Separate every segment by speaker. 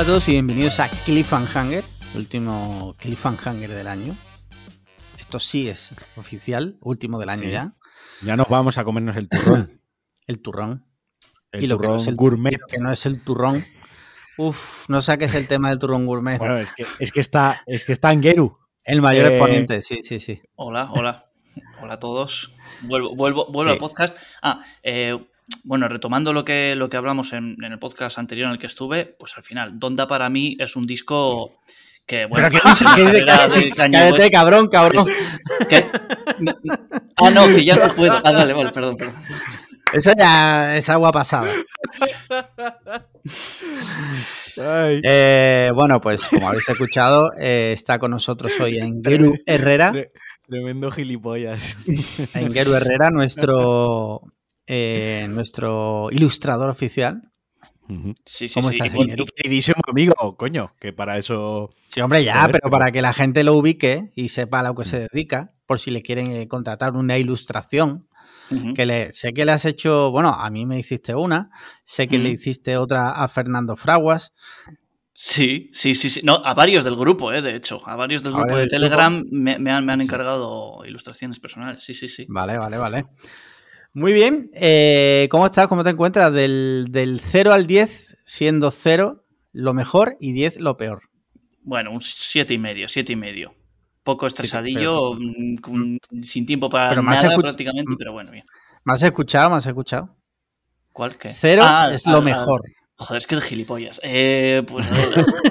Speaker 1: Hola a todos y bienvenidos a Cliffhanger, el último Cliffhanger del año. Esto sí es oficial, último del año
Speaker 2: Sí.
Speaker 1: ya.
Speaker 2: Ya nos vamos a comernos el turrón.
Speaker 1: El turrón.
Speaker 2: El
Speaker 1: y lo que no
Speaker 2: turrón
Speaker 1: es el
Speaker 2: gourmet.
Speaker 1: Que no es el turrón. Uf, no saques el tema del turrón gourmet.
Speaker 2: Bueno, es que, es que está, es que está
Speaker 1: el mayor
Speaker 2: eh,
Speaker 1: exponente, sí, sí, sí.
Speaker 3: Hola, hola. Hola a todos. Vuelvo, vuelvo, vuelvo
Speaker 1: Sí.
Speaker 3: al podcast. Ah, eh, bueno, retomando lo que, lo que hablamos en, en el podcast anterior en el que estuve, pues al final, Donda para mí es un disco que, bueno, pues, de
Speaker 1: cállate, cabrón, cabrón.
Speaker 3: Ah, no, que ya no puedo. Ah, vale, vale, perdón, perdón.
Speaker 1: Eso ya es agua pasada.
Speaker 2: Ay,
Speaker 1: Eh, bueno, pues como habéis escuchado, eh, está con nosotros hoy Engeru Herrera.
Speaker 2: tre- tremendo gilipollas.
Speaker 1: Engeru Herrera, nuestro, eh, nuestro ilustrador oficial.
Speaker 3: Sí, sí,
Speaker 1: ¿Cómo
Speaker 3: sí.
Speaker 1: estás,
Speaker 3: Y,
Speaker 2: queridísimo amigo, coño, que para eso.
Speaker 1: Sí, hombre, ya,
Speaker 2: Joder,
Speaker 1: pero
Speaker 2: pero-
Speaker 1: para que la gente lo ubique y sepa a lo que se dedica, por si le quieren eh, contratar una ilustración, que le, sé que le has hecho, bueno, a mí me hiciste una, sé que le hiciste otra a Fernando Fraguas,
Speaker 3: Sí, sí, sí, sí. No, a varios del grupo, eh, de hecho. A varios del
Speaker 1: A
Speaker 3: grupo de Telegram me, me han, me han encargado ilustraciones personales. Sí, sí, sí.
Speaker 1: Vale, vale, vale. Muy bien. eh, ¿Cómo estás? ¿Cómo te encuentras? Del, del 0 al 10, siendo 0 lo mejor y 10 lo peor.
Speaker 3: Bueno, un siete y medio, siete y medio. Poco estresadillo, mm, con- sin tiempo para
Speaker 1: Pero
Speaker 3: nada prácticamente, pero bueno, bien.
Speaker 1: ¿Me has escuchado? ¿Me has escuchado?
Speaker 3: ¿Cuál qué?
Speaker 1: 0
Speaker 3: Ah,
Speaker 1: es
Speaker 3: ah,
Speaker 1: lo
Speaker 3: ah,
Speaker 1: mejor.
Speaker 3: Joder, es que el gilipollas. Eh, pues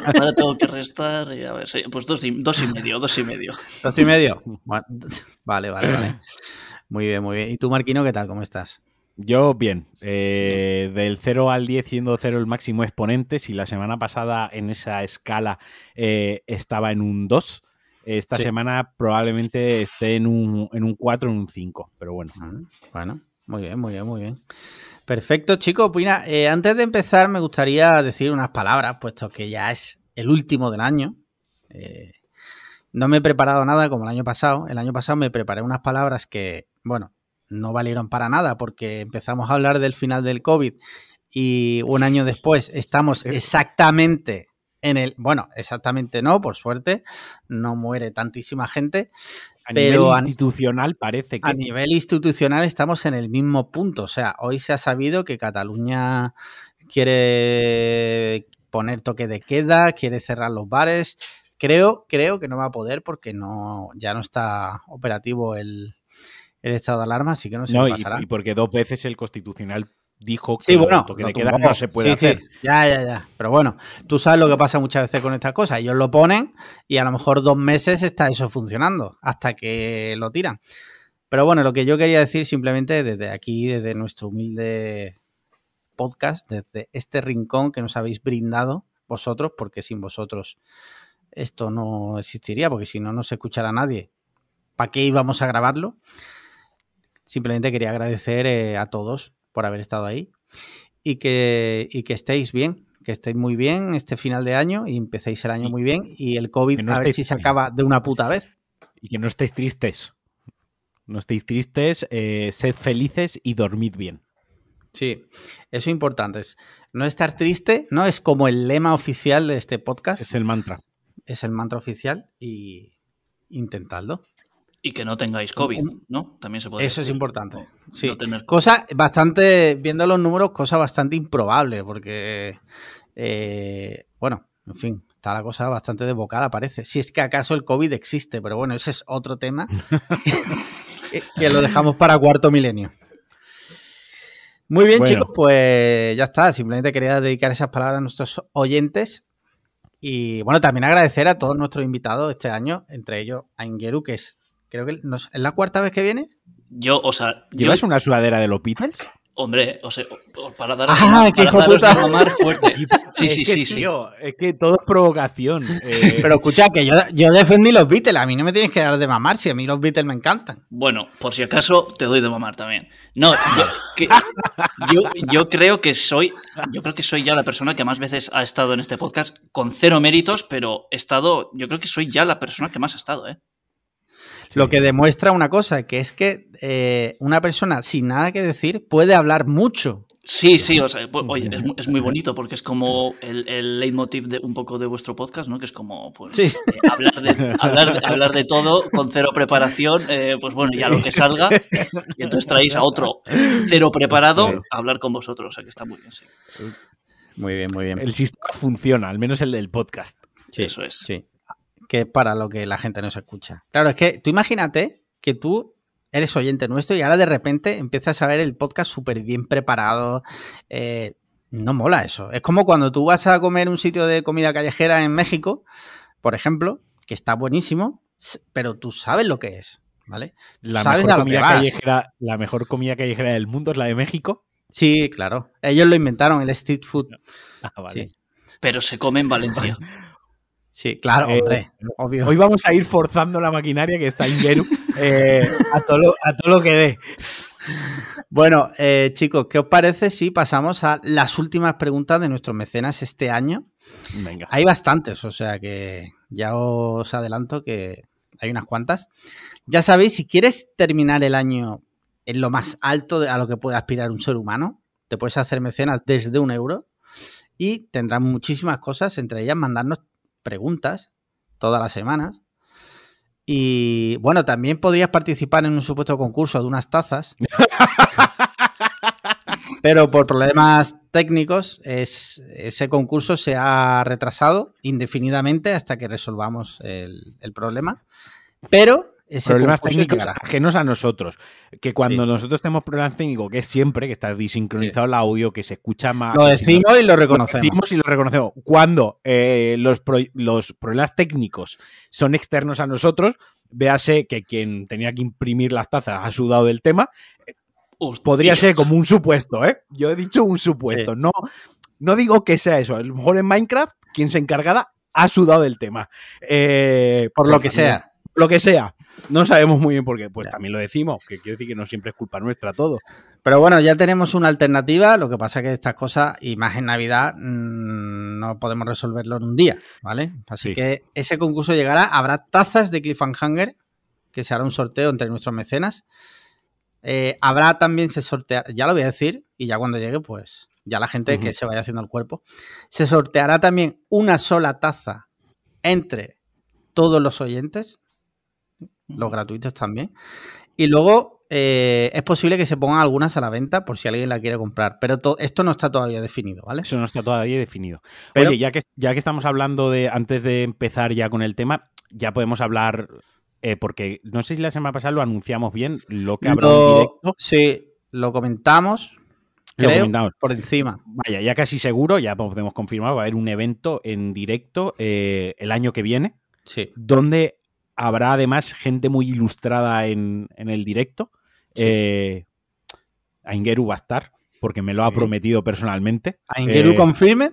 Speaker 3: ahora, tengo que restar. y a ver, pues dos y, dos y medio, dos y medio.
Speaker 1: ¿Dos y medio? Vale, vale, vale. Muy bien, muy bien. ¿Y tú, Marquino, qué tal? ¿Cómo estás?
Speaker 2: Yo, bien. eh, del 0 al 10, siendo 0 el máximo exponente, si la semana pasada en esa escala eh, estaba en un 2, esta
Speaker 1: Sí.
Speaker 2: semana probablemente esté en un, en un 4 o en un 5. Pero bueno.
Speaker 1: Mm, Bueno, muy bien, muy bien, muy bien. Perfecto, chicos. Pues mira, eh, antes de empezar me gustaría decir unas palabras, puesto que ya es el último del año. Eh, no me he preparado nada como el año pasado. El año pasado me preparé unas palabras que, bueno, no valieron para nada porque empezamos a hablar del final del COVID y un año después estamos exactamente en el, bueno, exactamente no, por suerte, no muere tantísima gente,
Speaker 2: A
Speaker 1: Pero
Speaker 2: nivel
Speaker 1: a-
Speaker 2: institucional parece que.
Speaker 1: a nivel institucional estamos en el mismo punto. O sea, hoy se ha sabido que Cataluña quiere poner toque de queda, quiere cerrar los bares. Creo, creo que no va a poder porque no, ya no está operativo el, el estado de alarma, así que no sé
Speaker 2: No, y,
Speaker 1: pasará.
Speaker 2: y porque dos veces el constitucional dijo que
Speaker 1: Sí, bueno,
Speaker 2: el toque de queda no se puede
Speaker 1: Sí, sí,
Speaker 2: hacer.
Speaker 1: ya, ya, ya. Pero bueno, tú sabes lo que pasa muchas veces con estas cosas. Ellos lo ponen y a lo mejor dos meses está eso funcionando hasta que lo tiran. Pero bueno, lo que yo quería decir simplemente desde aquí, desde nuestro humilde podcast, desde este rincón que nos habéis brindado vosotros, porque sin vosotros esto no existiría, porque si no, no se escuchará nadie. ¿Para qué íbamos a grabarlo? Simplemente quería agradecer eh, a todos por haber estado ahí y que, y que estéis bien, que estéis muy bien este final de año y empecéis el año muy bien y el COVID
Speaker 2: no
Speaker 1: a ver si se acaba de una puta vez.
Speaker 2: Y que no estéis tristes. No estéis tristes, eh, sed felices y dormid bien.
Speaker 1: Sí, eso es importante. No estar triste, ¿no? Es como el lema oficial de este podcast,
Speaker 2: es el mantra.
Speaker 1: Es el mantra oficial y intentadlo.
Speaker 3: Y que no tengáis COVID, ¿no? También se puede
Speaker 1: Eso es importante.
Speaker 3: No-
Speaker 1: Sí.
Speaker 3: no tener-
Speaker 1: Cosa bastante, viendo los números, cosa bastante improbable, porque, eh, bueno, en fin, está la cosa bastante desbocada, parece. Si es que acaso el COVID existe, pero bueno, ese es otro tema que- que lo dejamos para cuarto milenio. Muy bien,
Speaker 2: Bueno.
Speaker 1: chicos, pues ya está. Simplemente quería dedicar esas palabras a nuestros oyentes. Y bueno, también agradecer a todos nuestros invitados este año, entre ellos a Ingeru, que es, creo que nos- es la cuarta vez que viene.
Speaker 3: Yo, o sea, yo,
Speaker 2: ¿Llevas una sudadera de los Beatles?
Speaker 3: Hombre, o sea, para dar
Speaker 1: Ah, hijo puta.
Speaker 3: mamar fuerte. Sí,
Speaker 2: Es
Speaker 3: sí,
Speaker 2: que,
Speaker 3: sí, sí.
Speaker 2: es que todo es provocación. Eh,
Speaker 1: Pero escucha, que yo, yo defendí los Beatles, a mí no me tienes que dar de mamar si a mí los Beatles me encantan.
Speaker 3: Bueno, por si acaso te doy de mamar también. No, yo, que- yo, yo creo que soy, yo creo que soy ya la persona que más veces ha estado en este podcast con cero méritos, pero he estado, yo creo que soy ya la persona que más ha estado, ¿eh?
Speaker 1: Lo que demuestra una cosa, que es que eh, una persona sin nada que decir puede hablar mucho
Speaker 3: Sí, sí, o sea, pues, oye, es, mu- es muy bonito porque es como el, el leitmotiv de un poco de vuestro podcast, ¿no? Que es como, pues,
Speaker 1: Sí.
Speaker 3: eh, hablar, de, hablar, de- hablar de todo con cero preparación, eh, pues bueno, ya lo que salga, y entonces traéis a otro cero preparado a hablar con vosotros, o sea que está muy bien, sí.
Speaker 1: Muy bien, muy bien.
Speaker 2: El sistema funciona, al menos el del podcast.
Speaker 1: Sí,
Speaker 3: Eso es.
Speaker 1: Sí. Que es para lo que la gente nos escucha. Claro, es que tú imagínate que tú eres oyente nuestro y ahora de repente empiezas a ver el podcast súper bien preparado. eh, no mola eso. Es como cuando tú vas a comer un sitio de comida callejera en México, por ejemplo, que está buenísimo, pero tú sabes lo que es, ¿vale?
Speaker 2: La
Speaker 1: Sabes
Speaker 2: mejor,
Speaker 1: a lo que
Speaker 2: comida
Speaker 1: vas.
Speaker 2: callejera, la mejor comida callejera del mundo es la de México.
Speaker 1: Sí, claro. Ellos lo inventaron, el street food.
Speaker 2: Ah, vale.
Speaker 1: Sí,
Speaker 3: Pero se come en Valencia.
Speaker 1: sí claro,
Speaker 2: Eh,
Speaker 1: hombre. Obvio.
Speaker 2: Hoy vamos a ir forzando la maquinaria que está Ingeru eh, a, todo lo, a todo lo que dé.
Speaker 1: Bueno, eh, chicos, ¿qué os parece si pasamos a las últimas preguntas de nuestros mecenas este año?
Speaker 2: Venga.
Speaker 1: Hay bastantes, o sea que ya os adelanto que hay unas cuantas. Ya sabéis, si quieres terminar el año en lo más alto de- a lo que puede aspirar un ser humano, te puedes hacer mecenas desde un euro y tendrás muchísimas cosas, entre ellas mandarnos preguntas todas las semanas. Y bueno, también podrías participar en un supuesto concurso de unas tazas. Pero por problemas técnicos, es, ese concurso se ha retrasado indefinidamente hasta que resolvamos el, el problema. Pero ese
Speaker 2: Problemas técnicos
Speaker 1: llegará.
Speaker 2: ajenos a nosotros. Que cuando
Speaker 1: Sí.
Speaker 2: nosotros tenemos problemas técnicos, que es siempre, que está desincronizado el audio, que se escucha más.
Speaker 1: Lo
Speaker 2: no-
Speaker 1: decimos y lo
Speaker 2: lo
Speaker 1: reconocemos.
Speaker 2: decimos y lo reconocemos. Cuando eh, los, pro- los problemas técnicos son externos a nosotros, véase que quien tenía que imprimir las tazas ha sudado del tema,
Speaker 3: Hostia.
Speaker 2: podría ser como un supuesto, ¿eh? Yo he dicho un supuesto, no, no digo que sea eso. A lo mejor en Minecraft, quien se encargada ha sudado del tema. Eh,
Speaker 1: Por lo
Speaker 2: pues
Speaker 1: que sea.
Speaker 2: Lo que sea. No sabemos muy bien por qué. Pues
Speaker 1: Ya.
Speaker 2: también lo decimos, que quiere decir que no siempre es culpa nuestra todo.
Speaker 1: Pero bueno, ya tenemos una alternativa. Lo que pasa que estas cosas, y más en Navidad, mm, no podemos resolverlo en un día, ¿vale? Así
Speaker 2: Sí.
Speaker 1: que ese concurso llegará. Habrá tazas de Cliffhanger, que se hará un sorteo entre nuestros mecenas. Eh, habrá también, se sortea, ya lo voy a decir, y ya cuando llegue, pues ya la gente que se vaya haciendo el cuerpo. Se sorteará también una sola taza entre todos los oyentes, los gratuitos también. Y luego eh, es posible que se pongan algunas a la venta por si alguien la quiere comprar. Pero to- esto no está todavía definido, ¿vale?
Speaker 2: Eso no está todavía definido.
Speaker 1: Pero-
Speaker 2: Oye, ya que, ya que estamos hablando de, antes de empezar ya con el tema, ya podemos hablar, eh, porque no sé si la semana pasada lo anunciamos bien, lo que habrá
Speaker 1: Lo-
Speaker 2: un directo.
Speaker 1: Sí, lo comentamos.
Speaker 2: Lo
Speaker 1: creo,
Speaker 2: comentamos.
Speaker 1: por encima.
Speaker 2: Vaya, ya casi seguro, ya podemos confirmar, va a haber un evento en directo eh, el año que viene,
Speaker 1: Sí.
Speaker 2: donde habrá además gente muy ilustrada en, en el directo.
Speaker 1: Sí.
Speaker 2: Eh, Aingeru va a estar, porque me lo ha prometido personalmente.
Speaker 1: A Ingeru
Speaker 2: Eh,
Speaker 1: confirme.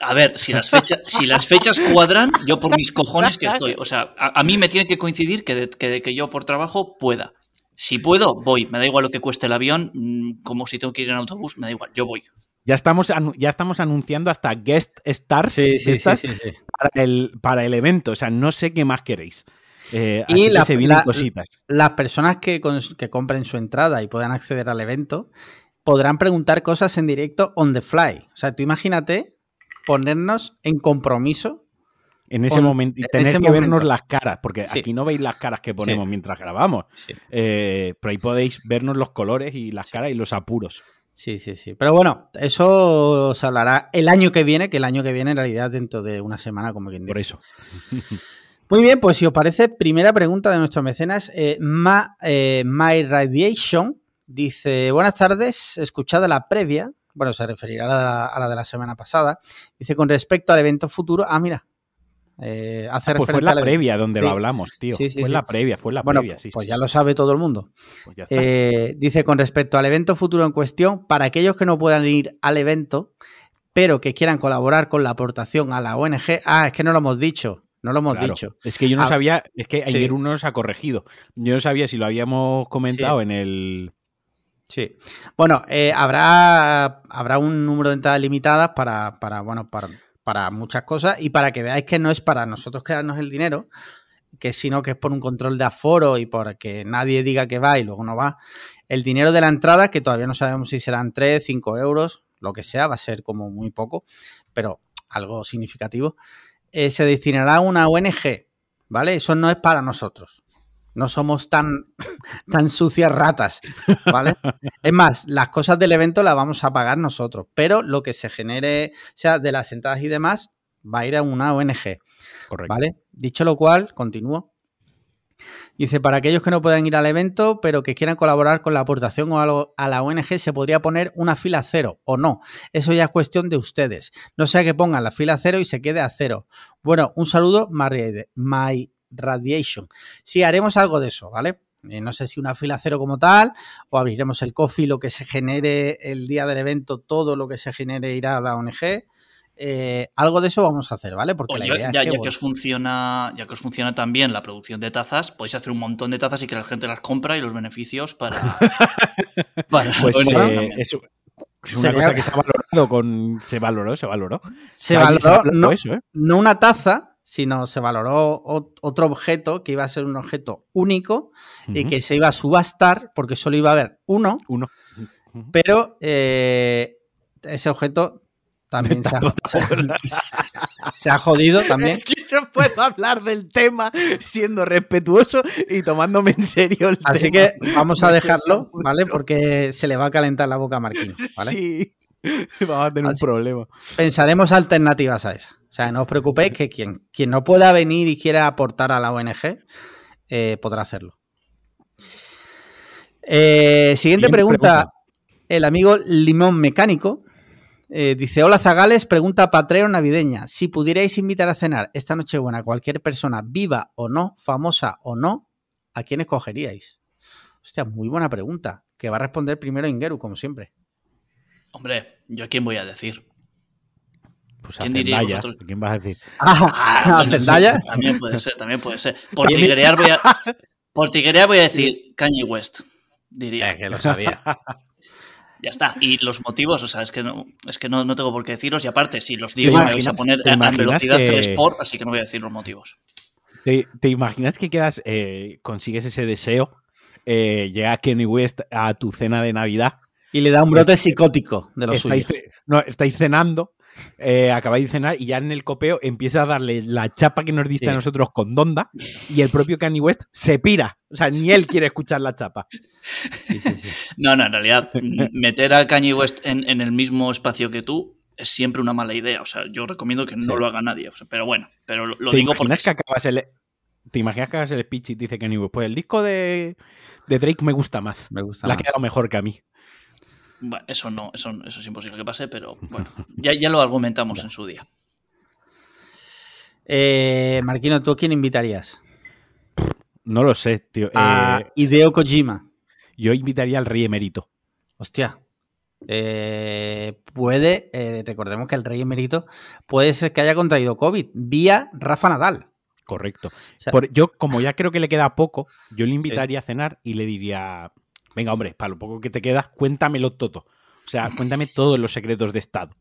Speaker 3: A ver, si las, fechas, si las fechas cuadran, yo por mis cojones que estoy. O sea, a, a mí me tiene que coincidir que, de- que, que yo por trabajo pueda. Si puedo, voy. Me da igual lo que cueste el avión, mm, como si tengo que ir en autobús, me da igual, yo voy.
Speaker 2: Ya estamos, ya estamos anunciando hasta guest stars
Speaker 1: Sí,
Speaker 2: de
Speaker 1: sí, sí,
Speaker 2: estas
Speaker 1: sí, sí.
Speaker 2: Para, el, para el evento. O sea, no sé qué más queréis. Eh,
Speaker 1: Y
Speaker 2: así que
Speaker 1: la-
Speaker 2: se vienen
Speaker 1: la-
Speaker 2: cositas.
Speaker 1: Las personas que, que compren su entrada y puedan acceder al evento podrán preguntar cosas en directo on the fly. O sea, tú imagínate ponernos en compromiso.
Speaker 2: En ese
Speaker 1: con-
Speaker 2: momento, y
Speaker 1: en
Speaker 2: tener que vernos las caras, porque
Speaker 1: Sí.
Speaker 2: aquí no veis las caras que ponemos
Speaker 1: Sí.
Speaker 2: mientras grabamos.
Speaker 1: Sí.
Speaker 2: Eh, pero ahí podéis vernos los colores y las caras y los apuros.
Speaker 1: Sí, sí, sí. Pero bueno, eso se hablará el año que viene, que el año que viene en realidad dentro de una semana, como quien dice.
Speaker 2: Por eso.
Speaker 1: Muy bien, pues si os parece, primera pregunta de nuestros mecenas. Eh, Ma- eh, My Radiation dice: Buenas tardes, escuchada la previa. Bueno, se referirá a la, a la de la semana pasada. Dice: Con respecto al evento futuro. Ah, mira. eh, hace
Speaker 2: Ah, pues fue
Speaker 1: referencia
Speaker 2: la
Speaker 1: al evento.
Speaker 2: previa donde
Speaker 1: Sí.
Speaker 2: lo hablamos, tío.
Speaker 1: Sí, sí,
Speaker 2: fue la previa, fue la
Speaker 1: Bueno,
Speaker 2: previa, sí.
Speaker 1: pues ya lo sabe todo el mundo.
Speaker 2: Pues ya está.
Speaker 1: Eh, dice con respecto al evento futuro en cuestión, para aquellos que no puedan ir al evento, pero que quieran colaborar con la aportación a la ONG. Ah, es que no lo hemos dicho. No lo hemos
Speaker 2: Claro.
Speaker 1: dicho.
Speaker 2: Es que yo no
Speaker 1: Ah,
Speaker 2: sabía, es que
Speaker 1: sí.
Speaker 2: ayer uno nos ha corregido. Yo no sabía si lo habíamos comentado en el.
Speaker 1: Sí. Bueno, eh, habrá, habrá un número de entradas limitadas para, para, bueno, para, para muchas cosas y para que veáis que no es para nosotros quedarnos el dinero, que sino que es por un control de aforo y por que nadie diga que va y luego no va, el dinero de la entrada, que todavía no sabemos si serán 3, 5 euros, lo que sea, va a ser como muy poco, pero algo significativo, eh, se destinará a una ONG, ¿vale? Eso no es para nosotros. No somos tan, tan sucias ratas, ¿vale? Es más, las cosas del evento las vamos a pagar nosotros, pero lo que se genere, o sea, de las entradas y demás, va a ir a una ONG,
Speaker 2: Correcto.
Speaker 1: ¿vale? Dicho lo cual, continúo. Dice, para aquellos que no puedan ir al evento, pero que quieran colaborar con la aportación o algo a la ONG, se podría poner una fila cero o no. Eso ya es cuestión de ustedes. No sea que pongan la fila cero y se quede a cero. Bueno, un saludo, My, Radiation. Sí, haremos algo de eso, ¿vale? Eh, no sé si una fila cero como tal, o abriremos el coffee, lo que se genere el día del evento, todo lo que se genere irá a la ONG. Eh, algo de eso vamos a hacer, ¿vale? Porque la idea
Speaker 3: ya,
Speaker 1: es que,
Speaker 3: ya que os funciona, ya que os funciona también la producción de tazas, podéis hacer un montón de tazas y que la gente las compra y los beneficios para. para
Speaker 2: Pues
Speaker 3: bueno,
Speaker 2: eh, es, es una
Speaker 1: Sería-
Speaker 2: cosa que se ha valorado con. Se valoró, se valoró.
Speaker 1: se valoró, no,
Speaker 2: eso, ¿eh?
Speaker 1: no una taza, sino se valoró ot- otro objeto que iba a ser un objeto único y que se iba a subastar porque solo iba a haber uno,
Speaker 2: Uno.
Speaker 1: Pero eh, ese objeto también se ha, se ha jodido también.
Speaker 2: Es que no puedo hablar del tema siendo respetuoso y tomándome en serio el
Speaker 1: Así
Speaker 2: tema.
Speaker 1: que vamos a dejarlo, ¿vale? Porque se le va a calentar la boca a Marquín, ¿vale?
Speaker 2: Sí. Vamos a tener
Speaker 1: Así-
Speaker 2: un problema.
Speaker 1: Pensaremos alternativas a esa. O sea, no os preocupéis que quien, quien no pueda venir y quiera aportar a la ONG eh, podrá hacerlo. Eh, siguiente pregunta. El amigo Limón Mecánico eh, dice: Hola Zagales, pregunta Patreon navideña. Si pudierais invitar a cenar esta Nochebuena a cualquier persona, viva o no, famosa o no, ¿a quién escogeríais? Hostia, muy buena pregunta. Que va a responder primero Ingeru, como siempre.
Speaker 3: Hombre, ¿yo a quién voy a decir?
Speaker 2: Pues a
Speaker 3: ¿Quién diría
Speaker 2: Zendaya.
Speaker 3: vosotros?
Speaker 2: ¿Quién vas a decir?
Speaker 1: Ah,
Speaker 3: sí,
Speaker 1: Zendaya.
Speaker 3: también puede ser, también puede ser. Por tiguerear voy a, por tiguerear voy a decir Kanye West, diría.
Speaker 1: Es que lo sabía.
Speaker 3: Ya está. Y los motivos, o sea, es que no, es que no, no tengo por qué deciros. Y aparte, si los digo,
Speaker 2: ¿Te
Speaker 3: me vais a poner
Speaker 2: imaginas
Speaker 3: velocidad
Speaker 2: que-
Speaker 3: 3 por, así que no voy a decir los motivos.
Speaker 2: ¿Te, te imaginas que quedas, eh, consigues ese deseo, eh, llega Kenny West a tu cena de Navidad,
Speaker 1: Y le da un brote psicótico de los
Speaker 2: estáis,
Speaker 1: suyos.
Speaker 2: no, estáis cenando, eh, acabáis de cenar y ya en el copeo empieza a darle la chapa que nos diste
Speaker 1: Sí.
Speaker 2: a nosotros con Donda y el propio Kanye West se pira. O sea, ni él quiere escuchar la chapa.
Speaker 1: Sí, sí, sí.
Speaker 3: No, no, en realidad, meter a Kanye West en, en el mismo espacio que tú es siempre una mala idea. O sea, yo recomiendo que no
Speaker 1: Sí.
Speaker 3: lo haga nadie. O sea, pero bueno, pero lo, lo
Speaker 2: ¿Te
Speaker 3: digo porque.
Speaker 2: que acabas el... ¿Te imaginas que hagas el speech y dice Kanye West? Pues el disco de, de Drake me gusta más.
Speaker 1: Me gusta
Speaker 2: Le ha quedado mejor que a mí.
Speaker 3: Bueno, eso no, eso, eso es imposible que pase, pero bueno, ya, ya lo argumentamos en su día.
Speaker 1: Eh, Marquino, ¿tú a quién invitarías?
Speaker 2: No lo sé, tío.
Speaker 1: A
Speaker 2: Eh,
Speaker 1: Hideo Kojima.
Speaker 2: yo invitaría al rey emérito.
Speaker 1: Hostia. Eh, puede, eh, recordemos que el rey emérito puede ser que haya contraído COVID vía Rafa Nadal.
Speaker 2: Correcto.
Speaker 1: O sea,
Speaker 2: Por- yo, como ya creo que le queda poco, yo le invitaría a cenar y le diría, venga, hombre, para lo poco que te queda, cuéntamelo todo. O sea, cuéntame todos los secretos de Estado.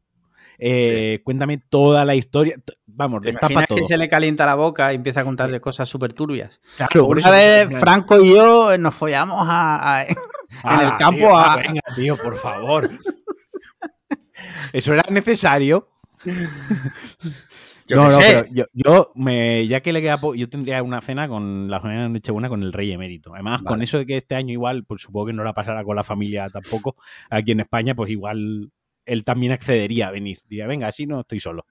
Speaker 2: Eh, Cuéntame toda la historia. Vamos,
Speaker 1: ¿te
Speaker 2: destapa todo.
Speaker 1: que se le calienta la boca y empieza a contarle cosas súper turbias?
Speaker 2: Claro, por
Speaker 1: Una vez Franco y yo eh, nos follamos a- a- en
Speaker 2: Ah,
Speaker 1: el campo
Speaker 2: tío,
Speaker 1: a-
Speaker 2: ah, venga, tío, por favor. ¿Eso era necesario?
Speaker 1: Yo
Speaker 2: no, no,
Speaker 1: sé.
Speaker 2: pero yo, yo me, ya que le queda poco, yo tendría una cena con la familia de Nochebuena con el rey emérito. Además, con eso de que este año igual, pues supongo que no la pasará con la familia tampoco, aquí en España, pues igual él también accedería a venir. Diría, venga, así no estoy solo.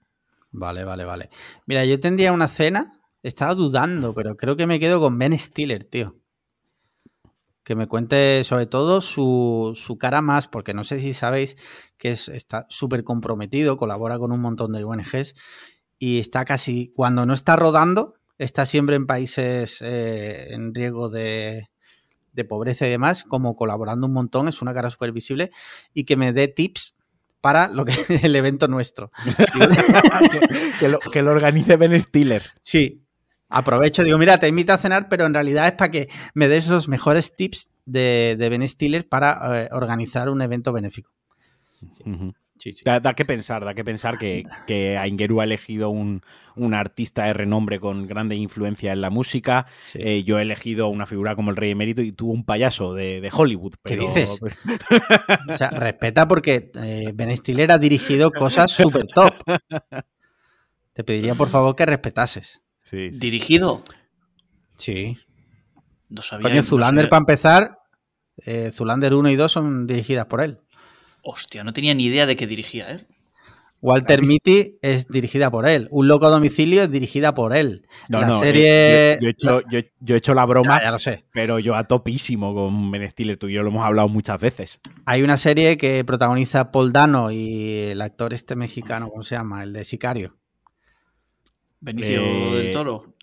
Speaker 1: Vale, vale, vale. Mira, yo tendría una cena, estaba dudando, pero creo que me quedo con Ben Stiller, tío. Que me cuente sobre todo su, su cara más, porque no sé si sabéis que es, está súper comprometido, colabora con un montón de ONGs y está casi, cuando no está rodando, está siempre en países eh, en riesgo de, de pobreza y demás, como colaborando un montón, es una cara súper visible y que me dé tips para lo que el evento nuestro.
Speaker 2: que, lo, que lo organice Ben Stiller.
Speaker 1: Sí. Aprovecho, digo, mira, te invito a cenar, pero en realidad es para que me des los mejores tips de, de Ben Stiller para eh, organizar un evento benéfico.
Speaker 2: Ujú. Da, que pensar, da que pensar que, que Aingeru ha elegido un, artista de renombre con grande influencia en la música. Eh, yo he elegido una figura como el Rey Emérito y tuvo un payaso de, Hollywood.
Speaker 1: ¿Qué dices? o sea, respeta porque eh, Ben Stiller ha dirigido cosas súper top. Te pediría por favor que respetases.
Speaker 3: ¿Dirigido?
Speaker 1: Sí. No Coño, Zulander, para empezar, eh, Zulander 1 y 2 son dirigidas por él.
Speaker 3: Hostia, no tenía ni idea de que dirigía él.
Speaker 1: Walter Mitty es dirigida por él. Un loco a domicilio es dirigida por él.
Speaker 2: No, la serie. Yo, he hecho, la broma, ya, lo sé. pero yo a topísimo con Ben Stiller. Tú y yo lo hemos hablado muchas veces.
Speaker 1: Hay una serie que protagoniza Paul Dano y el actor este mexicano, ¿cómo se llama? El de Sicario.
Speaker 3: Benicio del eh, Toro.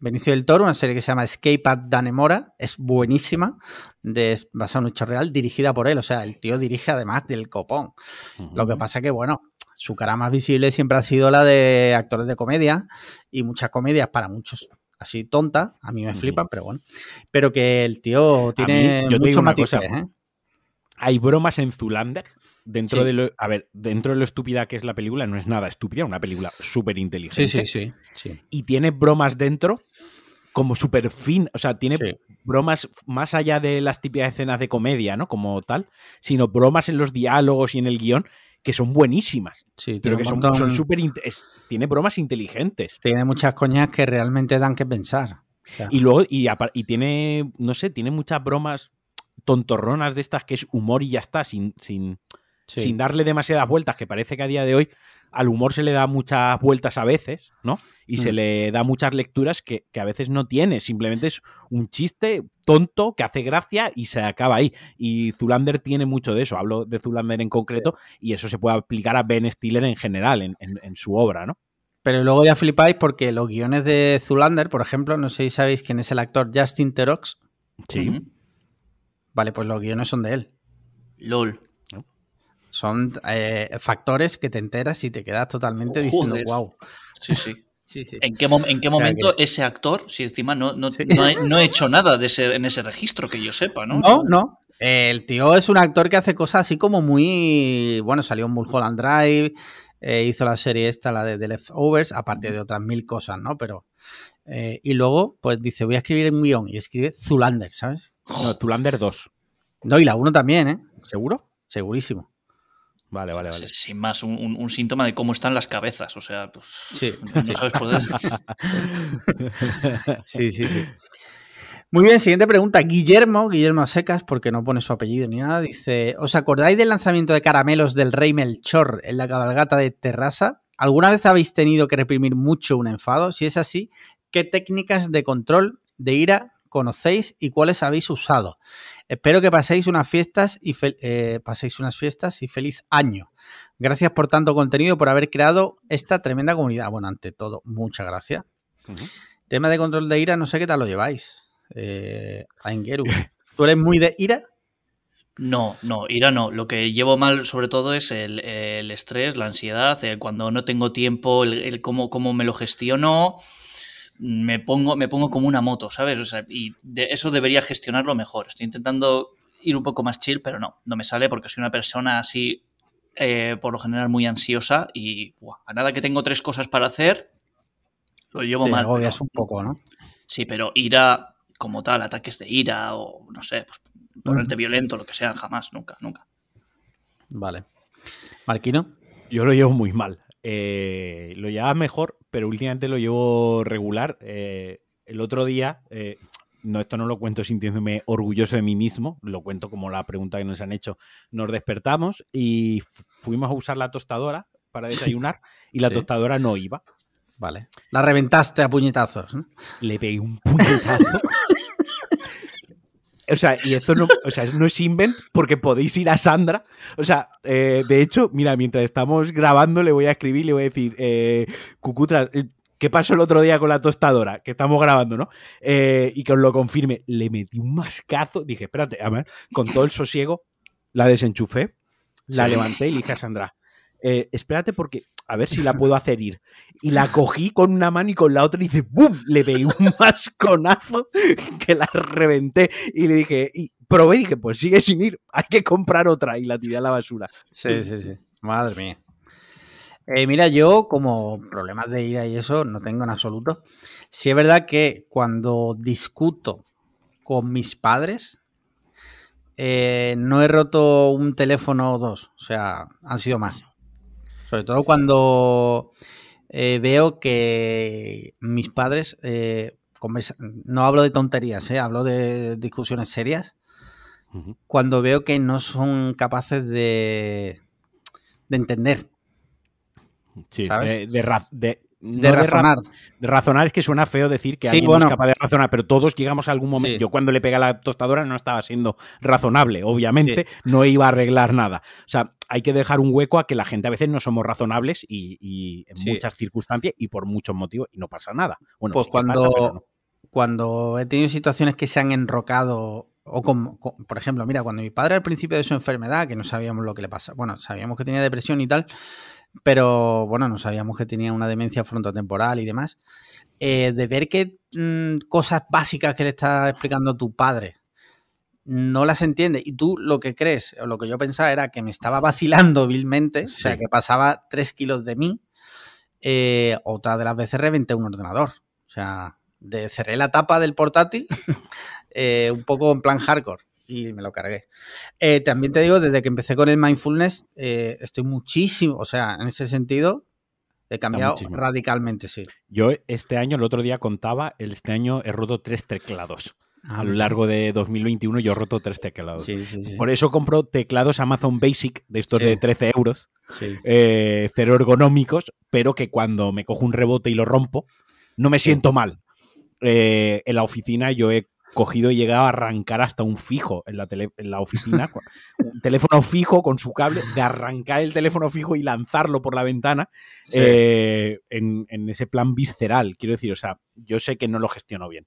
Speaker 1: Benicio, del Toro, una serie que se llama Escape at Danemora, es buenísima, de, basada en un hecho real, dirigida por él. O sea, el tío dirige además del copón. Lo que pasa que, bueno, su cara más visible siempre ha sido la de actores de comedia y muchas comedias para muchos así tontas, a mí me flipan, pero bueno. Pero que el tío tiene muchos matices, ¿eh?
Speaker 2: Hay bromas en Zulander dentro de lo, a ver, dentro de lo estúpida que es la película, no es nada estúpida, una película súper inteligente.
Speaker 1: Sí, sí, sí,
Speaker 2: Y tiene bromas dentro como súper fin, o sea, tiene bromas más allá de las típicas escenas de comedia, ¿no? Como tal, sino bromas en los diálogos y en el guion que son buenísimas. Sí, pero que son súper... tiene bromas inteligentes.
Speaker 1: Tiene muchas coñas que realmente dan que pensar.
Speaker 2: Y luego, y, y, tiene, no sé, tiene muchas bromas tontorronas de estas que es humor y ya está, sin, sin, sin darle demasiadas vueltas, que parece que a día de hoy al humor se le da muchas vueltas a veces, ¿no? Y se mm. le da muchas lecturas que, a veces no tiene. Simplemente es un chiste tonto que hace gracia y se acaba ahí. Y Zulander tiene mucho de eso. Hablo de Zulander en concreto y eso se puede aplicar a Ben Stiller en general, en, su obra, ¿no?
Speaker 1: Pero luego ya flipáis porque los guiones de Zulander, por ejemplo, no sé si sabéis quién es el actor Justin Terox.
Speaker 2: Sí.
Speaker 1: Vale, pues los guiones son de él.
Speaker 3: LOL.
Speaker 1: Son eh, factores que te enteras y te quedas totalmente diciendo, wow.
Speaker 3: Sí, sí. ¿En qué, en qué momento ese actor, si encima no, no, he, hecho nada de ese, en ese registro que yo sepa, ¿no?
Speaker 1: No, no. El tío es un actor que hace cosas así como muy. Bueno, salió en Mulholland Drive, eh, hizo la serie esta, la de The Leftovers, aparte de otras mil cosas, ¿no? Pero. Eh, y luego, pues dice, voy a escribir en guion y escribe Zulander, ¿sabes?
Speaker 2: No, Zulander 2.
Speaker 1: No, y la 1 también, ¿eh?
Speaker 2: ¿Seguro?
Speaker 1: Segurísimo.
Speaker 2: Vale, vale, vale.
Speaker 3: Sin más, un, síntoma de cómo están las cabezas. O sea, pues.
Speaker 1: Sí. No sabes por sí, sí, sí. Muy bien, siguiente pregunta. Guillermo, Guillermo Secas, porque no pone su apellido ni nada, dice: ¿Os acordáis del lanzamiento de caramelos del Rey Melchor en la cabalgata de Terrassa? ¿Alguna vez habéis tenido que reprimir mucho un enfado? Si es así, ¿qué técnicas de control de ira conocéis y cuáles habéis usado? Espero que paséis unas fiestas y eh, paséis unas fiestas y feliz año. Gracias por tanto contenido, por haber creado esta tremenda comunidad. Bueno, ante todo, muchas gracias. Tema de control de ira, no sé qué tal lo lleváis. Eh, Aingeru, ¿tú eres muy de ira?
Speaker 3: No, no, ira no. Lo que llevo mal sobre todo es el, estrés, la ansiedad, cuando no tengo tiempo, el, cómo, cómo, me lo gestiono me pongo, me pongo como una moto, ¿sabes? O sea, y de eso debería gestionarlo mejor. Estoy intentando ir un poco más chill, pero no, no me sale porque soy una persona así, eh, por lo general, muy ansiosa y a nada que tengo tres cosas para hacer, lo llevo Te mal.
Speaker 1: agobias un poco, ¿no?
Speaker 3: Sí, pero ira como tal, ataques de ira o no sé, pues ponerte violento, lo que sea, jamás, nunca, nunca.
Speaker 1: Vale. Marquino.
Speaker 2: Yo lo llevo muy mal. Eh, lo llevaba mejor, pero últimamente lo llevo regular. Eh, el otro día, eh, no, esto no lo cuento sintiéndome orgulloso de mí mismo, lo cuento como la pregunta que nos han hecho. Nos despertamos y fuimos a usar la tostadora para desayunar y la tostadora no iba.
Speaker 1: Vale. La reventaste a puñetazos.
Speaker 2: Le pegué un puñetazo. O sea, y esto no, o sea, no es invent porque podéis ir a Sandra. O sea, eh, de hecho, mira, mientras estamos grabando le voy a escribir, le voy a decir, eh, Cucutra, eh, ¿qué pasó el otro día con la tostadora? Que estamos grabando, ¿no? Eh, y que os lo confirme. Le metí un mascazo. Dije, espérate, a ver, con todo el sosiego, la desenchufé, la levanté y le dije a Sandra, espérate porque a ver si la puedo hacer ir. Y la cogí con una mano y con la otra y dice, ¡bum! Le pegué un masconazo que la reventé. Y le dije, y probé y dije, pues sigue sin ir, hay que comprar otra. Y la tiré a la basura.
Speaker 1: Sí, sí, sí. Madre mía. Eh, mira, yo como problemas de ira y eso no tengo en absoluto. Sí es verdad que cuando discuto con mis padres, eh, no he roto un teléfono o dos, o sea, han sido más. Sobre todo cuando eh, veo que mis padres, eh, no hablo de tonterías, eh, hablo de discusiones serias, cuando veo que no son capaces de, de entender,
Speaker 2: Sí,
Speaker 1: ¿Sabes?
Speaker 2: de, de de- no
Speaker 1: de
Speaker 2: ra-
Speaker 1: razonar.
Speaker 2: de razonar es que suena feo decir que
Speaker 1: Sí,
Speaker 2: alguien no es capaz de razonar, pero todos llegamos a algún momento.
Speaker 1: Sí.
Speaker 2: Yo cuando le pegué a la tostadora no estaba siendo razonable, obviamente, no iba a arreglar nada. O sea, hay que dejar un hueco a que la gente a veces no somos razonables y, y en muchas circunstancias y por muchos motivos y no pasa nada. Bueno,
Speaker 1: Pues cuando,
Speaker 2: pasa, pero no.
Speaker 1: cuando he tenido situaciones que se han enrocado, o como, co- por ejemplo, mira, cuando mi padre al principio de su enfermedad, que no sabíamos lo que le pasa, bueno, sabíamos que tenía depresión y tal, pero bueno, no sabíamos que tenía una demencia frontotemporal y demás, eh, de ver que mm, cosas básicas que le está explicando tu padre no las entiende. Y tú lo que crees, o lo que yo pensaba era que me estaba vacilando vilmente, o sea, que pasaba tres kilos de mí, eh, otra de las veces reventé un ordenador. O sea, de, cerré la tapa del portátil eh, un poco en plan hardcore y me lo cargué. Eh, también te digo, desde que empecé con el mindfulness, eh, estoy muchísimo, o sea, en ese sentido, he cambiado radicalmente, sí.
Speaker 2: Yo este año, el otro día contaba, este año he roto tres teclados.
Speaker 1: Ah,
Speaker 2: A lo largo de 2021 yo he roto tres teclados.
Speaker 1: Sí, sí, sí.
Speaker 2: Por eso compro teclados Amazon Basic de estos de 13 euros, eh, cero ergonómicos, pero que cuando me cojo un rebote y lo rompo, no me siento mal. Eh, en la oficina yo he cogido y llegado a arrancar hasta un fijo en la, tele- en la oficina, un teléfono fijo con su cable, de arrancar el teléfono fijo y lanzarlo por la ventana
Speaker 1: Sí.
Speaker 2: eh, en, en ese plan visceral. Quiero decir, o sea, yo sé que no lo gestiono bien.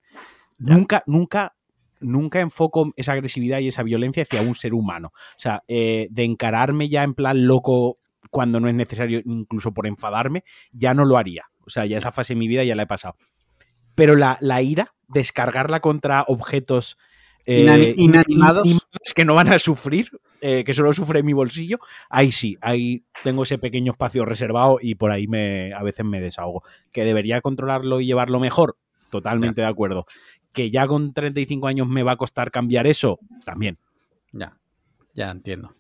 Speaker 2: Nunca, nunca, nunca enfoco esa agresividad y esa violencia hacia un ser humano. O sea, eh, de encararme ya en plan loco cuando no es necesario, incluso por enfadarme, ya no lo haría. O sea, ya esa fase de mi vida ya la he pasado. Pero la, la ira, descargarla contra objetos eh,
Speaker 1: Inani- inanimados.
Speaker 2: que no van a sufrir, eh, que solo sufre mi bolsillo, ahí sí, ahí tengo ese pequeño espacio reservado y por ahí me, a veces me desahogo. Que debería controlarlo y llevarlo mejor, totalmente de acuerdo. Que ya con 35 años me va a costar cambiar eso, también.
Speaker 1: Ya, ya entiendo.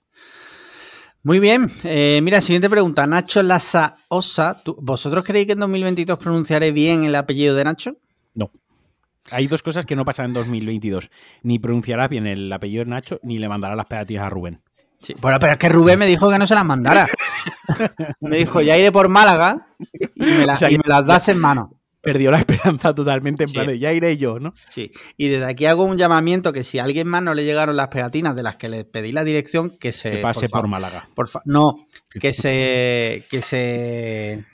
Speaker 1: Muy bien. Eh, mira, siguiente pregunta. Nacho Laza Osa. ¿tú- ¿Vosotros creéis que en 2022 pronunciaré bien el apellido de Nacho?
Speaker 2: No. Hay dos cosas que no pasan en 2022. Ni pronunciará bien el apellido de Nacho, ni le mandará las pegatinas a Rubén.
Speaker 1: Sí. Bueno, pero es que Rubén me dijo que no se las mandara. me dijo, ya iré por Málaga y me, la-
Speaker 2: O sea,
Speaker 1: y
Speaker 2: ya-
Speaker 1: me las das en mano.
Speaker 2: Perdió la esperanza totalmente en
Speaker 1: Sí.
Speaker 2: plan de ya iré yo, ¿no?
Speaker 1: Sí. Y desde aquí hago un llamamiento que si a alguien más no le llegaron las pegatinas de las que le pedí la dirección, que se...
Speaker 2: Que pase por,
Speaker 1: favor,
Speaker 2: Málaga.
Speaker 1: por no, que se... Que se...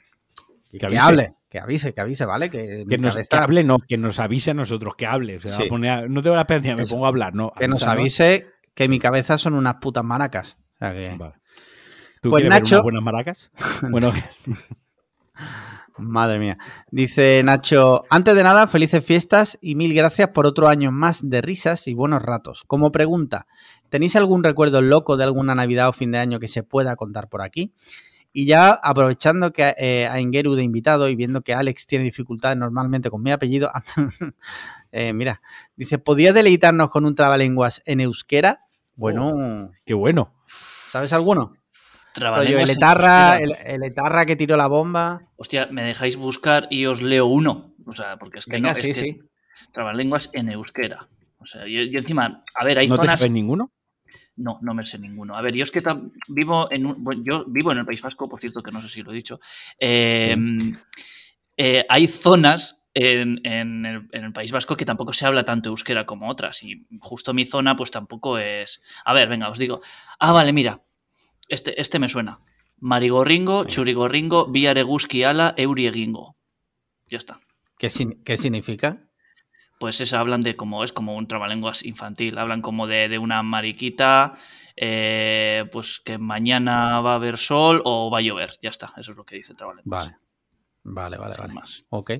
Speaker 2: Que
Speaker 1: Que,
Speaker 2: avise.
Speaker 1: hable, que avise, que avise, ¿vale? Que,
Speaker 2: nos,
Speaker 1: cabeza-
Speaker 2: que hable, no, que nos avise a nosotros que hable. O sea,
Speaker 1: Sí.
Speaker 2: a poner a- no tengo la esperanza, me
Speaker 1: Eso.
Speaker 2: pongo a hablar, ¿no?
Speaker 1: que nos avise que mi cabeza son unas putas maracas. O sea que-
Speaker 2: Vale. ¿Tú
Speaker 1: Pues
Speaker 2: quieres ver
Speaker 1: Nacho-
Speaker 2: unas buenas maracas? Bueno,
Speaker 1: Madre mía. Dice Nacho, antes de nada, felices fiestas y mil gracias por otro año más de risas y buenos ratos. Como pregunta, ¿tenéis algún recuerdo loco de alguna Navidad o fin de año que se pueda contar por aquí? Y ya aprovechando que eh, a Ingeru de invitado y viendo que Alex tiene dificultades normalmente con mi apellido, eh, mira, dice, ¿podría deleitarnos con un trabalenguas en euskera? Bueno,
Speaker 2: qué bueno.
Speaker 1: ¿sabes alguno? El
Speaker 3: en
Speaker 1: etarra, el, el etarra que tiró la bomba.
Speaker 3: Hostia, me dejáis buscar y os leo uno. O sea, porque es que
Speaker 1: Venga,
Speaker 3: no. es
Speaker 1: sí,
Speaker 3: que
Speaker 1: sí.
Speaker 3: Trabalenguas en euskera. O sea, yo, yo encima, a ver, hay
Speaker 2: ¿No te
Speaker 3: zonas.
Speaker 2: sabes ninguno?
Speaker 3: No, no me sé ninguno. A ver, yo es que vivo en un, bueno, yo vivo en el País Vasco, por cierto, que no sé si lo he dicho. Eh, eh, hay zonas en, en el, en el País Vasco que tampoco se habla tanto euskera como otras. Y justo mi zona, pues tampoco es. A ver, venga, os digo. Ah, vale, mira. Este, este me suena. Marigorringo, Churigorringo, Viareguski ala, Euriegingo. Ya está.
Speaker 1: ¿Qué, sin- qué significa?
Speaker 3: Pues esa hablan de como es como un trabalenguas infantil. Hablan como de, de una mariquita, eh, pues que mañana va a haber sol o va a llover. Ya está, eso es lo que dice el trabalenguas.
Speaker 1: Vale. Vale, vale,
Speaker 3: Sin
Speaker 1: vale.
Speaker 3: más.
Speaker 1: Ok.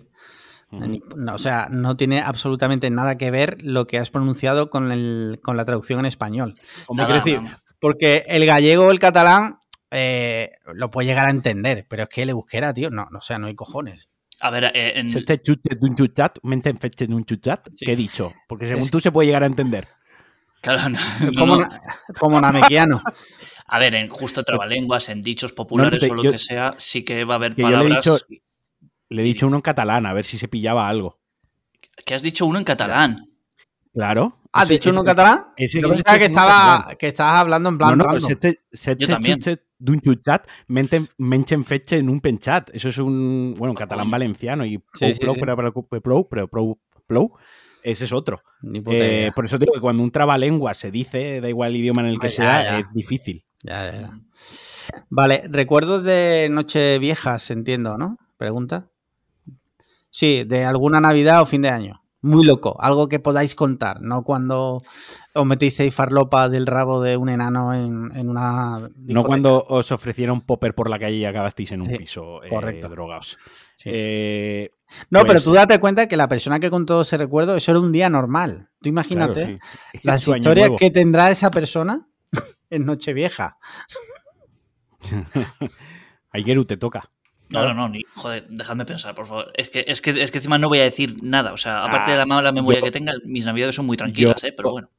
Speaker 1: No, o sea, no tiene absolutamente nada que ver lo que has pronunciado con, el, con la traducción en español.
Speaker 2: Hombre,
Speaker 1: Nada,
Speaker 2: quiero decir,
Speaker 3: nada.
Speaker 1: Porque el gallego o el catalán eh, lo puede llegar a entender, pero es que el euskera, tío, no, no o sea, no hay cojones.
Speaker 3: A ver, eh, en...
Speaker 2: Se te chuche de un chuchat, mente en feche de un chuchat,
Speaker 3: Sí.
Speaker 2: ¿qué he dicho? Porque según
Speaker 1: Es-
Speaker 2: tú se puede llegar a entender.
Speaker 3: Claro, no,
Speaker 1: Como,
Speaker 3: no.
Speaker 1: na- como namequiano.
Speaker 3: A ver, en justo trabalenguas, en dichos populares
Speaker 2: te-
Speaker 3: o lo
Speaker 2: yo-
Speaker 3: que sea, sí que va a haber
Speaker 2: Que yo le he
Speaker 3: palabras.
Speaker 2: dicho, le he dicho uno en catalán, a ver si se pillaba algo.
Speaker 3: que has dicho uno en catalán.
Speaker 2: Claro.
Speaker 1: ¿Has
Speaker 2: Ese-
Speaker 1: dicho uno en catalán?
Speaker 2: ese
Speaker 1: Yo pensaba que, estaba, que estabas hablando en plan
Speaker 2: No, no,
Speaker 1: random.
Speaker 2: se te, se
Speaker 3: Yo
Speaker 2: te
Speaker 3: también.
Speaker 2: chuche d'un chuchat, mente, menchen feche en un penchat. Eso es un, bueno, en
Speaker 3: Ah,
Speaker 2: catalán valenciano y
Speaker 1: Sí, sí,
Speaker 2: plou,
Speaker 1: sí.
Speaker 2: pero, plou, pero plou, plou, ese es otro. Eh, por eso digo que cuando un trabalengua se dice, da igual el idioma en el que
Speaker 1: Ah, ya,
Speaker 2: sea,
Speaker 1: ya.
Speaker 2: es difícil.
Speaker 1: Ya, ya, ya. Vale, recuerdos de noche viejas, entiendo, ¿no? Pregunta. Sí, de alguna Navidad o fin de año. Muy loco, algo que podáis contar, no cuando os metisteis farlopa del rabo de un enano en, en una.
Speaker 2: No cuando os ofrecieron popper por la calle y acabasteis en un
Speaker 1: Sí,
Speaker 2: piso eh,
Speaker 1: correcto.
Speaker 2: drogados.
Speaker 1: Sí.
Speaker 2: Eh,
Speaker 1: No, pero
Speaker 2: pues-
Speaker 1: tú date cuenta que la persona que contó ese recuerdo, eso era un día normal. Tú imagínate
Speaker 2: claro, sí.
Speaker 1: las historias
Speaker 2: nuevo.
Speaker 1: que tendrá esa persona en Nochevieja.
Speaker 2: Aigeru, te toca.
Speaker 3: No, no, no, ni, joder, dejadme pensar, por favor. Es que, es, que, es que encima no voy a decir nada. O sea, aparte de la mala memoria
Speaker 2: yo-
Speaker 3: que tenga, mis navidades son muy tranquilas,
Speaker 2: yo-
Speaker 3: ¿eh? Pero bueno.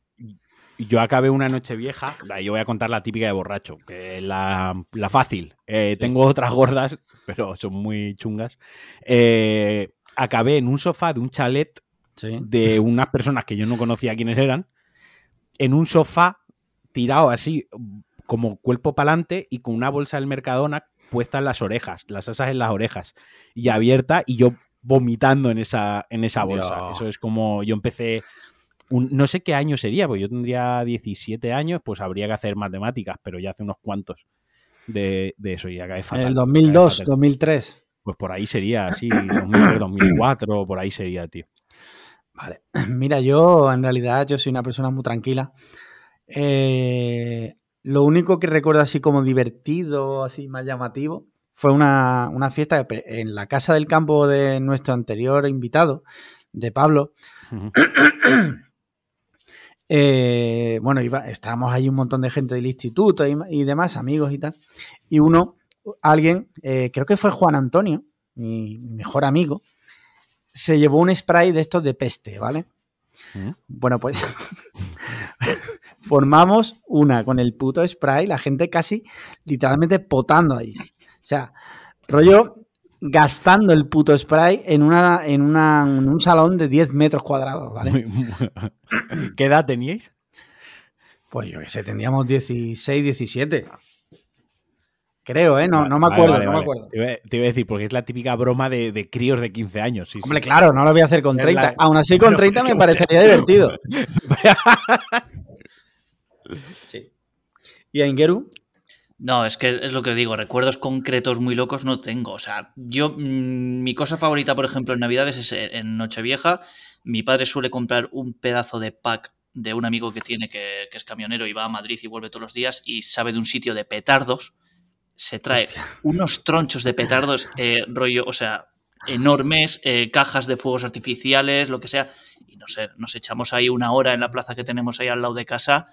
Speaker 2: Yo acabé una noche vieja, yo voy a contar la típica de borracho, que es la, la fácil. Eh, Tengo otras gordas, pero son muy chungas. Eh, acabé en un sofá de un chalet
Speaker 1: Sí.
Speaker 2: de unas personas que yo no conocía quiénes eran, en un sofá tirado así, como cuerpo para adelante y con una bolsa del Mercadona puesta en las orejas, las asas en las orejas y abierta y yo vomitando en esa, en esa bolsa.
Speaker 1: Dios.
Speaker 2: Eso es como yo empecé, un- no sé qué año sería, pues yo tendría 17 años, pues habría que hacer matemáticas, pero ya hace unos cuantos de, de eso y acabé
Speaker 1: En
Speaker 2: fatal.
Speaker 1: el
Speaker 2: acabé
Speaker 1: 2002,
Speaker 2: fatal. 2003.
Speaker 1: 2003.
Speaker 2: Pues por ahí sería, 2003, 2004, por ahí sería, tío.
Speaker 1: Vale. Mira, yo en realidad yo soy una persona muy tranquila. Eh, lo único que recuerdo así como divertido, así más llamativo, fue una, una fiesta en la casa del campo de nuestro anterior invitado, de Pablo. Eh, bueno, iba, estábamos ahí un montón de gente del instituto y, y demás, amigos y tal. Y uno, alguien, eh, creo que fue Juan Antonio, mi mejor amigo, se llevó un spray de estos de peste, ¿vale?
Speaker 2: Ujú.
Speaker 1: Bueno, pues formamos una con el puto spray, la gente casi literalmente potando ahí. O sea, rollo gastando el puto spray en, una, en, una, en un salón de 10 metros cuadrados, ¿vale?
Speaker 2: ¿Qué edad teníais?
Speaker 1: Pues yo que sé, tendríamos 16, 17. Creo, ¿eh? No, no me acuerdo,
Speaker 2: vale,
Speaker 1: no me acuerdo.
Speaker 2: Te iba, te iba a decir, porque es la típica broma de, de críos de 15 años. sí, sí.
Speaker 1: Hombre, claro, no lo voy a hacer con
Speaker 2: Es
Speaker 1: 30.
Speaker 2: la-
Speaker 1: Aún así, con
Speaker 2: No,
Speaker 1: 30
Speaker 2: es que
Speaker 1: me parecería divertido. Sí. ¿Y a Ingeru?
Speaker 3: No, es que es lo que digo, recuerdos concretos muy locos no tengo. O sea, yo, mm, mi cosa favorita, por ejemplo, en Navidades es en Nochevieja. Mi padre suele comprar un pedazo de pack de un amigo que tiene que, que es camionero y va a Madrid y vuelve todos los días y sabe de un sitio de petardos. Se trae
Speaker 1: Hostia.
Speaker 3: unos tronchos de petardos, eh, rollo, o sea, enormes, eh, cajas de fuegos artificiales, lo que sea. Y no sé, nos echamos ahí una hora en la plaza que tenemos ahí al lado de casa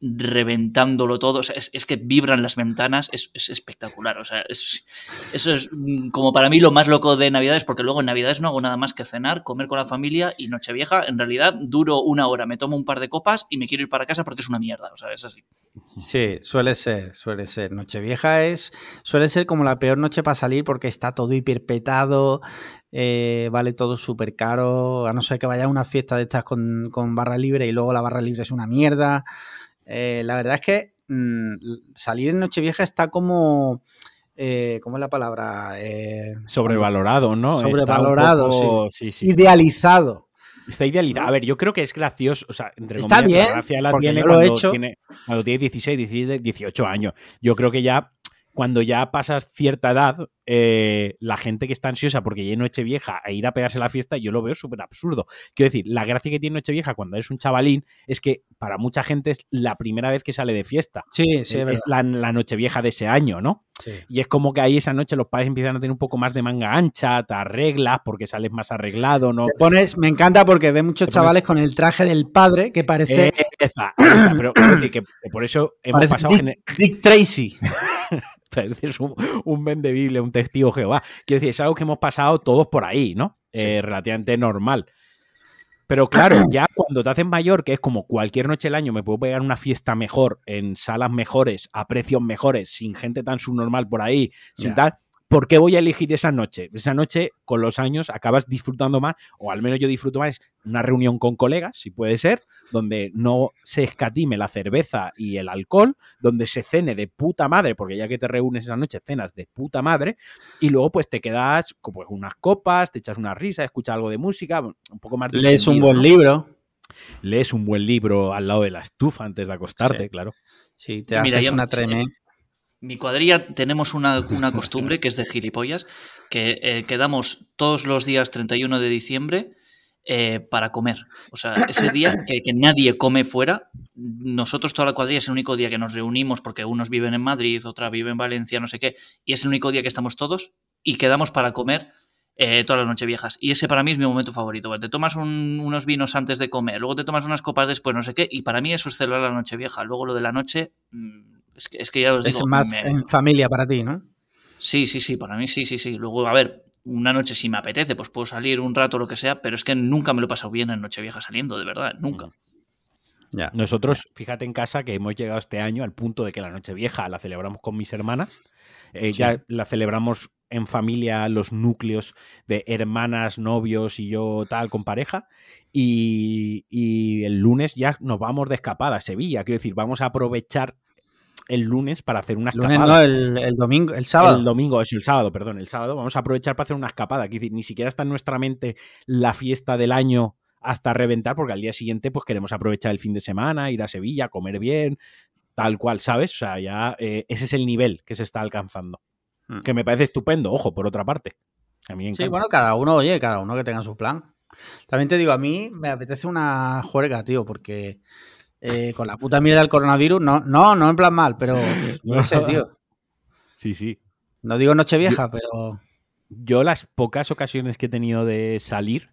Speaker 3: reventándolo todo. O sea, es, es que vibran las ventanas, es, es espectacular. O sea, es- eso es mm, como para mí lo más loco de Navidades, porque luego en Navidades no hago nada más que cenar, comer con la familia y Nochevieja, en realidad duro una hora, me tomo un par de copas y me quiero ir para casa porque es una mierda. O sea, es así.
Speaker 1: Sí, suele ser, suele ser. Nochevieja es, suele ser como la peor noche para salir porque está todo hiperpetado, eh, vale todo súper caro, a no ser que vaya a una fiesta de estas con, con barra libre y luego la barra libre es una mierda. Eh, la verdad es que mm, salir en Nochevieja está como, eh, ¿cómo es la palabra? Eh,
Speaker 2: Sobrevalorado, ¿no?
Speaker 1: Sobrevalorado,
Speaker 2: poco- sí. sí.
Speaker 1: idealizado.
Speaker 2: Está idealizado. A ver, yo creo que es gracioso. O sea, entre
Speaker 1: Está
Speaker 2: comillas,
Speaker 1: bien,
Speaker 2: la gracia la tiene
Speaker 1: lo he
Speaker 2: cuando,
Speaker 1: hecho.
Speaker 2: tiene cuando tiene 16, 17, 18 años. Yo creo que ya, cuando ya pasas cierta edad, eh, la gente que está ansiosa porque es Nochevieja a ir a pegarse la fiesta, yo lo veo súper absurdo. Quiero decir, la gracia que tiene Nochevieja cuando eres un chavalín es que para mucha gente es la primera vez que sale de fiesta.
Speaker 1: Sí, sí, es
Speaker 2: es la, la Nochevieja de ese año, ¿no?
Speaker 1: Sí.
Speaker 2: Y es como que ahí esa noche los padres empiezan a tener un poco más de manga ancha, te arreglas porque sales más arreglado, ¿no?
Speaker 1: Te pones, me encanta porque ve muchos
Speaker 2: pones-
Speaker 1: chavales con el traje del padre que parece,
Speaker 2: Eh, esa, pero decir que que por eso hemos
Speaker 1: parece
Speaker 2: pasado
Speaker 1: Dick,
Speaker 2: gener-
Speaker 1: Dick Tracy.
Speaker 2: pareces un, un vende Biblia, testigo Jehová. Quiero decir, es algo que hemos pasado todos por ahí, ¿no? Eh, relativamente normal. Pero claro, ya cuando te haces mayor, que es como cualquier noche del año, me puedo pegar una fiesta mejor, en salas mejores, a precios mejores, sin gente tan subnormal por ahí, sin tal. ¿Por qué voy a elegir esa noche? Esa noche, con los años, acabas disfrutando más, o al menos yo disfruto más, una reunión con colegas, si puede ser, donde no se escatime la cerveza y el alcohol, donde se cene de puta madre, porque ya que te reúnes esa noche, cenas de puta madre, y luego pues te quedas con pues, unas copas, te echas una risa, escuchas algo de música, un poco más
Speaker 1: Lees un buen
Speaker 2: ¿no?
Speaker 1: libro.
Speaker 2: Lees un buen libro al lado de la estufa antes de acostarte,
Speaker 1: Sí.
Speaker 2: claro.
Speaker 1: Sí, te
Speaker 3: Mira,
Speaker 1: haces
Speaker 3: yo-
Speaker 1: una tremenda.
Speaker 3: Mi cuadrilla tenemos una, una costumbre que es de gilipollas, que eh, quedamos todos los días 31 de diciembre eh, para comer. O sea, ese día que, nadie come fuera, nosotros toda la cuadrilla es el único día que nos reunimos porque unos viven en Madrid, otra vive en Valencia, no sé qué, y es el único día que estamos todos y quedamos para comer eh, todas las noches viejas. Y ese para mí es mi momento favorito. Te tomas un- unos vinos antes de comer, luego te tomas unas copas después, no sé qué, y para mí eso es celebrar la noche vieja. Luego lo de la noche, mm, es que, es que ya os
Speaker 1: Es
Speaker 3: digo,
Speaker 1: más
Speaker 3: me-
Speaker 1: en familia para ti, ¿no?
Speaker 3: Sí, sí, sí, para mí sí, sí, sí. Luego, a ver, una noche si me apetece, pues puedo salir un rato o lo que sea, pero es que nunca me lo he pasado bien en Nochevieja saliendo, de verdad, nunca.
Speaker 1: Ya.
Speaker 2: Nosotros, fíjate en casa que hemos llegado este año al punto de que la Nochevieja la celebramos con mis hermanas. Eh,
Speaker 1: Sí.
Speaker 2: Ya la celebramos en familia, los núcleos de hermanas, novios y yo tal con pareja. Y, y el lunes ya nos vamos de escapada a Sevilla. Quiero decir, vamos a aprovechar el lunes para hacer una
Speaker 1: Lunes
Speaker 2: escapada.
Speaker 1: no, el, el domingo, el sábado.
Speaker 2: El domingo, es el sábado, perdón, el sábado. Vamos a aprovechar para hacer una escapada. Quiero decir, ni siquiera está en nuestra mente la fiesta del año hasta reventar, porque al día siguiente pues queremos aprovechar el fin de semana, ir a Sevilla, comer bien, tal cual, ¿sabes? O sea, ya eh, ese es el nivel que se está alcanzando.
Speaker 1: Mm.
Speaker 2: Que me parece estupendo, ojo, por otra parte. A mí me
Speaker 1: Sí, bueno, cada uno, oye, cada uno que tenga su plan. También te digo, a mí me apetece una juerga, tío, porque eh, con la puta mierda del coronavirus, no, no, no en plan mal, pero qué sé, tío.
Speaker 2: Sí, sí.
Speaker 1: No digo Nochevieja, pero
Speaker 2: Yo las pocas ocasiones que he tenido de salir,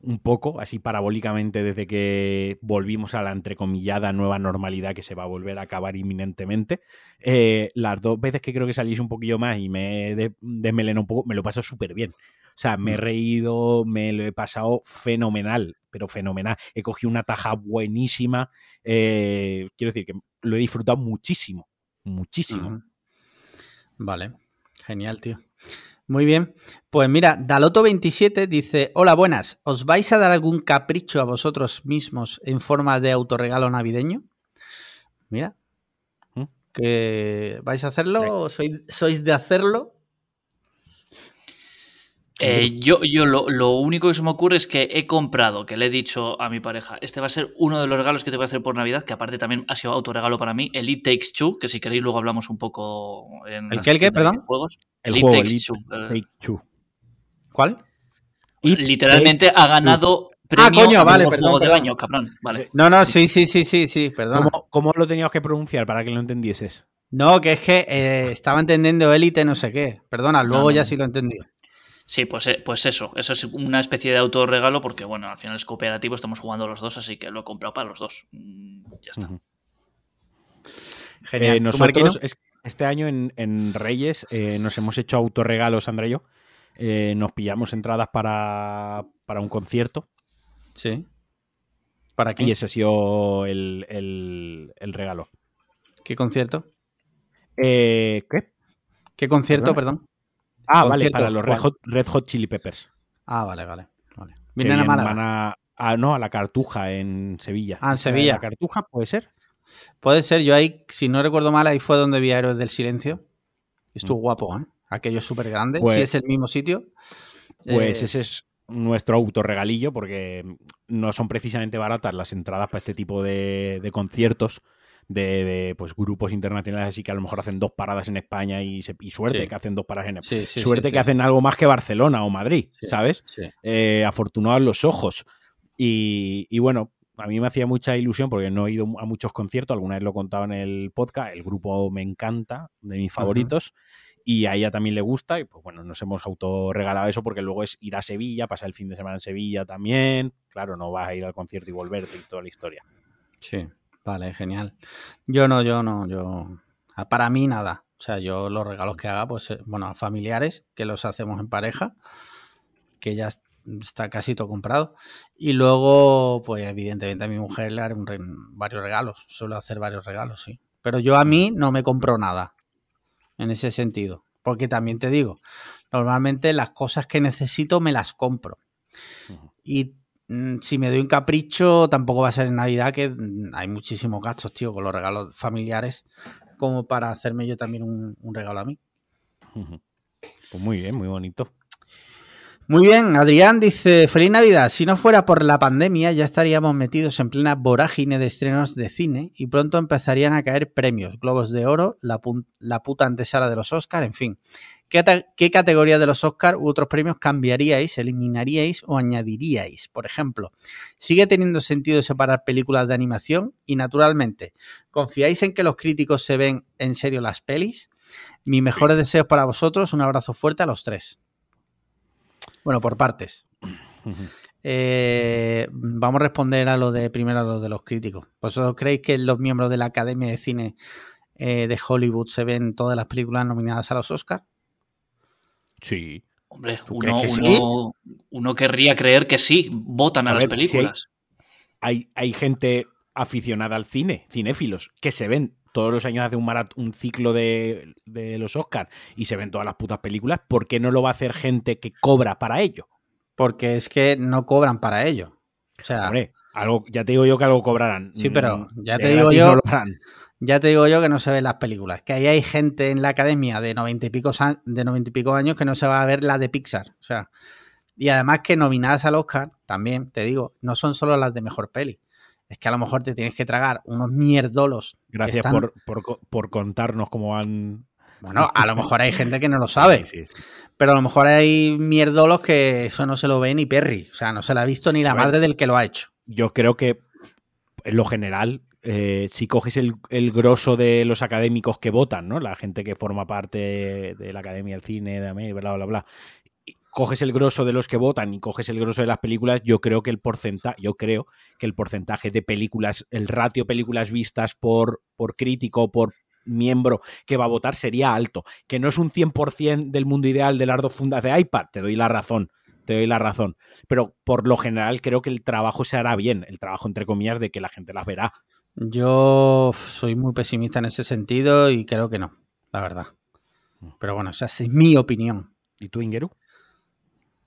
Speaker 2: un poco, así parabólicamente, desde que volvimos a la entrecomillada nueva normalidad que se va a volver a acabar inminentemente, eh, las dos veces que creo que salís un poquillo más y me he de- desmelenado un poco, me lo he pasado súper bien. O sea, me he reído, me lo he pasado fenomenal, pero fenomenal. He cogido una taja buenísima. eh, quiero decir que lo he disfrutado muchísimo, muchísimo.
Speaker 1: Vale, genial, tío. Muy bien. Pues mira, Daloto27 dice: Hola, buenas. ¿Os vais a dar algún capricho a vosotros mismos en forma de autorregalo navideño? Mira.
Speaker 2: ¿Mm?
Speaker 1: ¿Que vais a hacerlo? ¿O sois, sois de hacerlo?
Speaker 3: Eh, yo yo lo, lo único que se me ocurre es que he comprado, que le he dicho a mi pareja, este va a ser uno de los regalos que te voy a hacer por Navidad, que aparte también ha sido autorregalo para mí, el It Takes Two, que si queréis luego hablamos un poco en
Speaker 1: ¿El qué, el qué, perdón?
Speaker 3: videojuegos.
Speaker 2: El
Speaker 3: El, It
Speaker 2: juego,
Speaker 3: Takes
Speaker 2: It
Speaker 3: Two. eh,
Speaker 2: Take two.
Speaker 1: ¿Cuál?
Speaker 2: It
Speaker 3: literalmente ha ganado premio
Speaker 1: coño,
Speaker 3: a
Speaker 1: vale, perdón,
Speaker 3: juego del
Speaker 1: perdón.
Speaker 3: año, cabrón. Vale.
Speaker 1: No, no, sí, sí, sí, sí, sí, perdona.
Speaker 2: ¿Cómo, cómo lo teníamos que pronunciar para que lo entendieses?
Speaker 1: No, que es que eh, estaba entendiendo élite no sé qué. Perdona, luego
Speaker 3: no,
Speaker 1: ya sí lo he entendido.
Speaker 3: Sí, pues, eh, pues eso. Eso es una especie de autorregalo porque, bueno, al final es cooperativo, estamos jugando los dos, así que lo he comprado para los dos. Mm, Ya está.
Speaker 1: Genial.
Speaker 2: Eh,
Speaker 1: ¿Tú,
Speaker 2: nosotros es- este año en, en Reyes eh, nos hemos hecho autorregalos, André y yo. Eh, nos pillamos entradas para, para un concierto
Speaker 1: Sí. ¿Para qué?
Speaker 2: y ese ha sido el, el- el regalo.
Speaker 1: ¿Qué concierto?
Speaker 2: Eh, ¿Qué?
Speaker 1: ¿Qué concierto, perdón?
Speaker 2: Ah, vale, para los Red. Hot, Red Hot Chili Peppers.
Speaker 1: Ah, vale, vale. vale. Vienen a Málaga.
Speaker 2: van a- no, a la Cartuja en Sevilla.
Speaker 1: Ah, en
Speaker 2: ¿Esa
Speaker 1: Sevilla.
Speaker 2: ¿La Cartuja puede ser?
Speaker 1: Puede ser, yo ahí, si no recuerdo mal, ahí fue donde vi a Héroes del Silencio. Estuvo guapo, ¿eh? Aquello súper grande.
Speaker 2: Mm. Pues-
Speaker 1: si es el mismo sitio.
Speaker 2: Pues
Speaker 1: eh,
Speaker 2: ese es nuestro autorregalillo porque no son precisamente baratas las entradas para este tipo de, de conciertos de, de, pues grupos internacionales así que a lo mejor hacen dos paradas en España y, se- y suerte
Speaker 1: Sí.
Speaker 2: que hacen dos paradas en
Speaker 1: Sí, sí,
Speaker 2: suerte que hacen algo más que Barcelona o Madrid. ¿sabes? Eh, afortunados los ojos. Y, y bueno, a mí me hacía mucha ilusión porque no he ido a muchos conciertos, alguna vez lo he contado en el podcast, el grupo me encanta, de mis favoritos, y a ella también le gusta, y pues bueno, nos hemos autorregalado eso porque luego es ir a Sevilla, pasar el fin de semana en Sevilla también, claro, no vas a ir al concierto y volverte y toda la historia.
Speaker 1: Sí, vale, genial. Yo no, yo no, yo. ah, Para mí nada. O sea, yo los regalos que haga, pues, eh, bueno, a familiares, que los hacemos en pareja, que ya está casi todo comprado. Y luego, pues, evidentemente a mi mujer le haré un re- varios regalos. Suelo hacer varios regalos, sí. Pero yo a mí no me compro nada en ese sentido. Porque también te digo, normalmente las cosas que necesito me las compro. Y mm, si me doy un capricho, tampoco va a ser en Navidad, que mm, hay muchísimos gastos, tío, con los regalos familiares, como para hacerme yo también un, un regalo a mí.
Speaker 2: Pues muy bien, muy bonito.
Speaker 1: Muy bien, Adrián dice, feliz Navidad, si no fuera por la pandemia ya estaríamos metidos en plena vorágine de estrenos de cine y pronto empezarían a caer premios, globos de oro, la, la puta antesala de los Oscar, en fin. ¿Qué, qué categoría de los Oscar u otros premios cambiaríais, eliminaríais o añadiríais? Por ejemplo, ¿sigue teniendo sentido separar películas de animación? Y naturalmente, ¿confiáis en que los críticos se ven en serio las pelis? Mis mejores deseos para vosotros, un abrazo fuerte a los tres. Bueno, por partes. Eh, vamos a responder a lo de primero a lo de los críticos. ¿Vosotros creéis que los miembros de la Academia de Cine eh, de Hollywood se ven todas las películas nominadas a los Oscars?
Speaker 2: Sí.
Speaker 3: Hombre,
Speaker 1: ¿Tú
Speaker 3: uno,
Speaker 1: crees que sí?
Speaker 3: uno, uno querría creer que sí, votan a,
Speaker 2: A
Speaker 3: las
Speaker 2: ver, si hay-
Speaker 3: películas.
Speaker 2: Hay, hay gente aficionada al cine, cinéfilos, que se ven todos los años hace un marat- un ciclo de, de los Oscars y se ven todas las putas películas. ¿Por qué no lo va a hacer gente que cobra para ello?
Speaker 1: Porque es que no cobran para ello. O sea,
Speaker 2: Hombre, algo, ya te digo yo que algo cobrarán.
Speaker 1: Sí, pero
Speaker 2: Mm,
Speaker 1: ya
Speaker 2: de
Speaker 1: te digo yo-
Speaker 2: no
Speaker 1: ya te digo yo que no se ven las películas. Que ahí hay gente en la Academia de noventa y pico, de 90 y pico años que no se va a ver la de Pixar. O sea, y además que nominadas al Oscar, también te digo, no son solo las de mejor peli. Es que a lo mejor te tienes que tragar unos mierdolos.
Speaker 2: Gracias
Speaker 1: están-
Speaker 2: por, por, por contarnos cómo van.
Speaker 1: Bueno, a lo mejor hay gente que no lo sabe,
Speaker 2: Sí, sí.
Speaker 1: pero a lo mejor hay mierdolos que eso no se lo ve ni Perry. O sea, no se la ha visto ni la
Speaker 2: ver.
Speaker 1: madre del que lo ha hecho.
Speaker 2: Yo creo que, en lo general, eh, si coges el, el grosso de los académicos que votan, ¿no? La gente que forma parte de la Academia del Cine, de bla, bla, bla. Coges el grosso de los que votan y coges el grosso de las películas, yo creo que el porcentaje, yo creo que el porcentaje de películas, el ratio películas vistas por, por crítico, por miembro que va a votar sería alto. Que no es un 100% del mundo ideal de las dos fundas de iPad, te doy la razón, te doy la razón. Pero por lo general creo que el trabajo se hará bien, el trabajo entre comillas de que la gente las verá.
Speaker 1: Yo soy muy pesimista en ese sentido y creo que no, la verdad. Pero bueno, esa es mi opinión.
Speaker 2: ¿Y tú, Ingeru?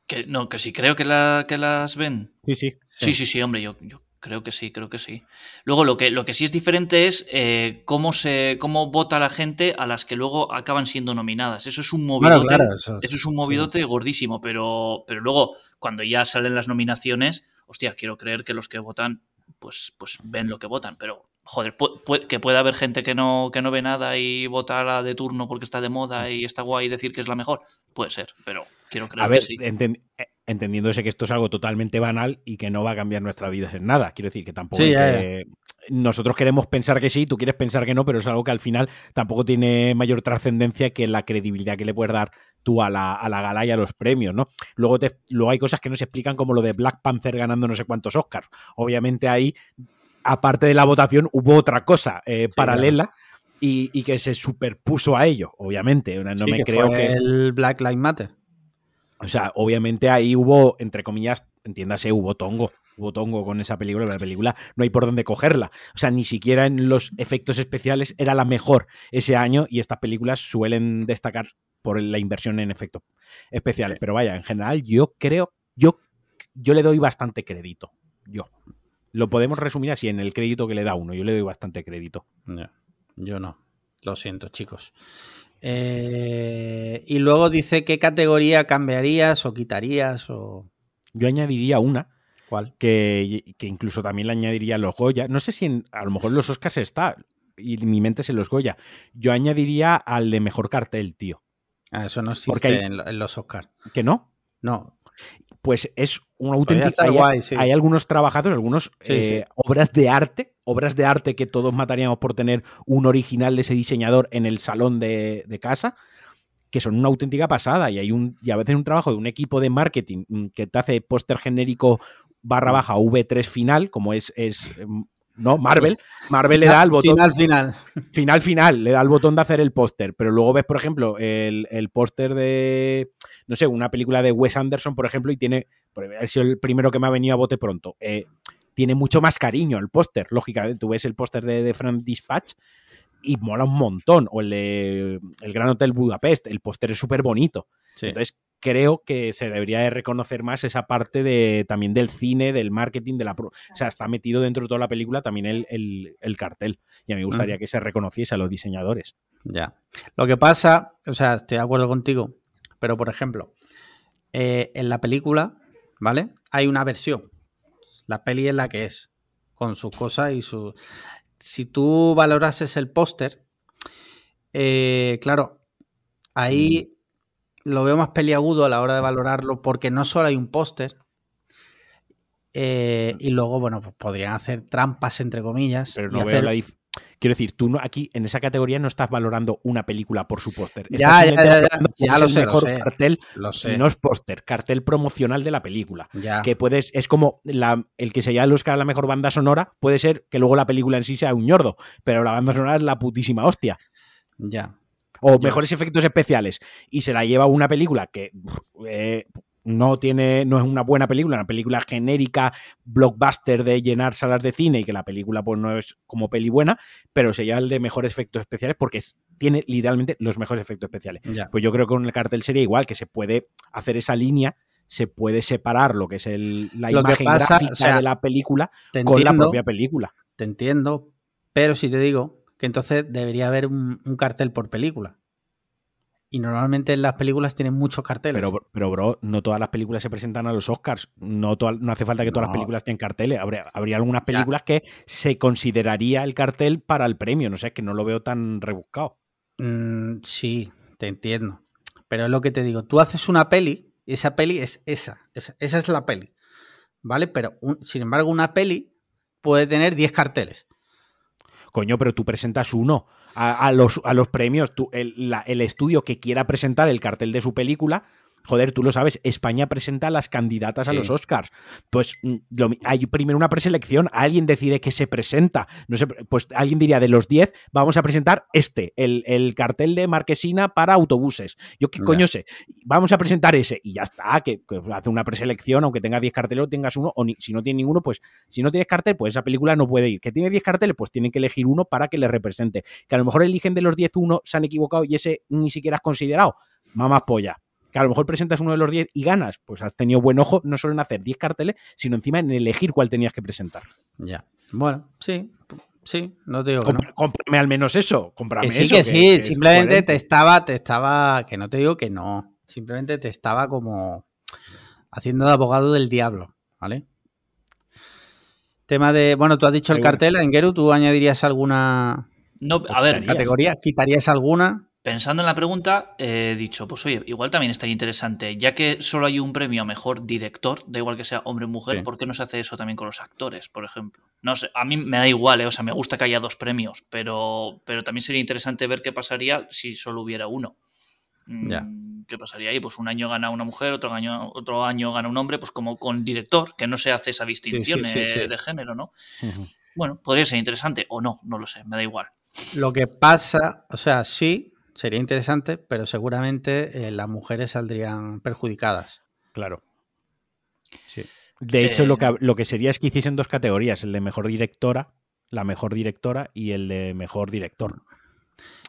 Speaker 3: Que, no, que sí creo que, la, que las ven.
Speaker 2: Sí, sí.
Speaker 3: Sí, sí, sí, hombre, yo, yo creo que sí, creo que sí. Luego lo que, lo que sí es diferente es eh, cómo se cómo vota la gente a las que luego acaban siendo nominadas. Eso es un movidote,
Speaker 1: Claro, claro, eso,
Speaker 3: eso es un movidote gordísimo, pero, pero luego cuando ya salen las nominaciones, hostia, quiero creer que los que votan pues, pues ven lo que votan, pero joder, pu- pu- que puede haber gente que no, que no ve nada y vota a la de turno porque está de moda y está guay y decir que es la mejor, puede ser, pero quiero creer
Speaker 2: A ver,
Speaker 3: que sí.
Speaker 2: enten- eh, entendiéndose que esto es algo totalmente banal y que no va a cambiar nuestra vida en nada. Quiero decir que tampoco
Speaker 1: Sí,
Speaker 2: que- nosotros queremos pensar que sí, tú quieres pensar que no, pero es algo que al final tampoco tiene mayor trascendencia que la credibilidad que le puedes dar tú a la, a la gala y a los premios, ¿no? Luego, te- luego hay cosas que no se explican como lo de Black Panther ganando no sé cuántos Oscars. Obviamente ahí, aparte de la votación, hubo otra cosa eh, paralela. Y, y que se superpuso a ello, obviamente. No
Speaker 1: Sí,
Speaker 2: me
Speaker 1: que
Speaker 2: creo
Speaker 1: fue
Speaker 2: que.
Speaker 1: el Black Lives Matter.
Speaker 2: O sea, obviamente ahí hubo, entre comillas, entiéndase, hubo tongo. Hubo tongo con esa película. La película no hay por dónde cogerla. O sea, ni siquiera en los efectos especiales era la mejor ese año y estas películas suelen destacar por la inversión en efectos especiales. Pero vaya, en general, yo creo, yo, yo le doy bastante crédito. Yo. Lo podemos resumir así en el crédito que le da uno. Yo le doy bastante crédito.
Speaker 1: Yo no. Lo siento, chicos. Eh, y luego dice qué categoría cambiarías o quitarías o
Speaker 2: Yo añadiría una
Speaker 1: cuál.
Speaker 2: que, que incluso también le añadiría los Goya. No sé si en- a lo mejor los Oscars está y mi mente se los Goya. Yo añadiría al de mejor cartel, tío.
Speaker 1: Ah, eso no existe
Speaker 2: hay-
Speaker 1: en los Oscars.
Speaker 2: ¿Que no?
Speaker 1: No.
Speaker 2: Pues es una auténtica. Hay,
Speaker 1: guay, sí.
Speaker 2: hay algunos trabajadores, algunos
Speaker 1: Sí,
Speaker 2: eh,
Speaker 1: sí.
Speaker 2: obras de arte, obras de arte que todos mataríamos por tener un original de ese diseñador en el salón de, de casa, que son una auténtica pasada. Y hay un, y a veces un trabajo de un equipo de marketing mm, que te hace póster genérico
Speaker 1: Mm.
Speaker 2: barra baja V3 final, como es, es em, No, Marvel. Marvel le da al botón.
Speaker 1: Final, final.
Speaker 2: Final, final. Le da el botón de hacer el póster. Pero luego ves, por ejemplo, el, el póster de. No sé, una película de Wes Anderson, por ejemplo, y tiene. Ha sido el primero que me ha venido a bote pronto. Eh, tiene mucho más cariño el póster, lógicamente. Tú ves el póster de, de Frank Dispatch y mola un montón. O el de El Gran Hotel Budapest, el póster es súper bonito.
Speaker 1: Sí.
Speaker 2: Entonces, creo que se debería de reconocer más esa parte de también del cine, del marketing, de la... pro- O sea, está metido dentro de toda la película también el, el- el cartel. Y a mí me gustaría que se reconociese a los diseñadores.
Speaker 1: Ya. Lo que pasa, o sea, estoy de acuerdo contigo, pero por ejemplo, eh, en la película, ¿vale? Hay una versión. La peli es la que es, con sus cosas y su. Si tú valorases el póster, eh, claro, ahí lo veo más peliagudo a la hora de valorarlo, porque no solo hay un póster. eh, y luego, bueno, pues podrían hacer trampas, entre comillas.
Speaker 2: Pero
Speaker 1: y
Speaker 2: no veo
Speaker 1: hacer-
Speaker 2: la dif- Quiero decir, tú no, aquí en esa categoría no estás valorando una película por su póster.
Speaker 1: Ya, ya, ya, lo sé, lo
Speaker 2: mejor
Speaker 1: sé.
Speaker 2: cartel
Speaker 1: Lo sé.
Speaker 2: y no es póster, cartel promocional de la película.
Speaker 1: Ya.
Speaker 2: Que puedes, es como la- el que se llama el Oscar a la mejor banda sonora, puede ser que luego la película en sí sea un ñordo, pero la banda sonora es la putísima hostia.
Speaker 1: Ya.
Speaker 2: O mejores efectos especiales. Y se la lleva una película que eh, no tiene, no es una buena película, una película genérica, blockbuster de llenar salas de cine y que la película pues no es como peli buena, pero se lleva el de mejores efectos especiales porque es- tiene literalmente los mejores efectos especiales.
Speaker 1: Ya.
Speaker 2: Pues yo creo que con el cartel sería igual, que se puede hacer esa línea, se puede separar lo que es el- la
Speaker 1: Lo
Speaker 2: imagen
Speaker 1: pasa,
Speaker 2: gráfica
Speaker 1: o sea,
Speaker 2: de la película con la propia película.
Speaker 1: te entiendo, pero si te digo que entonces debería haber un, un cartel por película. Y normalmente en las películas tienen muchos carteles.
Speaker 2: Pero, pero, bro, no todas las películas se presentan a los Oscars. No, toda- no hace falta que todas
Speaker 1: No.
Speaker 2: las películas tengan carteles. Habría, habría algunas películas que se consideraría el cartel para el premio. No sé, es que no lo veo tan rebuscado.
Speaker 1: Mm, sí, te entiendo. Pero es lo que te digo. Tú haces una peli y esa peli es esa. Esa, esa es la peli. ¿Vale? Pero un- sin embargo, una peli puede tener 10 carteles.
Speaker 2: Coño, pero tú presentas uno a, a los, a los premios. El, la- el estudio que quiera presentar el cartel de su película. Joder, tú lo sabes, España presenta a las candidatas a los Oscars. Pues mm, lo hay primero una preselección, alguien decide que se presenta. No sé, pues alguien diría de los 10, vamos a presentar este, el, el cartel de Marquesina para autobuses. Yo qué coño sé, vamos a presentar ese y ya está, que, que hace una preselección, aunque tenga 10 carteles o tengas uno, o ni- si no tiene ninguno, pues si no tienes cartel, pues esa película no puede ir. Que tiene 10 carteles, pues tienen que elegir uno para que le represente. Que a lo mejor eligen de los 10 uno, se han equivocado y ese ni siquiera has considerado. Mamás polla. Que a lo mejor presentas uno de los 10 y ganas, pues has tenido buen ojo no solo en hacer 10 carteles, sino encima en elegir cuál tenías que presentar.
Speaker 1: Ya. Bueno, sí. Sí, no te digo que no.
Speaker 2: Compr- Cómprame al menos eso, cómprame
Speaker 1: Que sí,
Speaker 2: eso.
Speaker 1: que sí, simplemente te estaba, te estaba, que no te digo que no, simplemente te estaba como haciendo de abogado del diablo, ¿vale? Tema de, bueno, tú has dicho el cartel, Engeru, ¿tú añadirías alguna
Speaker 3: No, a ver,
Speaker 1: categoría? ¿Quitarías alguna?
Speaker 3: Pensando en la pregunta, he dicho, pues oye, igual también estaría interesante, ya que solo hay un premio a mejor director, da igual que sea hombre o mujer,
Speaker 1: Sí.
Speaker 3: ¿por qué no se hace eso también con los actores, por ejemplo? No sé, a mí me da igual, ¿eh? o sea, me gusta que haya dos premios, pero, pero también sería interesante ver qué pasaría si solo hubiera uno. Mm,
Speaker 1: Ya.
Speaker 3: ¿Qué pasaría ahí? Pues un año gana una mujer, otro año, otro año gana un hombre, pues como con director, que no se hace esa distinción
Speaker 1: sí,
Speaker 3: eh,
Speaker 1: sí.
Speaker 3: de género, ¿no? Bueno, podría ser interesante o no, no lo sé, me da igual.
Speaker 1: Lo que pasa, o sea, sí, sería interesante, pero seguramente eh, las mujeres saldrían perjudicadas.
Speaker 2: Claro. De hecho,
Speaker 3: Eh,
Speaker 2: lo, que, lo que sería es que hiciesen dos categorías, el de mejor directora, la mejor directora y el de mejor director.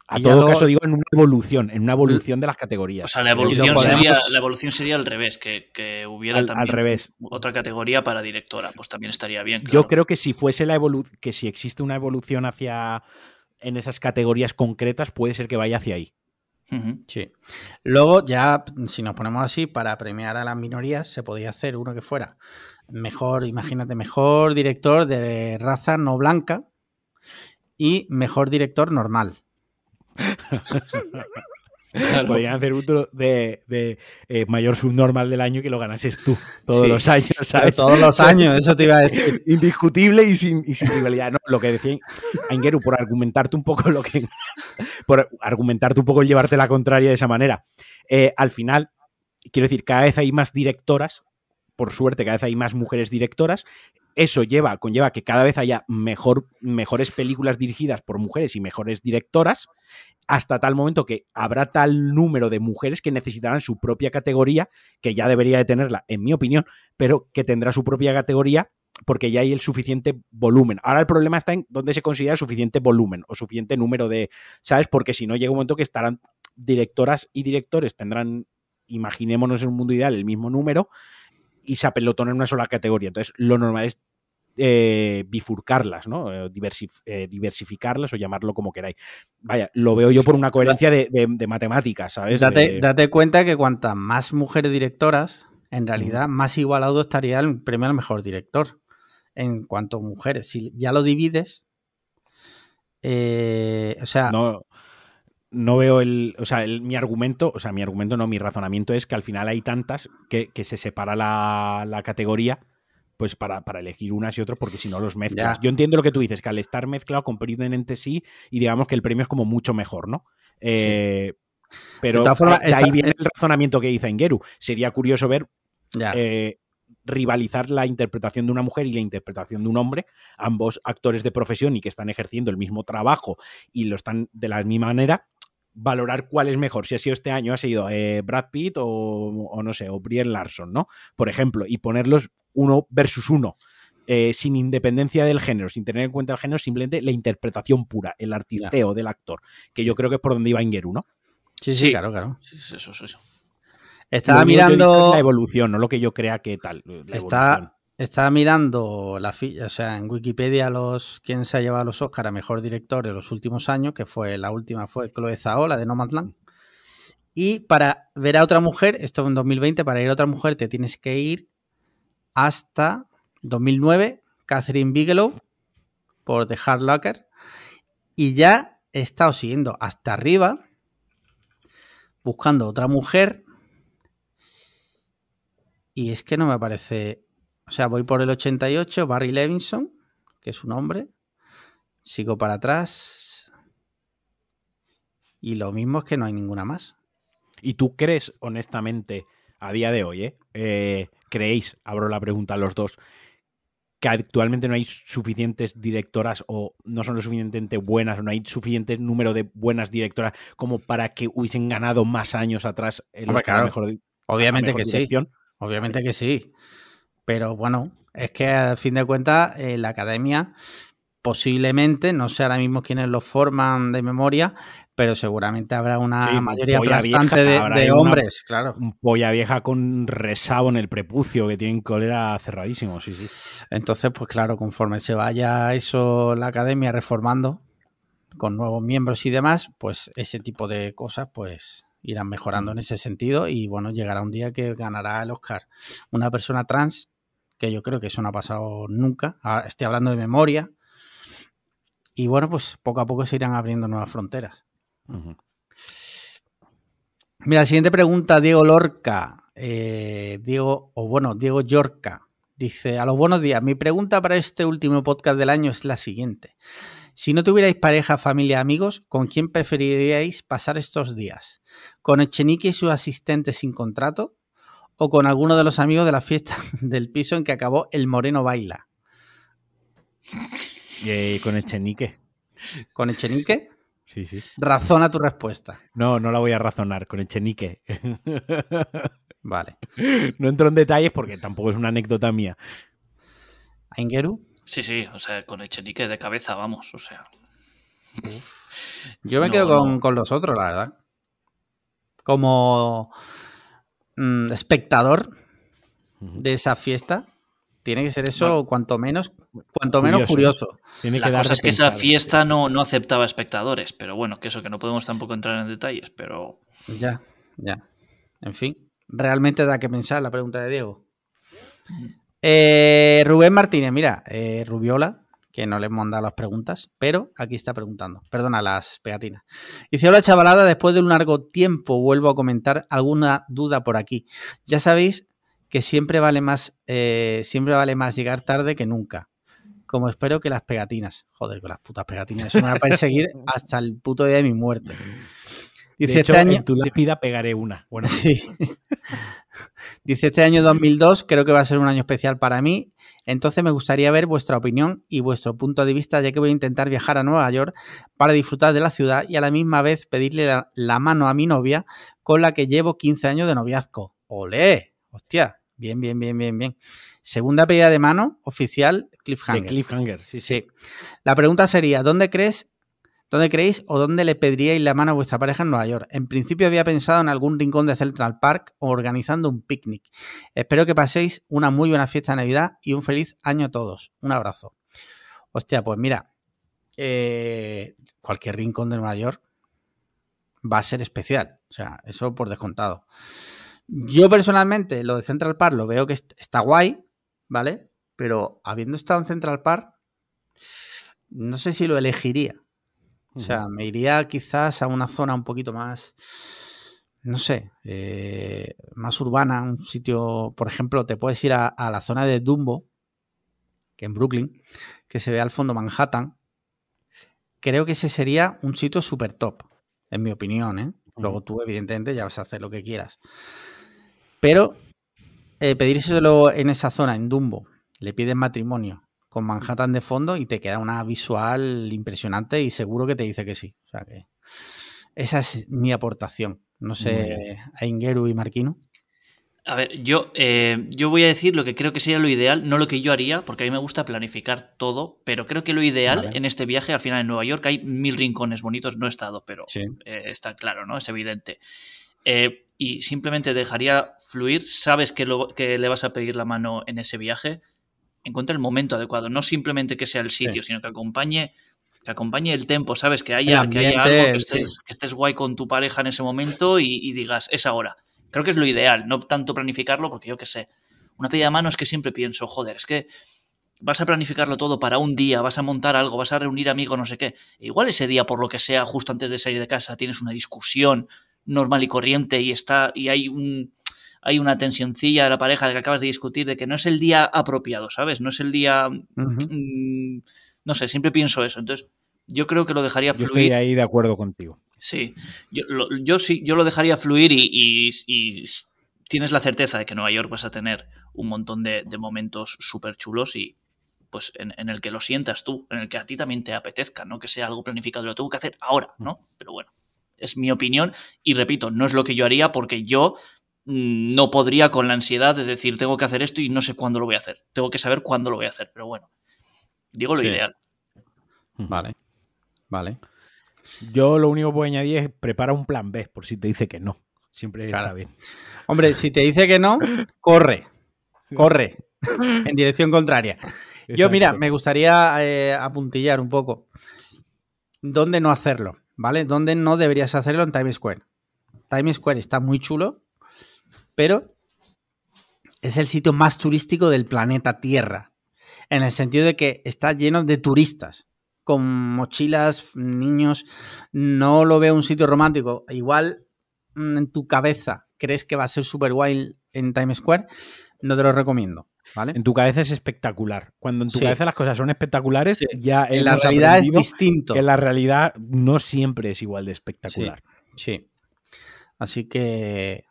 Speaker 2: A
Speaker 1: Y
Speaker 2: todo caso, digo, en una evolución, en una evolución de las categorías.
Speaker 3: O sea, la evolución,
Speaker 1: podemos-
Speaker 3: sería, la evolución sería al revés, que, que hubiera
Speaker 2: Al- al
Speaker 3: también
Speaker 2: revés.
Speaker 3: otra categoría para directora, pues también estaría bien.
Speaker 2: Yo creo que si fuese la evolución, que si existe una evolución hacia en esas categorías concretas, puede ser que vaya hacia ahí.
Speaker 1: Sí. Luego, ya, si nos ponemos así, para premiar a las minorías, se podía hacer uno que fuera mejor, imagínate, mejor director de raza no blanca y mejor director normal.
Speaker 2: Podrían hacer otro de, de, eh, mayor subnormal del año que lo ganases tú todos
Speaker 1: Sí.
Speaker 2: los años,
Speaker 1: todos los años, eso te iba a decir.
Speaker 2: Indiscutible y sin, y sin rivalidad. No, lo que decía Aingeru, por argumentarte un poco lo que. por argumentarte un poco el llevarte la contraria de esa manera. Eh, al final, quiero decir, cada vez hay más directoras. Por suerte, cada vez hay más mujeres directoras. Eso lleva, conlleva que cada vez haya mejor, mejores películas dirigidas por mujeres y mejores directoras, hasta tal momento que habrá tal número de mujeres que necesitarán su propia categoría, que ya debería de tenerla, en mi opinión, pero que tendrá su propia categoría porque ya hay el suficiente volumen. Ahora el problema está en dónde se considera suficiente volumen o suficiente número de, ¿sabes? Porque si no llega un momento que estarán directoras y directores, tendrán, imaginémonos en un mundo ideal, el mismo número y se apelotonan en una sola categoría. Entonces, lo normal es eh, bifurcarlas, ¿no? Eh, eh, diversificarlas o llamarlo como queráis. Vaya, lo veo yo por una coherencia de, matemáticas, ¿sabes?
Speaker 1: Date, cuenta que cuantas más mujeres directoras, en realidad más igualado estaría el premio al mejor director en cuanto a mujeres. Si ya lo divides, o sea...
Speaker 2: No, no veo el. O sea, mi argumento, o sea, mi argumento no, mi razonamiento es que al final hay tantas que, se separa la, categoría pues para, elegir unas y otras, porque si no los mezclas. Yo entiendo lo que tú dices, que al estar mezclado compiten entre sí y digamos que el premio es como mucho mejor, ¿no? Eh, pero de, ahí viene el razonamiento que dice Engeru. Sería curioso ver eh, rivalizar la interpretación de una mujer y la interpretación de un hombre, ambos actores de profesión y que están ejerciendo el mismo trabajo y lo están de la misma manera, valorar cuál es mejor, si ha sido este año, ha sido eh, Brad Pitt o, no sé, o Brian Larson, ¿no? Por ejemplo, y ponerlos uno versus uno. Eh, sin independencia del género, sin tener en cuenta el género, simplemente la interpretación pura, el artisteo del actor, que yo creo que es por donde iba Ingeru, ¿no?
Speaker 1: Sí, sí, claro, claro.
Speaker 3: eso, eso, eso.
Speaker 1: Estaba mirando.
Speaker 2: La evolución, no lo que yo crea que tal.
Speaker 1: está, estaba mirando la o sea, en Wikipedia los quién se ha llevado los Oscar a mejor director en los últimos años, que fue la última fue Chloe Zhao, la de Nomadland. Y para ver a otra mujer, esto en 2020, para ir a otra mujer te tienes que ir hasta 2009, Catherine Bigelow por The Hard Locker. Y ya he estado siguiendo hasta arriba, buscando otra mujer. Y es que no me parece o sea, voy por el 88, Barry Levinson, que es su nombre. Sigo para atrás. Y lo mismo es que no hay ninguna más.
Speaker 2: ¿Y tú crees, honestamente, a día de hoy, eh, eh, creéis, abro la pregunta a los dos, que actualmente no hay suficientes directoras o no son lo suficientemente buenas o no hay suficiente número de buenas directoras como para que hubiesen ganado más años atrás
Speaker 1: el mejor, Obviamente que sí. Obviamente que sí. Pero bueno, es que al fin de cuentas eh, la academia posiblemente, no sé ahora mismo quiénes lo forman de memoria, pero seguramente habrá una mayoría aplastante de, hombres, claro.
Speaker 2: Un polla vieja con resabo en el prepucio, que tienen cólera cerradísimo, sí, sí.
Speaker 1: Entonces, pues claro, conforme se vaya eso, la academia reformando, con nuevos miembros y demás, pues ese tipo de cosas, pues irán mejorando mm. en ese sentido y bueno, llegará un día que ganará el Oscar una persona trans que yo creo que eso no ha pasado nunca. estoy hablando de memoria. Y bueno, pues poco a poco se irán abriendo nuevas fronteras. Mira, la siguiente pregunta, Diego Lorca. Eh, Diego, o bueno, Diego Yorca. Dice, a los buenos días, mi pregunta para este último podcast del año es la siguiente. Si no tuvierais pareja, familia, amigos, ¿con quién preferiríais pasar estos días? ¿Con Echenique y su asistente sin contrato? O con alguno de los amigos de la fiesta del piso en que acabó el Moreno Baila.
Speaker 2: ¿Y con Echenique?
Speaker 1: ¿Con Echenique?
Speaker 2: Sí, sí.
Speaker 1: Razona tu respuesta.
Speaker 2: No, no la voy a razonar, con Echenique.
Speaker 1: Vale.
Speaker 2: No entro en detalles porque tampoco es una anécdota mía.
Speaker 1: ¿Aingeru?
Speaker 3: Sí, sí, o sea, con Echenique de cabeza, vamos, o sea.
Speaker 1: Yo me quedo con, con los otros, la verdad. Como Mm, espectador de esa fiesta, tiene que ser eso cuanto menos, cuanto menos curioso.
Speaker 3: La cosa es que esa fiesta no, no aceptaba espectadores, pero bueno, que eso que no podemos tampoco entrar en detalles, pero.
Speaker 1: Ya, ya. En fin, realmente da que pensar la pregunta de Diego. Eh, Rubén Martínez, mira, eh, Rubiola, que no le hemos mandado las preguntas, pero aquí está preguntando. Perdona, las pegatinas. Dice, hola chavalada, después de un largo tiempo vuelvo a comentar alguna duda por aquí. Ya sabéis que siempre vale más, eh, siempre vale más llegar tarde que nunca. Como espero que las pegatinas. Joder, con las putas pegatinas. Eso me va a perseguir hasta el puto día de mi muerte.
Speaker 2: Dice de hecho, este año. En tu lápida pegaré una. Bueno, sí.
Speaker 1: Dice este año 2002, creo que va a ser un año especial para mí. Entonces me gustaría ver vuestra opinión y vuestro punto de vista, ya que voy a intentar viajar a Nueva York para disfrutar de la ciudad y a la misma vez pedirle la, la mano a mi novia con la que llevo 15 años de noviazgo. ¡Olé! Hostia, bien, bien, bien, bien, bien. Segunda pedida de mano oficial, Cliffhanger.
Speaker 2: cliffhanger, sí, sí.
Speaker 1: La pregunta sería, ¿dónde crees ¿Dónde creéis o dónde le pediríais la mano a vuestra pareja en Nueva York? En principio había pensado en algún rincón de Central Park o organizando un picnic. Espero que paséis una muy buena fiesta de Navidad y un feliz año a todos. Un abrazo. Hostia, pues mira, eh, cualquier rincón de Nueva York va a ser especial. O sea, eso por descontado. Yo personalmente lo de Central Park lo veo que está guay, ¿vale? Pero habiendo estado en Central Park, no sé si lo elegiría. O sea, me iría quizás a una zona un poquito más, no sé, eh, más urbana, un sitio, por ejemplo, te puedes ir a, la zona de Dumbo, que en Brooklyn, que se ve al fondo Manhattan. Creo que ese sería un sitio súper top, en mi opinión. ¿eh? Luego tú, evidentemente, ya vas a hacer lo que quieras. Pero eh, pedírselo en esa zona, en Dumbo, le piden matrimonio con Manhattan de fondo y te queda una visual impresionante y seguro que te dice que sí. O sea que esa es mi aportación. No sé, a Ingeru y Marquino.
Speaker 3: A ver, yo, eh, yo voy a decir lo que creo que sería lo ideal, no lo que yo haría, porque a mí me gusta planificar todo, pero creo que lo ideal en este viaje, al final en Nueva York, hay mil rincones bonitos, no he estado, pero eh, está claro, ¿no? Es evidente. Eh, y simplemente dejaría fluir, sabes que, lo, que le vas a pedir la mano en ese viaje, encuentra el momento adecuado, no simplemente que sea el sitio, sino que acompañe que acompañe el tempo, ¿sabes? Que haya, que haya algo, que estés, guay con tu pareja en ese momento y, digas, es ahora. Creo que es lo ideal, no tanto planificarlo, porque yo qué sé, una pedida de mano es que siempre pienso, joder, es que vas a planificarlo todo para un día, vas a montar algo, vas a reunir amigos, no sé qué. igual ese día, por lo que sea, justo antes de salir de casa, tienes una discusión normal y corriente y está, y hay un hay una tensioncilla de la pareja de que acabas de discutir, de que no es el día apropiado, ¿sabes? No es el día... Mm, no sé, siempre pienso eso. Entonces, yo creo que lo dejaría fluir.
Speaker 2: Yo estoy ahí de acuerdo contigo.
Speaker 3: Sí, yo, yo sí, yo lo dejaría fluir y, tienes la certeza de que en Nueva York vas a tener un montón de, momentos súper chulos y pues en, el que lo sientas tú, en el que a ti también te apetezca, no que sea algo planificado, lo tengo que hacer ahora, ¿no? Pero bueno, es mi opinión y repito, no es lo que yo haría porque yo no podría con la ansiedad de decir tengo que hacer esto y no sé cuándo lo voy a hacer. Tengo que saber cuándo lo voy a hacer, pero bueno, digo lo ideal.
Speaker 1: Vale, vale.
Speaker 2: Yo lo único que puedo añadir es prepara un plan B por si te dice que no. Siempre está bien.
Speaker 1: Hombre, si te dice que no, corre, corre en dirección contraria. Yo, mira, me gustaría eh, apuntillar un poco. ¿Dónde no hacerlo? ¿Vale? ¿Dónde no deberías hacerlo en Times Square? Times Square está muy chulo, pero es el sitio más turístico del planeta Tierra, en el sentido de que está lleno de turistas, con mochilas, niños, no lo veo un sitio romántico, igual mm, en tu cabeza crees que va a ser super guay en Times Square, no te lo recomiendo. ¿Vale?
Speaker 2: En tu cabeza es espectacular. Cuando en tu cabeza las cosas son espectaculares, ya
Speaker 1: en la realidad es distinto.
Speaker 2: Que la realidad no siempre es igual de espectacular.
Speaker 1: sí. Así que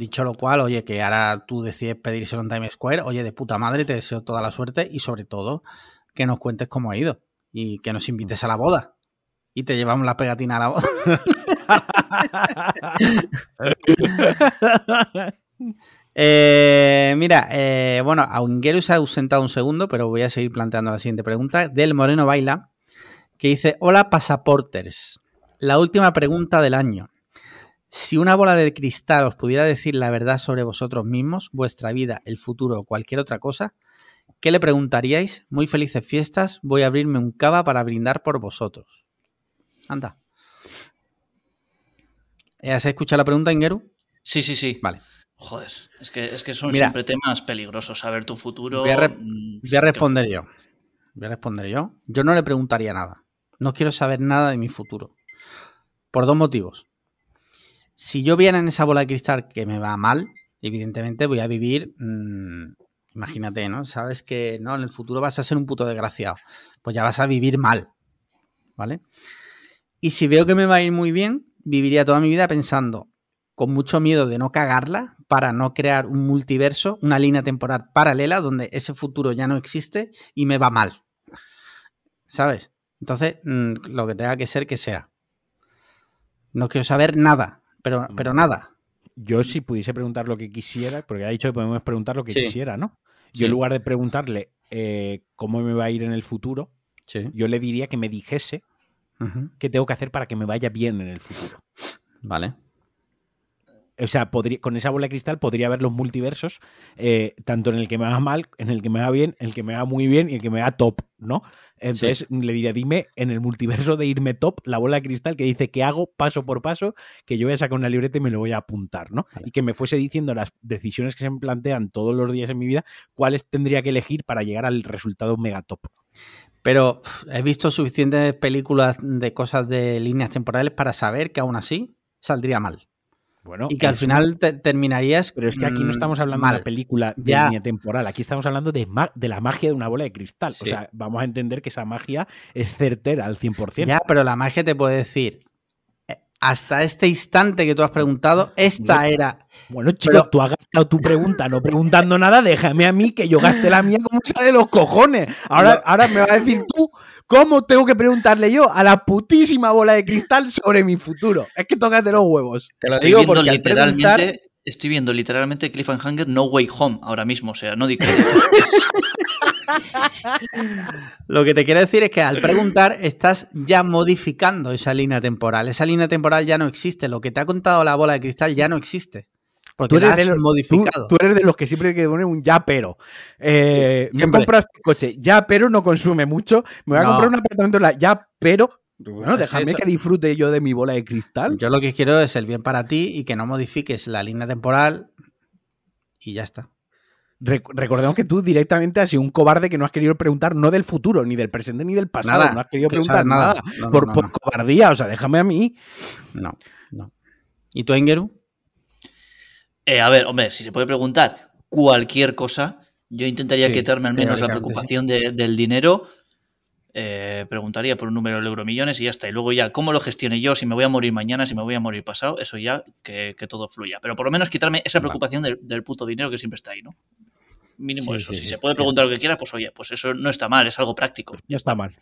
Speaker 1: Dicho lo cual, oye, que ahora tú decides pedírselo en Times Square, oye, de puta madre, te deseo toda la suerte y sobre todo que nos cuentes cómo ha ido y que nos invites a la boda y te llevamos la pegatina a la boda. Eh, mira, eh, bueno, Aunguero se ha ausentado un segundo, pero voy a seguir planteando la siguiente pregunta. Del Moreno Baila, que dice: Hola, pasaporters. La última pregunta del año. Si una bola de cristal os pudiera decir la verdad sobre vosotros mismos, vuestra vida, el futuro o cualquier otra cosa, ¿qué le preguntaríais? Muy felices fiestas, voy a abrirme un cava para brindar por vosotros. Anda. ¿Has escuchado la pregunta, Ingeru?
Speaker 3: Sí, sí, sí.
Speaker 1: Vale.
Speaker 3: Joder, es que, es que son siempre temas peligrosos. Saber tu futuro.
Speaker 1: Voy a, mm, voy a responder yo. Voy a responder yo. Yo no le preguntaría nada. No quiero saber nada de mi futuro. Por dos motivos si yo viera en esa bola de cristal que me va mal, evidentemente voy a vivir, mm, imagínate, ¿no? Sabes que no, en el futuro vas a ser un puto desgraciado, pues ya vas a vivir mal, ¿vale? Y si veo que me va a ir muy bien, viviría toda mi vida pensando, con mucho miedo de no cagarla, para no crear un multiverso, una línea temporal paralela donde ese futuro ya no existe y me va mal. ¿Sabes? Entonces, mm, lo que tenga que ser, que sea. No quiero saber nada, pero, pero nada.
Speaker 2: Yo si pudiese preguntar lo que quisiera, porque ha dicho que podemos preguntar lo que
Speaker 1: Sí.
Speaker 2: quisiera, ¿no?
Speaker 1: Sí.
Speaker 2: Yo en lugar de preguntarle eh, cómo me va a ir en el futuro,
Speaker 1: Sí.
Speaker 2: yo le diría que me dijese qué tengo que hacer para que me vaya bien en el futuro.
Speaker 1: Vale.
Speaker 2: O sea, podría, con esa bola de cristal podría haber los multiversos, eh, tanto en el que me va mal, en el que me va bien, en el que me va muy bien y el que me va top, ¿no? Entonces le diría, dime en el multiverso de irme top, la bola de cristal que dice que hago paso por paso, que yo voy a sacar una libreta y me lo voy a apuntar, ¿no?
Speaker 1: Vale.
Speaker 2: Y que me fuese diciendo las decisiones que se me plantean todos los días en mi vida, cuáles tendría que elegir para llegar al resultado mega top.
Speaker 1: Pero he visto suficientes películas de cosas de líneas temporales para saber que aún así saldría mal.
Speaker 2: Bueno,
Speaker 1: Y que al final te- terminarías.
Speaker 2: Pero es que aquí no
Speaker 1: mm,
Speaker 2: estamos hablando de una película de
Speaker 1: Ya.
Speaker 2: línea temporal, aquí estamos hablando de, de la magia de una bola de cristal. O sea, vamos a entender que esa magia es certera al 100%.
Speaker 1: Ya, pero la magia te puede decir. Hasta este instante que tú has preguntado, esta era.
Speaker 2: Bueno, chico,
Speaker 1: Pero-
Speaker 2: tú has gastado tu pregunta no preguntando nada, déjame a mí que yo gaste la mía como sale de los cojones. Ahora,
Speaker 1: No.
Speaker 2: ahora me vas a decir tú cómo tengo que preguntarle yo a la putísima bola de cristal sobre mi futuro. Es que tocas de los huevos.
Speaker 1: Te lo
Speaker 3: Estoy
Speaker 1: digo porque al
Speaker 3: literalmente,
Speaker 1: preguntar.
Speaker 3: estoy viendo literalmente Cliffhanger No Way Home ahora mismo, o sea, no digo
Speaker 1: Lo que te quiero decir es que al preguntar estás ya modificando esa línea temporal. Esa línea temporal ya no existe. Lo que te ha contado la bola de cristal ya no existe. Porque
Speaker 2: Tú eres, de los,
Speaker 1: modificado.
Speaker 2: tú eres de los que siempre que poner un ya pero. Eh, me comprado este coche, ya pero no consume mucho. Me voy a comprar un apartamento en la ya pero. Bueno, déjame que disfrute yo de mi bola de cristal.
Speaker 1: Yo lo que quiero es el bien para ti y que no modifiques la línea temporal y ya está.
Speaker 2: Rec- recordemos que tú directamente has sido un cobarde que no has querido preguntar no del futuro, ni del presente, ni del pasado.
Speaker 1: Nada,
Speaker 2: no has querido
Speaker 1: que
Speaker 2: preguntar nada.
Speaker 1: nada. No, no,
Speaker 2: por,
Speaker 1: no,
Speaker 2: por
Speaker 1: no.
Speaker 2: cobardía, o sea, déjame a mí.
Speaker 1: No, no. ¿Y tú, Engeru?
Speaker 3: Eh, a ver, hombre, si se puede preguntar cualquier cosa, yo intentaría
Speaker 1: Sí,
Speaker 3: quitarme al menos la preocupación de- del dinero. eh, preguntaría por un número de euromillones y ya está. Y luego ya, ¿cómo lo gestione yo? Si me voy a morir mañana, si me voy a morir pasado, eso ya que, que todo fluya. Pero por lo menos quitarme esa
Speaker 2: Vale.
Speaker 3: preocupación del, del puto dinero que siempre está ahí, ¿no? Mínimo
Speaker 1: Sí,
Speaker 3: eso.
Speaker 1: sí,
Speaker 3: si
Speaker 1: sí,
Speaker 3: se puede preguntar lo que quieras, pues oye, pues eso no está mal, es algo práctico.
Speaker 2: No está mal.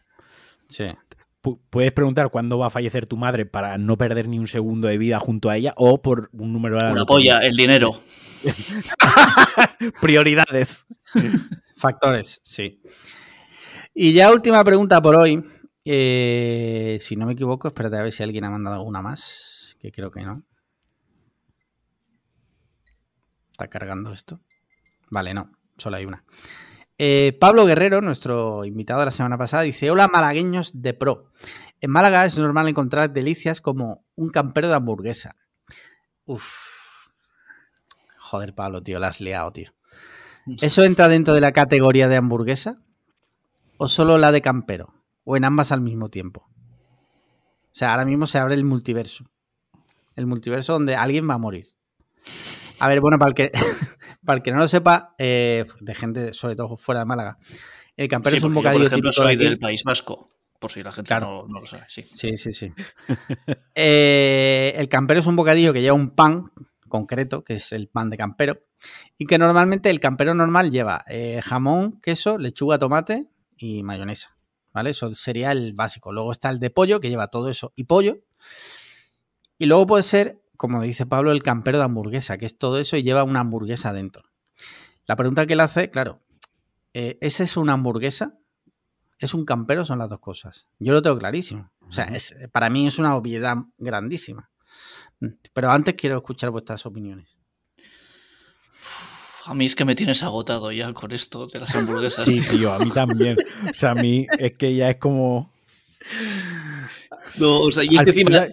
Speaker 1: Sí.
Speaker 2: Pu- Puedes preguntar cuándo va a fallecer tu madre para no perder ni un segundo de vida junto a ella o por un número de la
Speaker 3: Una polla, el dinero.
Speaker 2: Prioridades.
Speaker 1: Factores, sí. Y ya última pregunta por hoy. Eh, si no me equivoco, espérate a ver si alguien ha mandado alguna más. Que creo que no. ¿Está cargando esto? Vale, no. Solo hay una. Eh, Pablo Guerrero, nuestro invitado de la semana pasada, dice: Hola malagueños de pro. En Málaga es normal encontrar delicias como un campero de hamburguesa. Uf. Joder, Pablo, tío, la has liado, tío. ¿Eso entra dentro de la categoría de hamburguesa? ¿O solo la de campero? ¿O en ambas al mismo tiempo? O sea, ahora mismo se abre el multiverso. El multiverso donde alguien va a morir. A ver, bueno, para el que, para el que no lo sepa, eh, de gente, sobre todo fuera de Málaga, el campero
Speaker 3: Sí,
Speaker 1: es un
Speaker 3: porque yo,
Speaker 1: bocadillo
Speaker 3: por ejemplo,
Speaker 1: típico de
Speaker 3: soy del País Vasco, por si la gente
Speaker 1: Claro.
Speaker 3: no, no lo sabe. Sí.
Speaker 1: Sí, sí, sí. Eh, el campero es un bocadillo que lleva un pan concreto, que es el pan de campero, y que normalmente el campero normal lleva eh, jamón, queso, lechuga, tomate y mayonesa. ¿Vale? Eso sería el básico. Luego está el de pollo, que lleva todo eso y pollo. Y luego puede ser, como dice Pablo, el campero de hamburguesa, que es todo eso y lleva una hamburguesa dentro. La pregunta que él hace, claro, eh, ¿esa es una hamburguesa? ¿Es un campero? Son las dos cosas. Yo lo tengo clarísimo. O sea, es- para mí es una obviedad grandísima. Pero antes quiero escuchar vuestras opiniones.
Speaker 3: A mí es que me tienes agotado ya con esto de las hamburguesas.
Speaker 2: Sí,
Speaker 3: tío,
Speaker 2: a mí también. O sea, a mí es que ya es como.
Speaker 3: No, o sea, y es que encima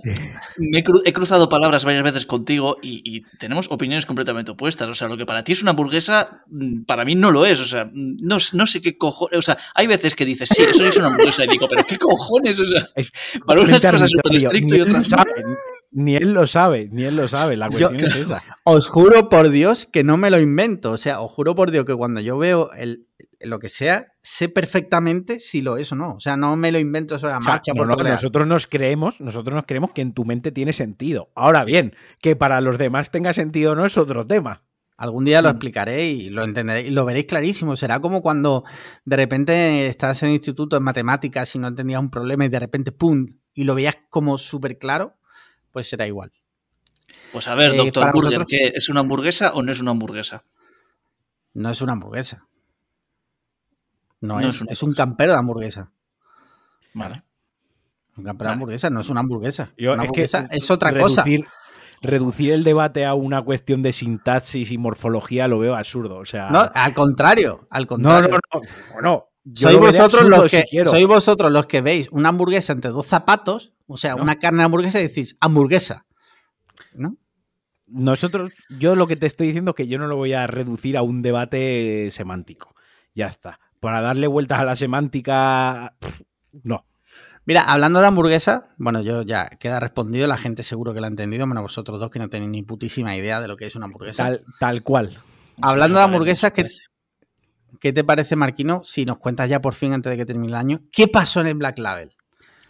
Speaker 3: me he, cru- he cruzado palabras varias veces contigo y, y tenemos opiniones completamente opuestas. O sea, lo que para ti es una hamburguesa, mm, para mí no lo es. O sea, mm, no, no sé qué cojones. O sea, hay veces que dices, sí, eso es una hamburguesa. Y digo, pero ¿qué cojones? O sea,
Speaker 2: es
Speaker 3: para unas cosas súper estricto
Speaker 2: Ni
Speaker 3: y
Speaker 2: él lo
Speaker 3: otras no.
Speaker 2: Ni él lo sabe, ni él lo sabe. La
Speaker 1: Yo-
Speaker 2: cuestión es esa.
Speaker 1: Os juro por Dios que no me lo invento. O sea, os juro por Dios que cuando yo veo el, lo que sea, sé perfectamente si lo es o no. O sea, no me lo invento sobre la
Speaker 2: O sea,
Speaker 1: marcha.
Speaker 2: no,
Speaker 1: por
Speaker 2: no, nosotros nos creemos, nosotros nos creemos que en tu mente tiene sentido. Ahora bien, que para los demás tenga sentido o no es otro tema.
Speaker 1: Algún día lo
Speaker 3: Mm.
Speaker 1: explicaré y lo entenderéis y lo veréis clarísimo. Será como cuando de repente estás en el instituto en matemáticas y no entendías un problema y de repente ¡pum! y lo veías como súper claro, pues será igual.
Speaker 3: Pues a ver,
Speaker 1: Eh,
Speaker 3: doctor Burger,
Speaker 1: vosotros-
Speaker 3: ¿qué, ¿es una hamburguesa o no es una hamburguesa?
Speaker 1: No es una hamburguesa. No,
Speaker 3: No
Speaker 1: es,
Speaker 3: es una
Speaker 1: es un campero de hamburguesa.
Speaker 3: Vale.
Speaker 1: Un campero de hamburguesa no es una hamburguesa.
Speaker 2: Yo-
Speaker 1: una
Speaker 2: es que
Speaker 1: hamburguesa es otra cosa.
Speaker 2: reducir, el debate a una cuestión de sintaxis y morfología lo veo absurdo. O sea,
Speaker 1: No, al contrario, al
Speaker 2: no,
Speaker 1: contrario.
Speaker 2: no, no. Bueno, yo
Speaker 1: sois
Speaker 2: lo
Speaker 1: vosotros los
Speaker 2: si
Speaker 1: que
Speaker 2: quiero.
Speaker 1: sois vosotros los que veis una hamburguesa entre dos zapatos, o sea,
Speaker 2: No.
Speaker 1: una carne de hamburguesa y decís hamburguesa. ¿No?
Speaker 2: Nosotros, yo lo que te estoy diciendo es que yo no lo voy a reducir a un debate semántico. Ya está. Para darle vueltas a la semántica, no.
Speaker 1: Mira, hablando de hamburguesa, bueno, yo ya queda respondido, la gente seguro que lo ha entendido, menos vosotros dos que no tenéis ni putísima idea de lo que es una hamburguesa.
Speaker 2: Tal, tal cual.
Speaker 1: Hablando de hamburguesas, ¿qué. ¿qué te parece, Marquino, si nos cuentas ya por fin, antes de que termine el año, qué pasó en el Black Label?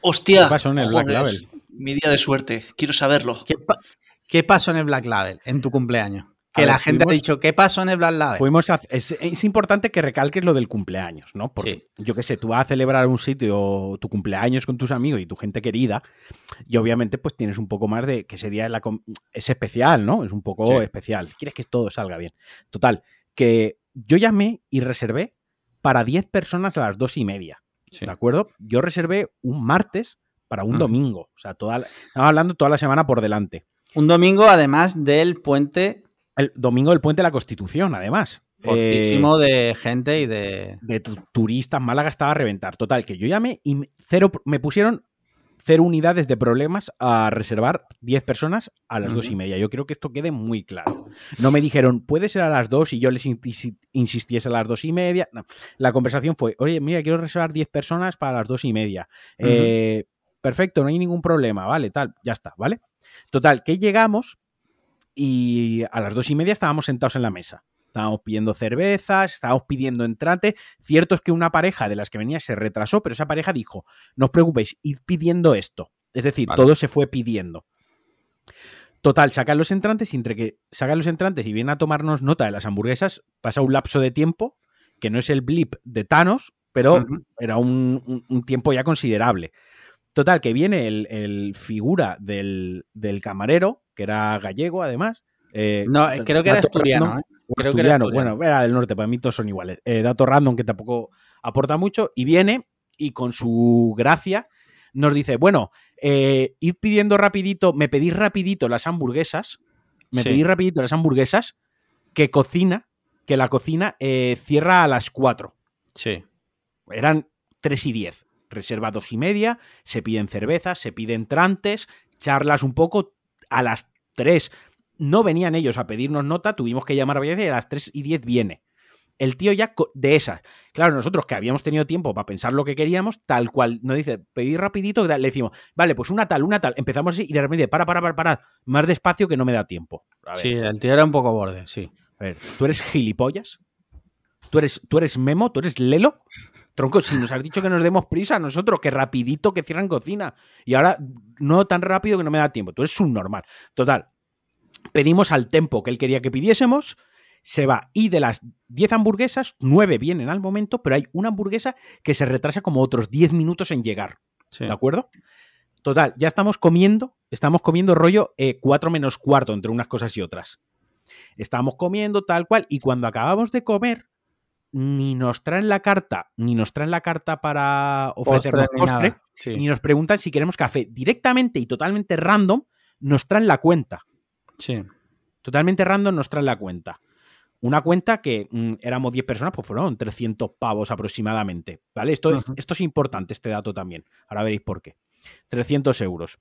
Speaker 3: ¡Hostia!
Speaker 2: ¿Qué pasó en el Black
Speaker 3: Joder,
Speaker 2: Label?
Speaker 3: Mi día de suerte. Quiero saberlo.
Speaker 1: ¿Qué, pa- qué pasó en el Black Label en tu cumpleaños? Que la gente ha dicho, ¿qué pasó en el Black Label?
Speaker 2: Fuimos a- es, es importante que recalques lo del cumpleaños, ¿no? Porque yo qué sé, tú vas a celebrar un sitio tu cumpleaños con tus amigos y tu gente querida, y obviamente pues tienes un poco más de que ese día es, la com- es especial, ¿no? Es un poco
Speaker 1: Sí.
Speaker 2: especial. Quieres que todo salga bien. Total, que yo llamé y reservé para 10 personas a las dos y media.
Speaker 1: Sí.
Speaker 2: ¿De acuerdo? Yo reservé un martes para un domingo. O sea, toda estamos hablando toda la semana por delante.
Speaker 1: Un domingo, además del puente
Speaker 2: El domingo del Puente de la Constitución, además. Eh,
Speaker 1: fortísimo de gente y de...
Speaker 2: de tu- turistas, Málaga estaba a reventar. Total, que yo llamé y me- cero, me pusieron cero unidades de problemas a reservar 10 personas a las dos y media. Yo creo que esto quede muy claro. No me dijeron, puede ser a las dos y yo les insi- insistiese a las dos y media. No. La conversación fue, oye, mira, quiero reservar 10 personas para las dos y media. Eh, perfecto, no hay ningún problema, vale, tal, ya está, ¿vale? Total, que llegamos y a las dos y media estábamos sentados en la mesa. Estábamos pidiendo cervezas, estábamos pidiendo entrante. Cierto es que una pareja de las que venía se retrasó, pero esa pareja dijo, no os preocupéis, id pidiendo esto. Es decir,
Speaker 1: Vale.
Speaker 2: todo se fue pidiendo. Total, sacan los entrantes y entre que sacan los entrantes y vienen a tomarnos nota de las hamburguesas, pasa un lapso de tiempo que no es el blip de Thanos, pero era un, un- un tiempo ya considerable. Total, que viene el, el figura del, del camarero, que era gallego además. eh,
Speaker 1: No, eh, creo que era
Speaker 2: dato
Speaker 1: asturiano,
Speaker 2: random,
Speaker 1: ¿eh? Creo que era
Speaker 2: asturiano,
Speaker 1: asturiano.
Speaker 2: bueno, era del norte, para mí todos son iguales. Eh, dato random que tampoco aporta mucho, y viene y con su gracia nos dice, bueno, id pidiendo rapidito, me pedís rapidito las hamburguesas, me
Speaker 1: Sí.
Speaker 2: pedís rapidito las hamburguesas, que cocina, que la cocina cierra a las 4
Speaker 1: Sí.
Speaker 2: eran 3 y 10. Reserva dos y media, se piden cervezas, se piden trantes, charlas un poco. A las 3 no venían ellos a pedirnos nota, tuvimos que llamar a veces y a las 3 y 10 viene. El tío ya de esas. Claro, nosotros que habíamos tenido tiempo para pensar lo que queríamos, tal cual nos dice, pedir rapidito, le decimos, vale, pues una tal, una tal. Empezamos así y de repente, para, para, para, para, más despacio que no me da tiempo. A ver,
Speaker 1: Sí, el tío era un poco borde, sí.
Speaker 2: a ver, ¿tú eres gilipollas? ¿Tú eres, ¿Tú eres Memo? ¿Tú eres Lelo? Tronco, si nos has dicho que nos demos prisa, nosotros, que rapidito que cierran cocina. Y ahora no tan rápido que no me da tiempo. Tú eres subnormal. Total. Pedimos al tempo que él quería que pidiésemos. Se va. Y de las 10 hamburguesas, 9 vienen al momento, pero hay una hamburguesa que se retrasa como otros 10 minutos en llegar.
Speaker 1: sí.
Speaker 2: ¿De acuerdo? Total, ya estamos comiendo, estamos comiendo rollo 4 menos cuarto entre unas cosas y otras. Estábamos comiendo tal cual y cuando acabamos de comer, ni nos traen la carta, ni nos traen la carta para ofrecernos postre,
Speaker 1: sí.
Speaker 2: ni nos preguntan si queremos café. Directamente y totalmente random nos traen la cuenta.
Speaker 1: Sí.
Speaker 2: Totalmente random nos traen la cuenta. Una cuenta que mm, éramos 10 personas, pues fueron 300 pavos aproximadamente. ¿Vale? Esto, esto es importante, este dato también. Ahora veréis por qué. 300 euros.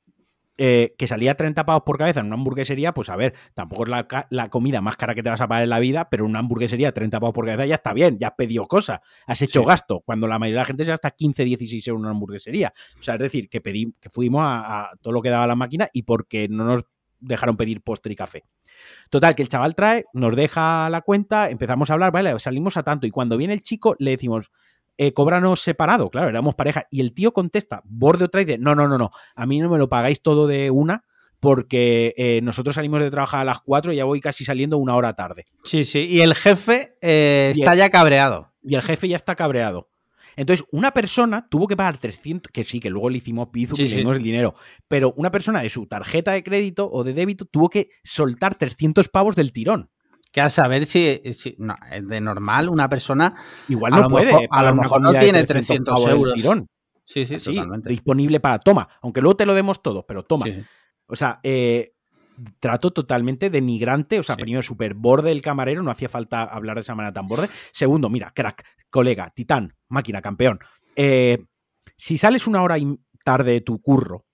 Speaker 2: Eh, que salía 30 pavos por cabeza en una hamburguesería, pues a ver, tampoco es la, comida más cara que te vas a pagar en la vida, pero una hamburguesería 30 pavos por cabeza ya está bien, ya has pedido cosa, has hecho
Speaker 1: Sí.
Speaker 2: gasto, cuando la mayoría de la gente se gasta 15, 16 euros en una hamburguesería. O sea, es decir, que pedí, que fuimos a, a todo lo que daba la máquina y porque no nos dejaron pedir postre y café. Total, que el chaval trae, nos deja la cuenta, empezamos a hablar, vale, salimos a tanto. Y cuando viene el chico, le decimos, eh, cóbranos separado, claro, éramos pareja. Y el tío contesta, borde otra y dice, no, no, no, no, a mí no me lo pagáis todo de una porque eh, nosotros salimos de trabajar a las 4 y ya voy casi saliendo una hora tarde.
Speaker 1: Sí, sí, y el jefe eh, está ya cabreado.
Speaker 2: Y el jefe ya está cabreado. Entonces, una persona tuvo que pagar 300, que sí, que luego le hicimos piso y le dimos el dinero, pero una persona de su tarjeta de crédito o de débito tuvo que soltar 300 pavos del tirón.
Speaker 1: Que a saber si, no, de normal una persona
Speaker 2: igual no puede,
Speaker 1: a lo mejor no tiene 300, euros. Tirón. Sí, sí, totalmente.
Speaker 2: Disponible para toma, aunque luego te lo demos todo, pero toma. O sea, eh, trato totalmente denigrante. O sea, primero, súper borde el camarero, no hacía falta hablar de esa manera tan borde. Segundo, mira, crack, colega, titán, máquina, campeón. Eh, si sales una hora tarde de tu curro,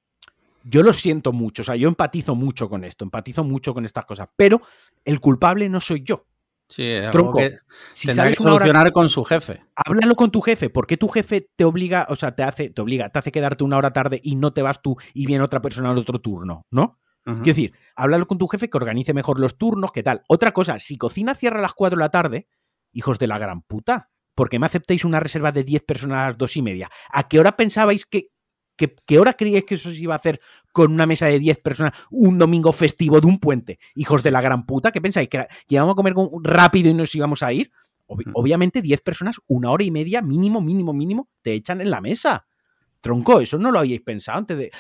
Speaker 2: yo lo siento mucho, o sea, yo empatizo mucho con esto, empatizo mucho con estas cosas, pero el culpable no soy yo.
Speaker 1: Sí, Tronco, que si sales que solucionar con su jefe.
Speaker 2: Háblalo con tu jefe. ¿Por qué tu jefe te obliga, o sea, te hace, te obliga, te hace quedarte una hora tarde y no te vas tú y viene otra persona al otro turno, ¿no? Quiero decir, háblalo con tu jefe que organice mejor los turnos, ¿qué tal? Otra cosa, si cocina cierra a las 4 de la tarde, hijos de la gran puta, ¿por qué me aceptáis una reserva de 10 personas a las 2 y media? ¿A qué hora pensabais que, ¿Qué, hora creíais que eso se iba a hacer con una mesa de 10 personas un domingo festivo de un puente? Hijos de la gran puta, ¿qué pensáis? ¿Que, íbamos a comer rápido y nos íbamos a ir? obviamente 10 personas, una hora y media mínimo, mínimo, mínimo, te echan en la mesa. Tronco, eso no lo habíais pensado antes de...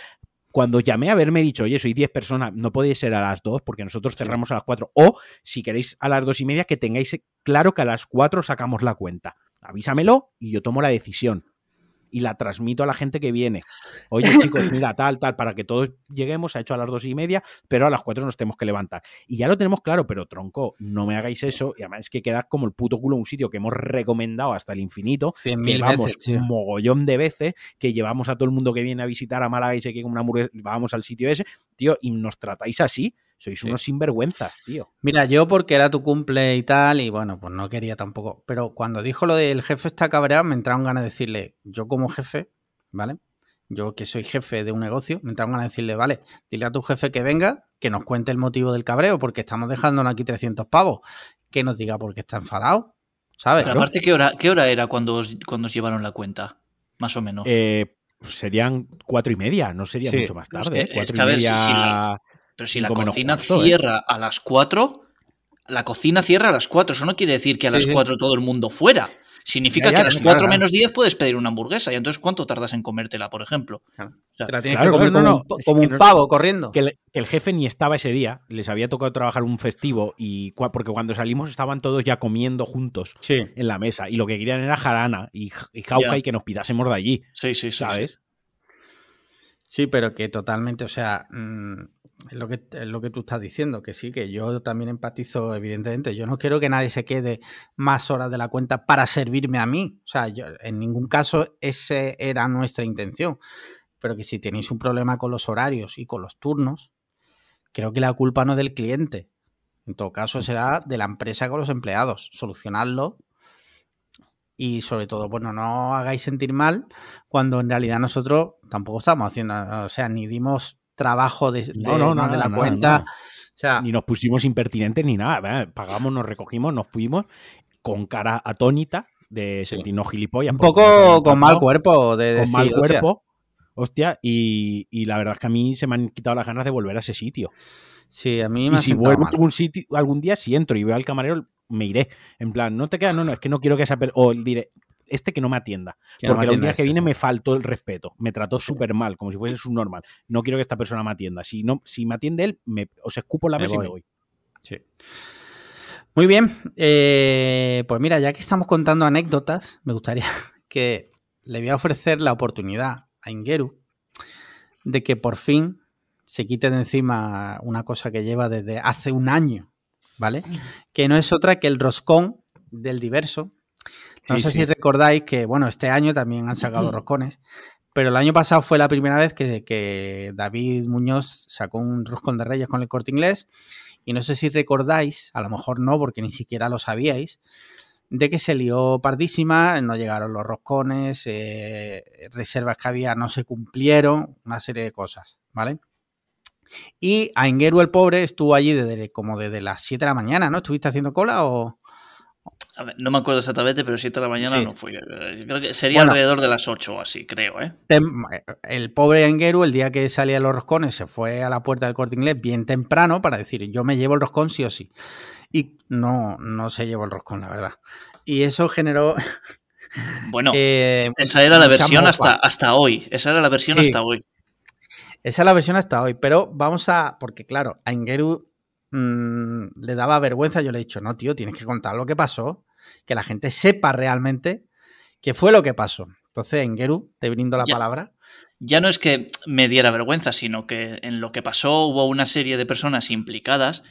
Speaker 2: Cuando llamé a haberme dicho, oye, soy 10 personas, no podéis ser a las 2 porque nosotros cerramos a las 4. O, si queréis a las 2 y media, que tengáis claro que a las 4 sacamos la cuenta. Avísamelo y yo tomo la decisión y la transmito a la gente que viene. Oye, chicos, mira, tal, tal, para que todos lleguemos, ha hecho a las dos y media, pero a las cuatro nos tenemos que levantar. Y ya lo tenemos claro, pero tronco, no me hagáis eso. Y además es que queda como el puto culo un sitio que hemos recomendado hasta el infinito, que vamos un mogollón de veces, que llevamos a todo el mundo que viene a visitar a Málaga y se que como una hamburguesa, vamos al sitio ese, tío, y nos tratáis así. Sois unos sinvergüenzas, tío.
Speaker 1: Mira, yo porque era tu cumple y tal, y bueno, pues no quería tampoco. Pero cuando dijo lo del jefe está cabreado, me entraron ganas de decirle, yo como jefe, ¿vale? Yo que soy jefe de un negocio, me entraron ganas de decirle, vale, dile a tu jefe que venga, que nos cuente el motivo del cabreo, porque estamos dejándonos aquí 300 pavos. Que nos diga por qué está enfadado, ¿sabes?
Speaker 3: Pero aparte, ¿qué hora, ¿qué hora era cuando os, cuando os llevaron la cuenta? Más o menos.
Speaker 2: Eh, serían cuatro y media, no sería mucho más tarde. cuatro y media...
Speaker 3: Pero si la cocina ¿eh? cierra a las 4, la cocina cierra a las 4. Eso no quiere decir que a las 4 todo el mundo fuera. Significa que a las 4 menos 10 puedes pedir una hamburguesa. Y entonces, ¿cuánto tardas en comértela, por ejemplo?
Speaker 1: como, un, pavo corriendo.
Speaker 2: Que el, jefe ni estaba ese día. Les había tocado trabajar un festivo. y Porque cuando salimos estaban todos ya comiendo juntos en la mesa. Y lo que querían era jarana y, jauja y que nos pidásemos de allí.
Speaker 3: Sí, sí, sí. ¿Sabes?
Speaker 1: Sí, pero que totalmente, o sea, mm, es lo que, es lo que tú estás diciendo, que sí, que yo también empatizo, evidentemente. Yo no quiero que nadie se quede más horas de la cuenta para servirme a mí. O sea, yo, en ningún caso esa era nuestra intención. Pero que si tenéis un problema con los horarios y con los turnos, creo que la culpa no es del cliente. En todo caso, será de la empresa con los empleados. Solucionarlo y sobre todo, bueno, no hagáis sentir mal cuando en realidad nosotros tampoco estamos haciendo, o sea, ni dimos trabajo de, la cuenta.
Speaker 2: ni nos pusimos impertinentes ni nada. Pagamos, nos recogimos, nos fuimos con cara atónita de sentirnos gilipollas.
Speaker 1: Un poco con mal cuerpo, de decir,
Speaker 2: con mal cuerpo. Hostia, y, la verdad es que a mí se me han quitado las ganas de volver a ese sitio.
Speaker 1: Sí, a mí me
Speaker 2: Y si vuelvo a algún sitio, algún día, si entro y veo al camarero, me iré. En plan, no te queda, no, no, es que no quiero que esa O diré, este que no me atienda. porque el día que viene me faltó el respeto. Me trató súper mal, como si fuese subnormal. No quiero que esta persona me atienda. Si, no, si me atiende él, me, os escupo la mesa y me voy.
Speaker 1: Sí. Muy bien. Eh, pues mira, ya que estamos contando anécdotas, me gustaría que le voy a ofrecer la oportunidad a Ingeru de que por fin se quite de encima una cosa que lleva desde hace un año, ¿vale? Que no es otra que el roscón del diverso, no sé si recordáis que, bueno, este año también han sacado roscones, pero el año pasado fue la primera vez que, David Muñoz sacó un roscón de reyes con el corte inglés. Y no sé si recordáis, a lo mejor no, porque ni siquiera lo sabíais, de que se lió pardísima, no llegaron los roscones, eh, reservas que había no se cumplieron, una serie de cosas, ¿vale? Y a Ingeru el pobre estuvo allí desde como desde las 7 de la mañana, ¿no? ¿Estuviste haciendo cola o...?
Speaker 3: A ver, no me acuerdo exactamente, pero 7 de la mañana sí. no fui. Creo que sería bueno, alrededor de las 8 o así, creo, ¿eh?
Speaker 1: El pobre Engeru, el día que salía los roscones, se fue a la puerta del corte inglés bien temprano para decir, yo me llevo el roscón sí o sí. Y no, no se llevó el roscón, la verdad. Y eso generó...
Speaker 3: Bueno, eh, esa era la versión hasta, hasta hoy. Esa era la versión sí. hasta hoy.
Speaker 1: Esa es la versión hasta hoy, pero vamos a... Porque claro, a Engeru mmm, le daba vergüenza, yo le he dicho, no, tío, tienes que contar lo que pasó que la gente sepa realmente qué fue lo que pasó. Entonces, Engeru, te brindo la
Speaker 3: ya,
Speaker 1: palabra.
Speaker 3: Ya no es que me diera vergüenza, sino que en lo que pasó hubo una serie de personas implicadas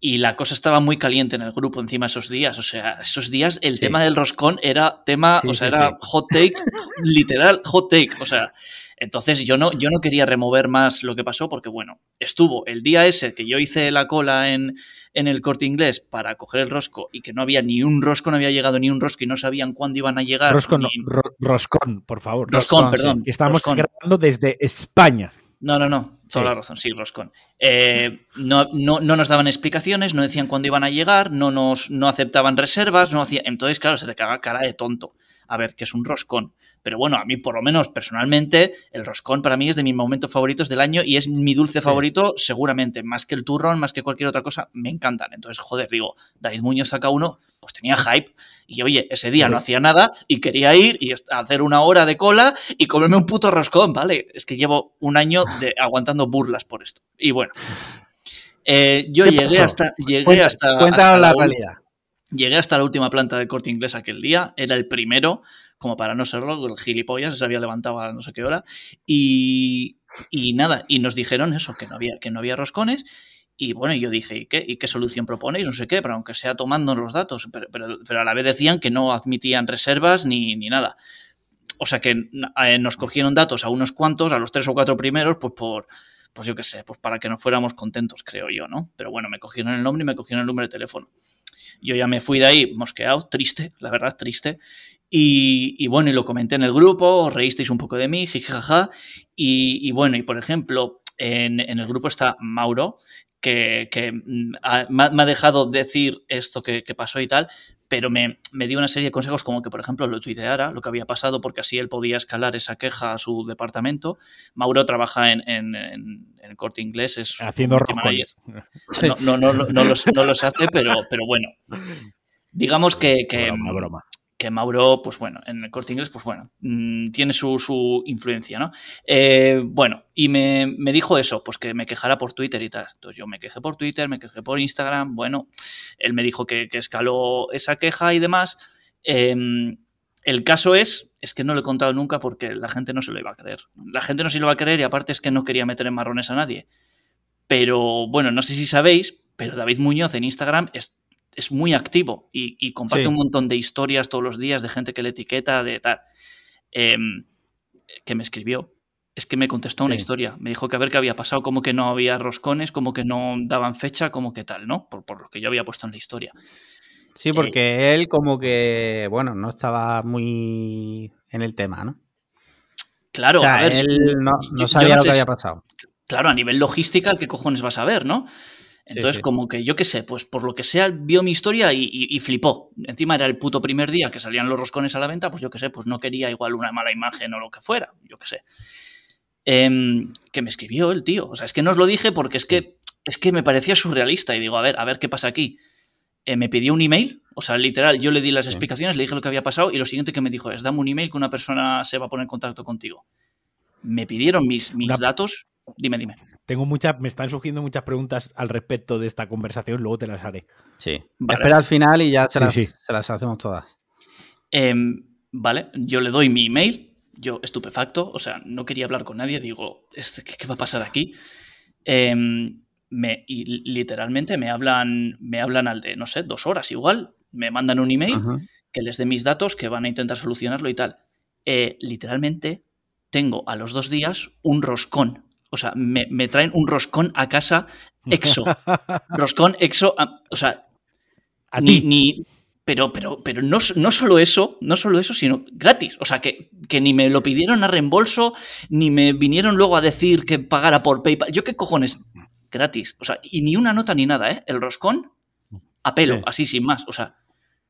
Speaker 3: y la cosa estaba muy caliente en el grupo encima esos días. O sea, esos días el sí. tema del roscón era tema, sí, o sea, sí, era hot take, literal hot take. O sea, entonces yo no, yo no quería remover más lo que pasó porque, bueno, estuvo el día ese que yo hice la cola en, en el corte inglés para coger el rosco y que no había ni un rosco, no había llegado ni un rosco y no sabían cuándo iban a llegar.
Speaker 2: Rosco,
Speaker 3: ni...
Speaker 2: no, ro roscón, por favor.
Speaker 3: Roscón, roscón perdón.
Speaker 2: Sí. Estamos
Speaker 3: roscón.
Speaker 2: grabando desde España.
Speaker 3: No, no, no, toda sí. la razón, sí, Roscón. Eh, no, no, no, nos daban explicaciones, no decían cuándo iban a llegar, no, nos, no aceptaban reservas, no hacía... entonces, claro, se te caga cara de tonto. A ver, que es un roscón. Pero bueno, a mí por lo menos personalmente, el roscón para mí es de mis momentos favoritos del año y es mi dulce sí. favorito seguramente, más que el turrón, más que cualquier otra cosa, me encantan. Entonces, joder, digo, David Muñoz saca uno, pues tenía hype y oye, ese día sí. no hacía nada y quería ir y hacer una hora de cola y comerme un puto roscón, ¿vale? Es que llevo un año de, aguantando burlas por esto. Y bueno, eh, yo llegué pasó? hasta... Llegué
Speaker 1: Cuenta,
Speaker 3: hasta,
Speaker 1: hasta la, la realidad.
Speaker 3: Llegué hasta la última planta del corte inglés aquel día, era el primero, como para no serlo, el gilipollas se había levantado a no sé qué hora. Y, y nada, y nos dijeron eso, que no había, que no había roscones. Y bueno, yo dije, ¿y qué, ¿y qué solución proponéis? No sé qué, pero aunque sea tomando los datos, pero, pero, a la vez decían que no admitían reservas ni, ni nada. O sea que eh, nos cogieron datos a unos cuantos, a los tres o cuatro primeros, pues por, pues yo qué sé, pues para que no fuéramos contentos, creo yo, ¿no? Pero bueno, me cogieron el nombre y me cogieron el número de teléfono. Yo ya me fui de ahí mosqueado, triste, la verdad, triste. Y, y, bueno, y lo comenté en el grupo, os reísteis un poco de mí, jijaja. Y, y bueno, y por ejemplo, en, en, el grupo está Mauro, que, que mm, ha, me ha dejado decir esto que, que pasó y tal, pero me, me, dio una serie de consejos como que, por ejemplo, lo tuiteara, lo que había pasado, porque así él podía escalar esa queja a su departamento. Mauro trabaja en, en, en el corte inglés, es
Speaker 2: haciendo
Speaker 3: no, no, no, no, los, no los hace, pero, pero bueno. Digamos que, que,
Speaker 2: broma, broma
Speaker 3: que Mauro, pues bueno, en el corte inglés, pues bueno, mmm, tiene su, su, influencia, ¿no? Eh, bueno, y me, me, dijo eso, pues que me quejara por Twitter y tal. Entonces yo me quejé por Twitter, me quejé por Instagram, bueno, él me dijo que, que escaló esa queja y demás. Eh, el caso es, es que no lo he contado nunca porque la gente no se lo iba a creer. La gente no se lo iba a creer y aparte es que no quería meter en marrones a nadie. Pero bueno, no sé si sabéis, pero David Muñoz en Instagram es es muy activo y, y comparte sí. un montón de historias todos los días de gente que le etiqueta, de tal. Eh, que me escribió. Es que me contestó una historia. Me dijo que a ver qué había pasado, como que no había roscones, como que no daban fecha, como que tal, ¿no? Por, por lo que yo había puesto en la historia.
Speaker 1: Sí, porque eh, él como que, bueno, no estaba muy en el tema, ¿no?
Speaker 3: Claro,
Speaker 1: o sea, a ver, él no, no sabía no sé, lo que había pasado.
Speaker 3: Claro, a nivel logística, ¿qué cojones vas a ver, no? Entonces, sí, sí. como que yo qué sé, pues por lo que sea, vio mi historia y, y, y, flipó. Encima era el puto primer día que salían los roscones a la venta, pues yo qué sé, pues no quería igual una mala imagen o lo que fuera, yo qué sé. Eh, que me escribió el tío. O sea, es que no os lo dije porque es que, es que me parecía surrealista y digo, a ver, a ver qué pasa aquí. Eh, me pidió un email, o sea, literal, yo le di las explicaciones, le dije lo que había pasado y lo siguiente que me dijo es, dame un email que una persona se va a poner en contacto contigo. Me pidieron mis, mis una... datos Dime, dime.
Speaker 2: Tengo muchas, me están surgiendo muchas preguntas al respecto de esta conversación, luego te las haré.
Speaker 1: Sí. Vale. Espera al final y ya se las, sí, sí. Se las hacemos todas.
Speaker 3: Eh, vale, yo le doy mi email, yo estupefacto, o sea, no quería hablar con nadie, digo, ¿qué, qué va a pasar aquí? Eh, me, y literalmente me hablan, me hablan al de, no sé, dos horas igual, me mandan un email que les dé mis datos, que van a intentar solucionarlo y tal. Eh, literalmente tengo a los dos días un roscón o sea, me, me, traen un roscón a casa exo. roscón exo, a, o sea,
Speaker 2: ¿A
Speaker 3: ni,
Speaker 2: ti?
Speaker 3: ni, pero, pero, pero no, no solo eso, no solo eso, sino gratis. O sea, que, que ni me lo pidieron a reembolso, ni me vinieron luego a decir que pagara por PayPal. Yo qué cojones, gratis. O sea, y ni una nota ni nada, ¿eh? El roscón a pelo,
Speaker 2: Sí.
Speaker 3: así sin más. O sea,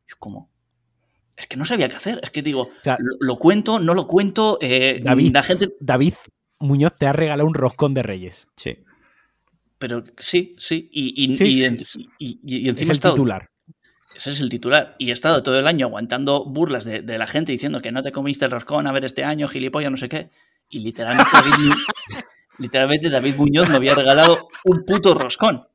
Speaker 3: yo como... Es que no sabía qué hacer. Es que digo,
Speaker 2: O sea,
Speaker 3: lo, lo cuento, no lo cuento. eh,
Speaker 2: David.
Speaker 3: La gente...
Speaker 2: David Muñoz te ha regalado un roscón de Reyes.
Speaker 1: Sí.
Speaker 3: Pero sí, sí. Y, y-
Speaker 2: Sí,
Speaker 3: y-
Speaker 2: sí, sí.
Speaker 3: y- y- y
Speaker 2: Es
Speaker 3: encima he
Speaker 2: el
Speaker 3: estado-
Speaker 2: titular.
Speaker 3: Ese es el titular. Y he estado todo el año aguantando burlas de, de la gente diciendo que no te comiste el roscón a ver este año, gilipollas, no sé qué. Y literalmente David, literalmente David Muñoz me había regalado un puto roscón.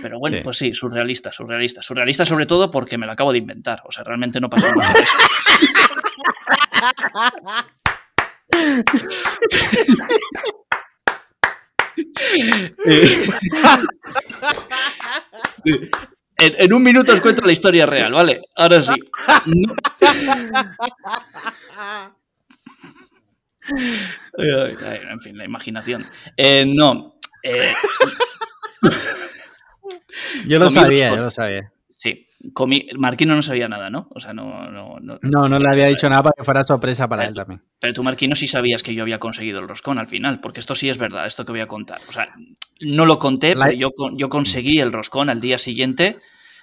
Speaker 3: Pero bueno,
Speaker 1: Sí.
Speaker 3: pues sí, surrealista, surrealista. Surrealista sobre todo porque me lo acabo de inventar. O sea, realmente no pasó nada. Eh, En, en un minuto os cuento la historia real, ¿vale? Ahora sí. No- en fin, la imaginación. Eh, no. eh,
Speaker 1: Yo lo sabía, yo lo sabía.
Speaker 3: Sí, comí. Marquino no sabía nada, ¿no? O sea, no. no, no-
Speaker 1: No, no le había dicho nada para que fuera sorpresa para él también.
Speaker 3: Pero tú, Marquino, sí sabías que yo había conseguido el roscón al final, porque esto sí es verdad, esto que voy a contar. O sea, no lo conté,
Speaker 1: La-
Speaker 3: pero yo, yo conseguí el roscón al día siguiente.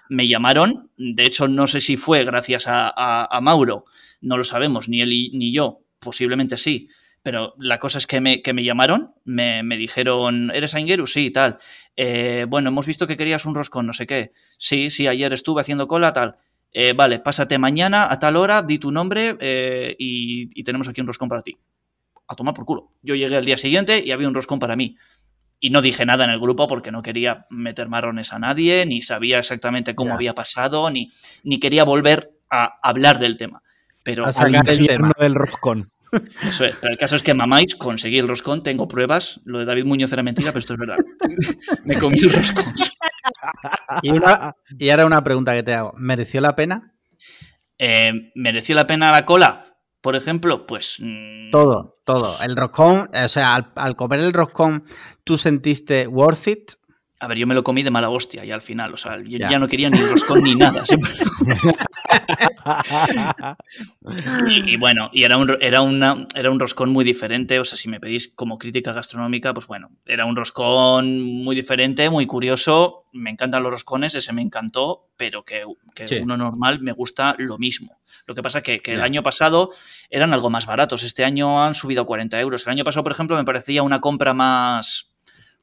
Speaker 3: Me llamaron, de hecho, no sé si fue gracias a, a- a Mauro, no lo sabemos, ni él y- ni yo, posiblemente sí. Pero la cosa es que me, que me llamaron, me, me dijeron, ¿eres Aingeru? Sí, tal. Eh, bueno, hemos visto que querías un roscón, no sé qué. Sí, sí, ayer estuve haciendo cola, tal. Eh, vale, pásate mañana a tal hora, di tu nombre eh, y, y tenemos aquí un roscón para ti. A tomar por culo. Yo llegué al día siguiente y había un roscón para mí. Y no dije nada en el grupo porque no quería meter marrones a nadie, ni sabía exactamente cómo había pasado, ni, ni quería volver a hablar del tema. Pero,
Speaker 2: Al infierno del roscón.
Speaker 3: Eso es. Pero el caso es que mamáis, conseguí el roscón, tengo pruebas. Lo de David Muñoz era mentira, pero esto es verdad. Me comí el roscón.
Speaker 1: Y, una- y ahora una pregunta que te hago. ¿Mereció la pena?
Speaker 3: Eh, ¿Mereció la pena la cola? Por ejemplo, pues. mm,
Speaker 1: Todo, todo. El roscón, o sea, al, al comer el roscón, ¿tú sentiste worth it?
Speaker 3: A ver, yo me lo comí de mala hostia y al final, o sea, yo
Speaker 1: Ya.
Speaker 3: ya, no quería ni roscón ni nada. siempre- Y, y bueno, y era un, era, una, era un roscón muy diferente. O sea, si me pedís como crítica gastronómica, pues bueno, era un roscón muy diferente, muy curioso. Me encantan los roscones, ese me encantó, pero que, que
Speaker 1: Sí.
Speaker 3: uno normal me gusta lo mismo. Lo que pasa que, que el año pasado eran algo más baratos. Este año han subido a 40 euros. El año pasado, por ejemplo, me parecía una compra más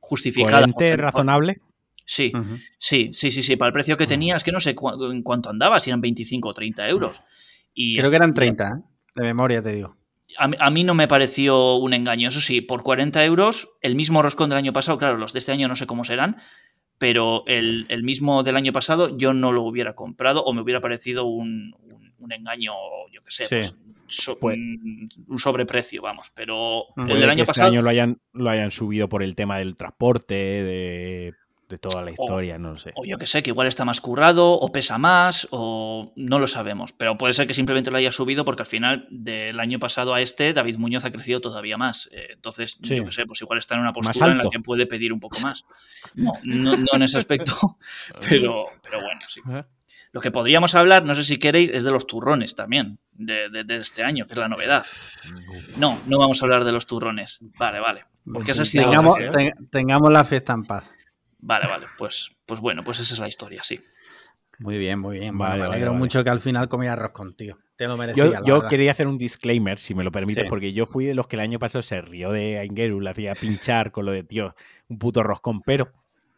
Speaker 3: justificada.
Speaker 2: Coherente, razonable.
Speaker 3: Sí. Sí, sí, sí, sí, para el precio que tenía, es que no sé cu- en cuánto andaba, si eran 25 o 30 euros. Y
Speaker 1: Creo que eran 30, ¿eh? De memoria te digo.
Speaker 3: a, mí- a mí no me pareció un engaño. Eso sí, por 40 euros, el mismo roscón del año pasado, claro, los de este año no sé cómo serán, pero el, el mismo del año pasado yo no lo hubiera comprado o me hubiera parecido un, un- un engaño, yo qué sé,
Speaker 1: Sí.
Speaker 3: pues, so-
Speaker 2: Pues-
Speaker 3: un, un sobreprecio, vamos. Pero
Speaker 1: Ujú.
Speaker 3: el del año
Speaker 2: este
Speaker 3: pasado...
Speaker 2: año lo hayan, lo hayan subido por el tema del transporte, de, de toda la historia, no lo sé.
Speaker 3: O yo que sé, que igual está más currado, o pesa más, o no lo sabemos. Pero puede ser que simplemente lo haya subido porque al final del año pasado a este, David Muñoz ha crecido todavía más. Eh, entonces,
Speaker 1: Sí.
Speaker 3: yo que sé, pues igual está en una postura en la que puede pedir un poco más. No, no, no en ese aspecto, pero, pero bueno, sí. Lo que podríamos hablar, no sé si queréis, es de los turrones también, de, de- de este año, que es la novedad. No, no vamos a hablar de los turrones. Vale, vale. Porque esa ha sido
Speaker 1: Tengamos,
Speaker 3: otra, ¿eh?
Speaker 1: ten- tengamos la fiesta en paz.
Speaker 3: Vale, vale. Pues, pues bueno, pues esa es la historia, sí.
Speaker 1: Muy bien, muy bien.
Speaker 2: Vale,
Speaker 1: Bueno, me
Speaker 2: vale,
Speaker 1: alegro
Speaker 2: vale.
Speaker 1: mucho que al final comieras roscón, tío. Te lo merecía,
Speaker 2: Yo,
Speaker 1: la
Speaker 2: yo
Speaker 1: verdad.
Speaker 2: quería hacer un disclaimer, si me lo permites,
Speaker 1: Sí.
Speaker 2: porque yo fui de los que el año pasado se rió de Aingeru, le hacía pinchar con lo de, tío, un puto roscón, pero,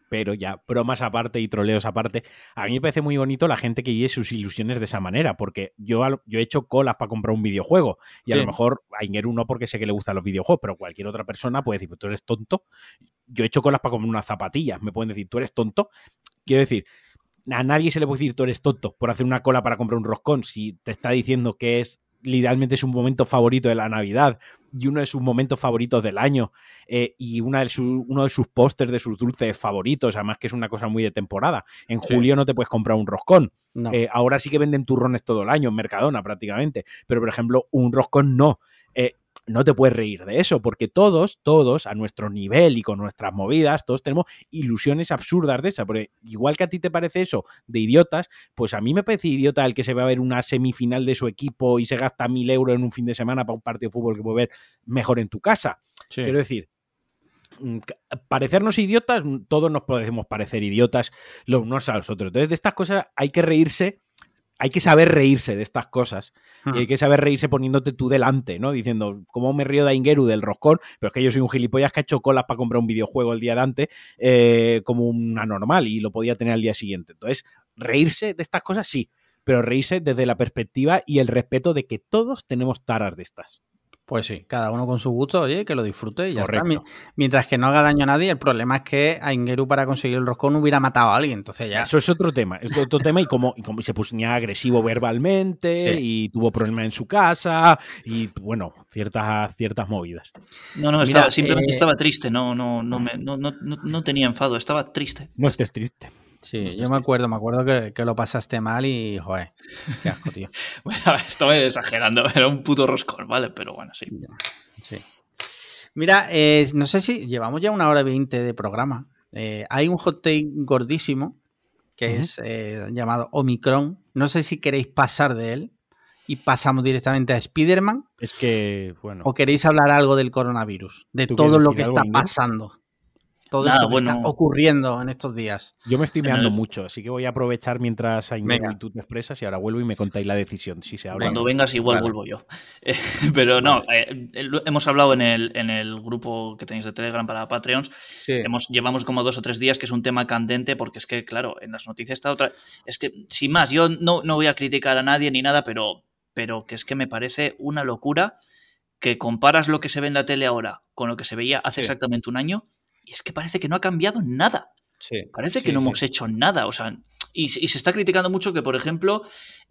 Speaker 2: pero ya, bromas aparte y troleos aparte, a mí me parece muy bonito la gente que vive sus ilusiones de esa manera, porque yo, a yo he hecho colas para comprar un videojuego, y a lo mejor Aingeru no porque sé que le gustan los videojuegos, pero cualquier otra persona puede decir, pues tú eres tonto, yo he hecho colas para comprar unas zapatillas, me pueden decir, tú eres tonto, quiero decir, a nadie se le puede decir tú eres tonto por hacer una cola para comprar un roscón si te está diciendo que es literalmente es un momento favorito de la Navidad y uno de sus momentos favoritos del año eh, y una de su- uno de sus pósters de sus dulces favoritos, además que es una cosa muy de temporada. En
Speaker 1: Sí.
Speaker 2: julio no te puedes comprar un roscón.
Speaker 1: No.
Speaker 2: Eh, ahora sí que venden turrones todo el año en Mercadona prácticamente, pero por ejemplo un roscón no. Eh, no te puedes reír de eso, porque todos, todos, a nuestro nivel y con nuestras movidas, todos tenemos ilusiones absurdas de esa. Porque igual que a ti te parece eso de idiotas, pues a mí me parece idiota el que se va a ver una semifinal de su equipo y se gasta mil euros en un fin de semana para un partido de fútbol que puede ver mejor en tu casa.
Speaker 1: Sí.
Speaker 2: Quiero decir, mm, parecernos idiotas, mm, todos nos podemos parecer idiotas los unos a los otros. Entonces, de estas cosas hay que reírse hay que saber reírse de estas cosas. Y hay hmm. que saber reírse poniéndote tú delante, ¿no? Diciendo, ¿cómo me río de Ingeru del roscón? Pero es que yo soy un gilipollas que ha hecho colas para comprar un videojuego el día de antes eh, como una normal y lo podía tener al día siguiente. Entonces, reírse de estas cosas sí, pero reírse desde la perspectiva y el respeto de que todos tenemos taras de estas.
Speaker 1: Pues sí, cada uno con su gusto, oye, que lo disfrute y ya está. Mientras que no haga daño a nadie, el problema es que a Ingeru para conseguir el roscón hubiera matado a alguien, entonces ya...
Speaker 2: Eso es otro tema, es otro tema y como, y como se ponía agresivo verbalmente y tuvo problemas en su casa y, bueno, ciertas, ciertas movidas.
Speaker 3: No, no, estaba, simplemente eh, estaba triste, no, no, no, me, no, no, no tenía enfado, estaba triste.
Speaker 2: No estés triste.
Speaker 1: Sí, yo me acuerdo, me acuerdo que, lo pasaste mal y, joder, qué asco, tío.
Speaker 3: bueno, estoy exagerando, era un puto roscón, ¿vale? Pero bueno, sí.
Speaker 1: Sí. Mira, eh, no sé si llevamos ya una hora y veinte de programa. Eh, hay un hot take gordísimo que es eh, llamado Omicron. No sé si queréis pasar de él y pasamos directamente a Spider-Man.
Speaker 2: Es que, bueno.
Speaker 1: ¿O queréis hablar algo del coronavirus? De todo lo que está pasando todo esto que está ocurriendo en estos días.
Speaker 2: Yo me estoy meando mucho, así que voy a aprovechar mientras hay y tú te expresas y ahora vuelvo y me contáis la decisión, si se habla.
Speaker 3: Cuando vengas igual vuelvo yo. pero no, eh, hemos hablado en el, en el grupo que tenéis de Telegram para Patreons, hemos, llevamos como dos o tres días que es un tema candente porque es que, claro, en las noticias está otra... Es que, sin más, yo no, no voy a criticar a nadie ni nada, pero, pero que es que me parece una locura que comparas lo que se ve en la tele ahora con lo que se veía hace exactamente un año y es que parece que no ha cambiado nada. parece que no hemos hecho nada. O sea, y, se está criticando mucho que, por ejemplo,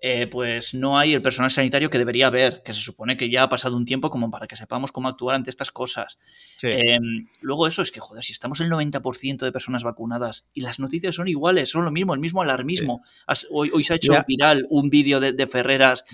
Speaker 3: eh, pues no hay el personal sanitario que debería haber, que se supone que ya ha pasado un tiempo como para que sepamos cómo actuar ante estas cosas. Em, luego eso es que, joder, si estamos el 90% de personas vacunadas y las noticias son iguales, son lo mismo, el mismo alarmismo. Hoy, se ha hecho viral un vídeo de, de Ferreras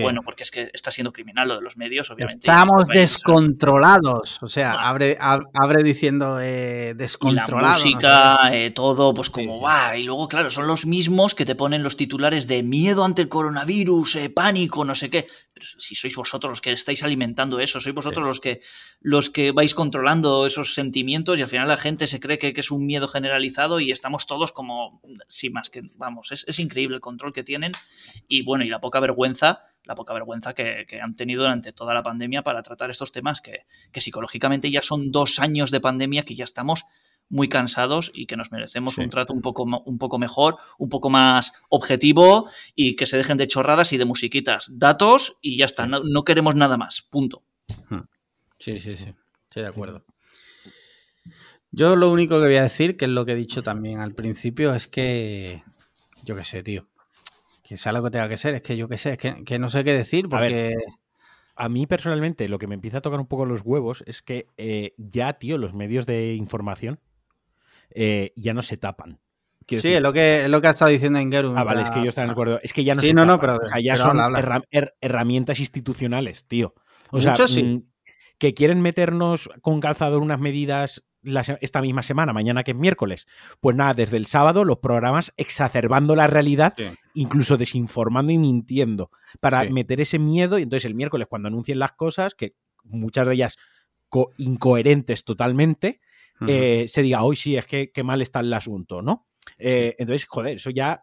Speaker 3: bueno, porque es que está siendo criminal lo de los medios, obviamente.
Speaker 1: Estamos descontrolados, o sea, abre, abre diciendo eh, descontrolado.
Speaker 3: la música, eh, todo, pues como va. Y luego, claro, son los mismos que te ponen los titulares de miedo ante el coronavirus, eh, pánico, no sé qué. Pero si sois vosotros los que estáis alimentando eso, sois vosotros los que los que vais controlando esos sentimientos y al final la gente se cree que, es un miedo generalizado y estamos todos como, sí, más que, vamos, es, es increíble el control que tienen y bueno, y la poca vergüenza la poca vergüenza que, han tenido durante toda la pandemia para tratar estos temas que, psicológicamente ya son dos años de pandemia que ya estamos muy cansados y que nos merecemos un trato un poco, un poco mejor, un poco más objetivo y que se dejen de chorradas y de musiquitas. Datos y ya está, no, queremos nada más, punto.
Speaker 1: Sí, sí, sí, estoy de acuerdo. Yo lo único que voy a decir, que es lo que he dicho también al principio, es que, yo qué sé, tío, que sea lo que tenga que ser, es que yo qué sé, es que, no sé qué decir porque...
Speaker 2: A, mí personalmente lo que me empieza a tocar un poco los huevos es que eh, ya, tío, los medios de información eh, ya no se tapan.
Speaker 1: sí, es lo, que, es lo que ha estado diciendo Ingeru.
Speaker 2: Ah, vale, es que yo estaba de acuerdo. Es que ya no
Speaker 1: sí,
Speaker 2: se
Speaker 1: no, no, pero,
Speaker 2: o sea, ya son herramientas institucionales, tío. O sea, sí. Mm, que quieren meternos con calzador unas medidas esta misma semana, mañana que es miércoles. Pues nada, desde el sábado los programas exacerbando la realidad, incluso desinformando y mintiendo, para meter ese miedo. Y entonces el miércoles, cuando anuncien las cosas, que muchas de ellas incoherentes totalmente, eh, se diga, hoy sí, es que qué mal está el asunto, ¿no? Eh, entonces, joder, eso ya.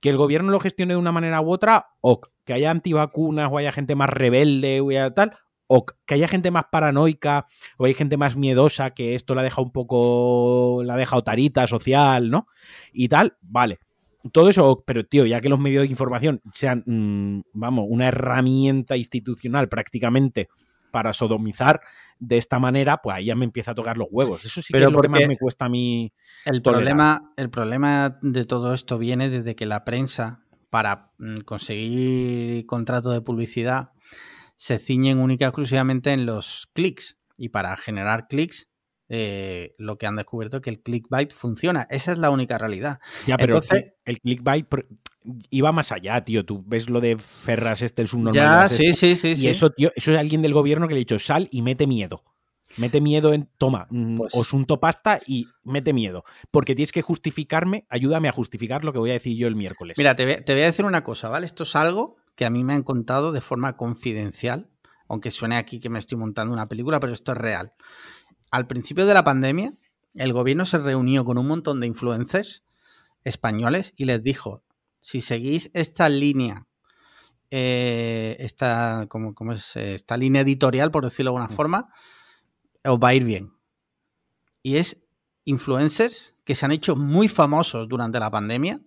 Speaker 2: Que el gobierno lo gestione de una manera u otra, o que haya antivacunas o haya gente más rebelde o tal, o que haya gente más paranoica o hay gente más miedosa que esto la deja un poco, la deja otarita social, ¿no? Y tal, vale. Todo eso, pero tío, ya que los medios de información sean, mm, vamos, una herramienta institucional prácticamente para sodomizar de esta manera, pues ahí ya me empieza a tocar los huevos. Eso sí que es lo que más me cuesta a mí.
Speaker 1: El problema, el problema de todo esto viene desde que la prensa, para mm, conseguir contrato de publicidad, se ciñen única y exclusivamente en los clics. Y para generar clics, eh, lo que han descubierto es que el clickbait funciona. Esa es la única realidad.
Speaker 2: Ya, pero el clickbait iba más allá, tío. Tú ves lo de Ferras, este, el subnormal.
Speaker 1: Ya, sí, sí, sí.
Speaker 2: Y eso, tío, eso es alguien del gobierno que le ha dicho, sal y mete miedo. Mete miedo en, toma, mm, pues, osunto pasta y mete miedo. Porque tienes que justificarme, ayúdame a justificar lo que voy a decir yo el miércoles.
Speaker 1: Mira, te te voy a decir una cosa, ¿vale? Esto es algo que a mí me han contado de forma confidencial, aunque suene aquí que me estoy montando una película, pero esto es real. Al principio de la pandemia, el gobierno se reunió con un montón de influencers españoles y les dijo, si seguís esta línea, eh, esta, como, es, esta línea editorial, por decirlo de alguna forma, os va a ir bien. Y es influencers que se han hecho muy famosos durante la pandemia.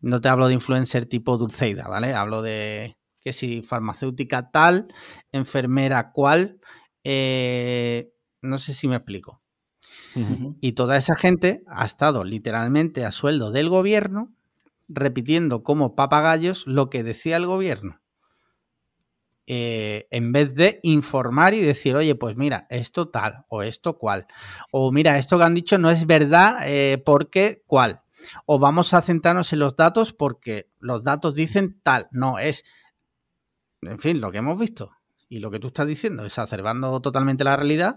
Speaker 1: No te hablo de influencer tipo Dulceida, ¿vale? Hablo de que si farmacéutica tal, enfermera cual, eh, no sé si me explico. Y toda esa gente ha estado literalmente a sueldo del gobierno repitiendo como papagayos lo que decía el gobierno. Eh, en vez de informar y decir, oye, pues mira, esto tal o esto cual. O mira, esto que han dicho no es verdad eh, porque cual. O vamos a centrarnos en los datos porque los datos dicen tal. No, es, en fin, lo que hemos visto y lo que tú estás diciendo, exacerbando totalmente la realidad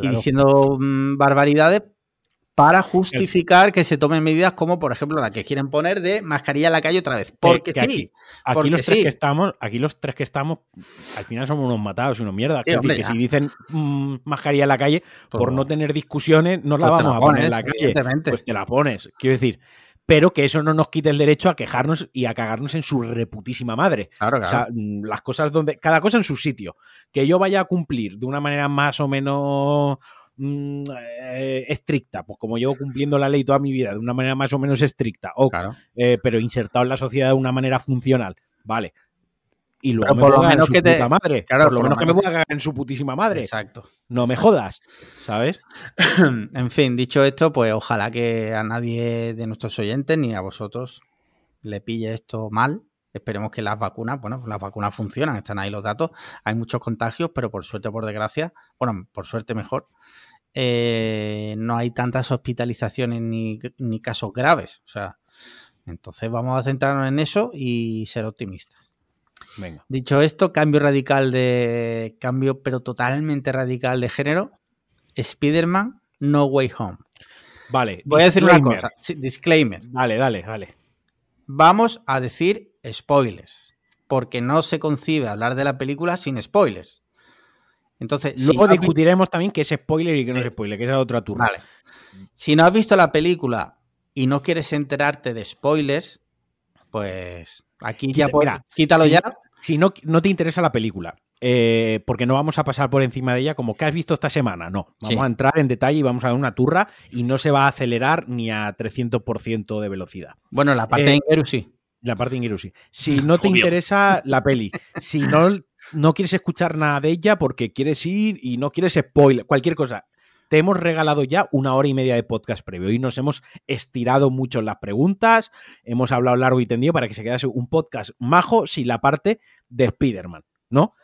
Speaker 1: y diciendo mm, barbaridades para justificar que se tomen medidas como, por ejemplo, la que quieren poner de mascarilla en la calle otra vez. Porque sí.
Speaker 2: Aquí, los tres que estamos, aquí los tres que estamos, al final somos unos matados y unos mierdas. es decir, que si dicen mm, mascarilla en la calle, por pues no tener discusiones, no la pues vamos a poner en la calle. Pues te la pones. Quiero decir, pero que eso no nos quite el derecho a quejarnos y a cagarnos en su reputísima madre.
Speaker 1: Claro,
Speaker 2: O sea, mm, las cosas donde. Cada cosa en su sitio. Que yo vaya a cumplir de una manera más o menos. Mm, eh, estricta, pues como llevo cumpliendo la ley toda mi vida de una manera más o menos estricta, o, eh, pero insertado en la sociedad de una manera funcional, vale, y luego por lo menos que te... madre. por lo menos que me voy a cagar en su putísima madre.
Speaker 1: Exacto.
Speaker 2: No me jodas, ¿sabes?
Speaker 1: en fin, dicho esto, pues ojalá que a nadie de nuestros oyentes ni a vosotros le pille esto mal. Esperemos que las vacunas, bueno, las vacunas funcionan, están ahí los datos. Hay muchos contagios, pero por suerte por desgracia, bueno, por suerte mejor, eh, no hay tantas hospitalizaciones ni, ni casos graves. O sea, entonces vamos a centrarnos en eso y ser optimistas. Dicho esto, cambio radical de. Cambio, pero totalmente radical de género. Spider-Man No Way Home.
Speaker 2: Vale.
Speaker 1: Voy a decir una cosa. disclaimer.
Speaker 2: Dale, dale, dale.
Speaker 1: Vamos a decir spoilers. Porque no se concibe hablar de la película sin spoilers. Entonces,
Speaker 2: luego discutiremos también qué es spoiler y qué no es spoiler, que es otra turma. Vale.
Speaker 1: Si no has visto la película y no quieres enterarte de spoilers, pues aquí ya puedes, quítalo ya
Speaker 2: si no, no te interesa la película, eh, porque no vamos a pasar por encima de ella como que has visto esta semana, no. Vamos a entrar en detalle y vamos a dar una turra y no se va a acelerar ni a 300% de velocidad.
Speaker 1: Bueno, la parte de Ingeru sí.
Speaker 2: La parte de Ingeru sí. Si no te interesa la peli, si no, no quieres escuchar nada de ella porque quieres ir y no quieres spoiler, cualquier cosa, te hemos regalado ya una hora y media de podcast previo y nos hemos estirado mucho en las preguntas, hemos hablado largo y tendido para que se quedase un podcast majo sin la parte de Spider-Man, ¿no?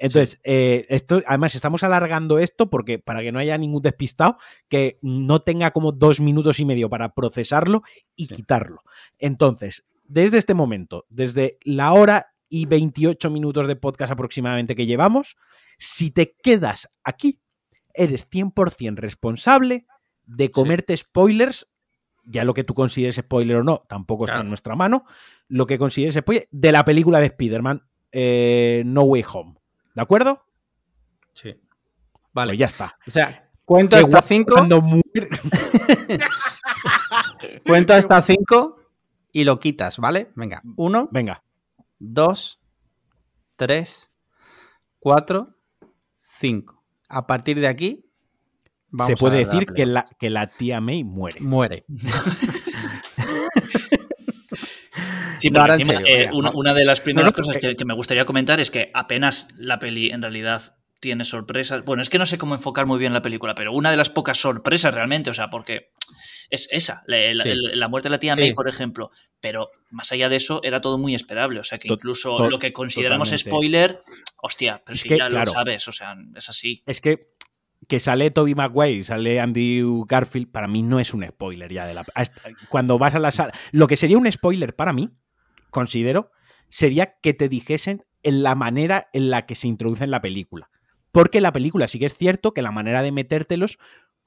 Speaker 2: Entonces, eh, esto, además, estamos alargando esto porque para que no haya ningún despistado que no tenga como dos minutos y medio para procesarlo y quitarlo. Entonces, desde este momento, desde la hora y 28 minutos de podcast aproximadamente que llevamos, si te quedas aquí, eres 100% responsable de comerte spoilers, ya lo que tú consideres spoiler o no, tampoco está en nuestra mano, lo que consideres spoiler de la película de Spider-Man eh, No Way Home. ¿De acuerdo?
Speaker 1: Sí.
Speaker 2: Vale. Pues ya está.
Speaker 1: O sea, cuento hasta 5. cuento hasta 5 y lo quitas, ¿vale? Venga. Uno.
Speaker 2: Venga.
Speaker 1: Dos. Tres. Cuatro. Cinco a partir de aquí.
Speaker 2: Se puede decir que la, que la tía May muere.
Speaker 1: Muere.
Speaker 3: Sí, eh, una, de las primeras cosas que, me gustaría comentar es que apenas la peli en realidad tiene sorpresas. Bueno, es que no sé cómo enfocar muy bien la película, pero una de las pocas sorpresas realmente, o sea, porque es esa, la, muerte de la tía May, por ejemplo. Pero más allá de eso, era todo muy esperable. O sea, que incluso lo que consideramos spoiler, hostia, pero si ya lo sabes, o sea, es así.
Speaker 2: Es que que sale Toby Maguire, sale Andy Garfield, para mí no es un spoiler ya de la. Cuando vas a la sala. Lo que sería un spoiler para mí, considero, sería que te dijesen en la manera en la que se introduce en la película. Porque la película sí que es cierto que la manera de metértelos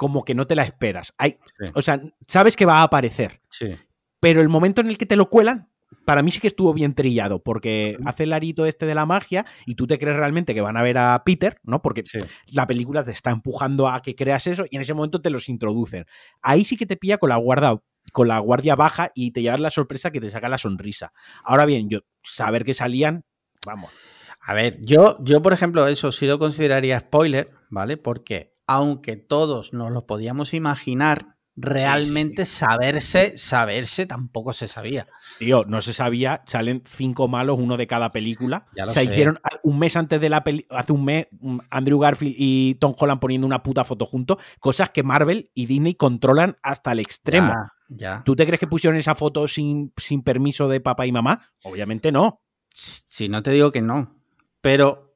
Speaker 2: como que no te la esperas. Hay, O sea, sabes que va a aparecer.
Speaker 1: Sí.
Speaker 2: Pero el momento en el que te lo cuelan, para mí sí que estuvo bien trillado, porque hace el arito este de la magia y tú te crees realmente que van a ver a Peter, ¿no? Porque la película te está empujando a que creas eso y en ese momento te los introducen. Ahí sí que te pilla con la guarda con la guardia baja y te llevas la sorpresa que te saca la sonrisa. Ahora bien, yo saber que salían, vamos.
Speaker 1: A ver, yo, yo por ejemplo, eso sí lo consideraría spoiler, ¿vale? Porque aunque todos nos lo podíamos imaginar, realmente saberse, saberse tampoco se sabía.
Speaker 2: Tío, no se sabía, salen cinco malos, uno de cada película. se hicieron un mes antes de la película, hace un mes, mm, Andrew Garfield y Tom Holland poniendo una puta foto juntos, cosas que Marvel y Disney controlan hasta el extremo.
Speaker 1: Ya,
Speaker 2: ¿Tú te crees que pusieron esa foto sin, sin permiso de papá y mamá? Obviamente no.
Speaker 1: Si no te digo que no, pero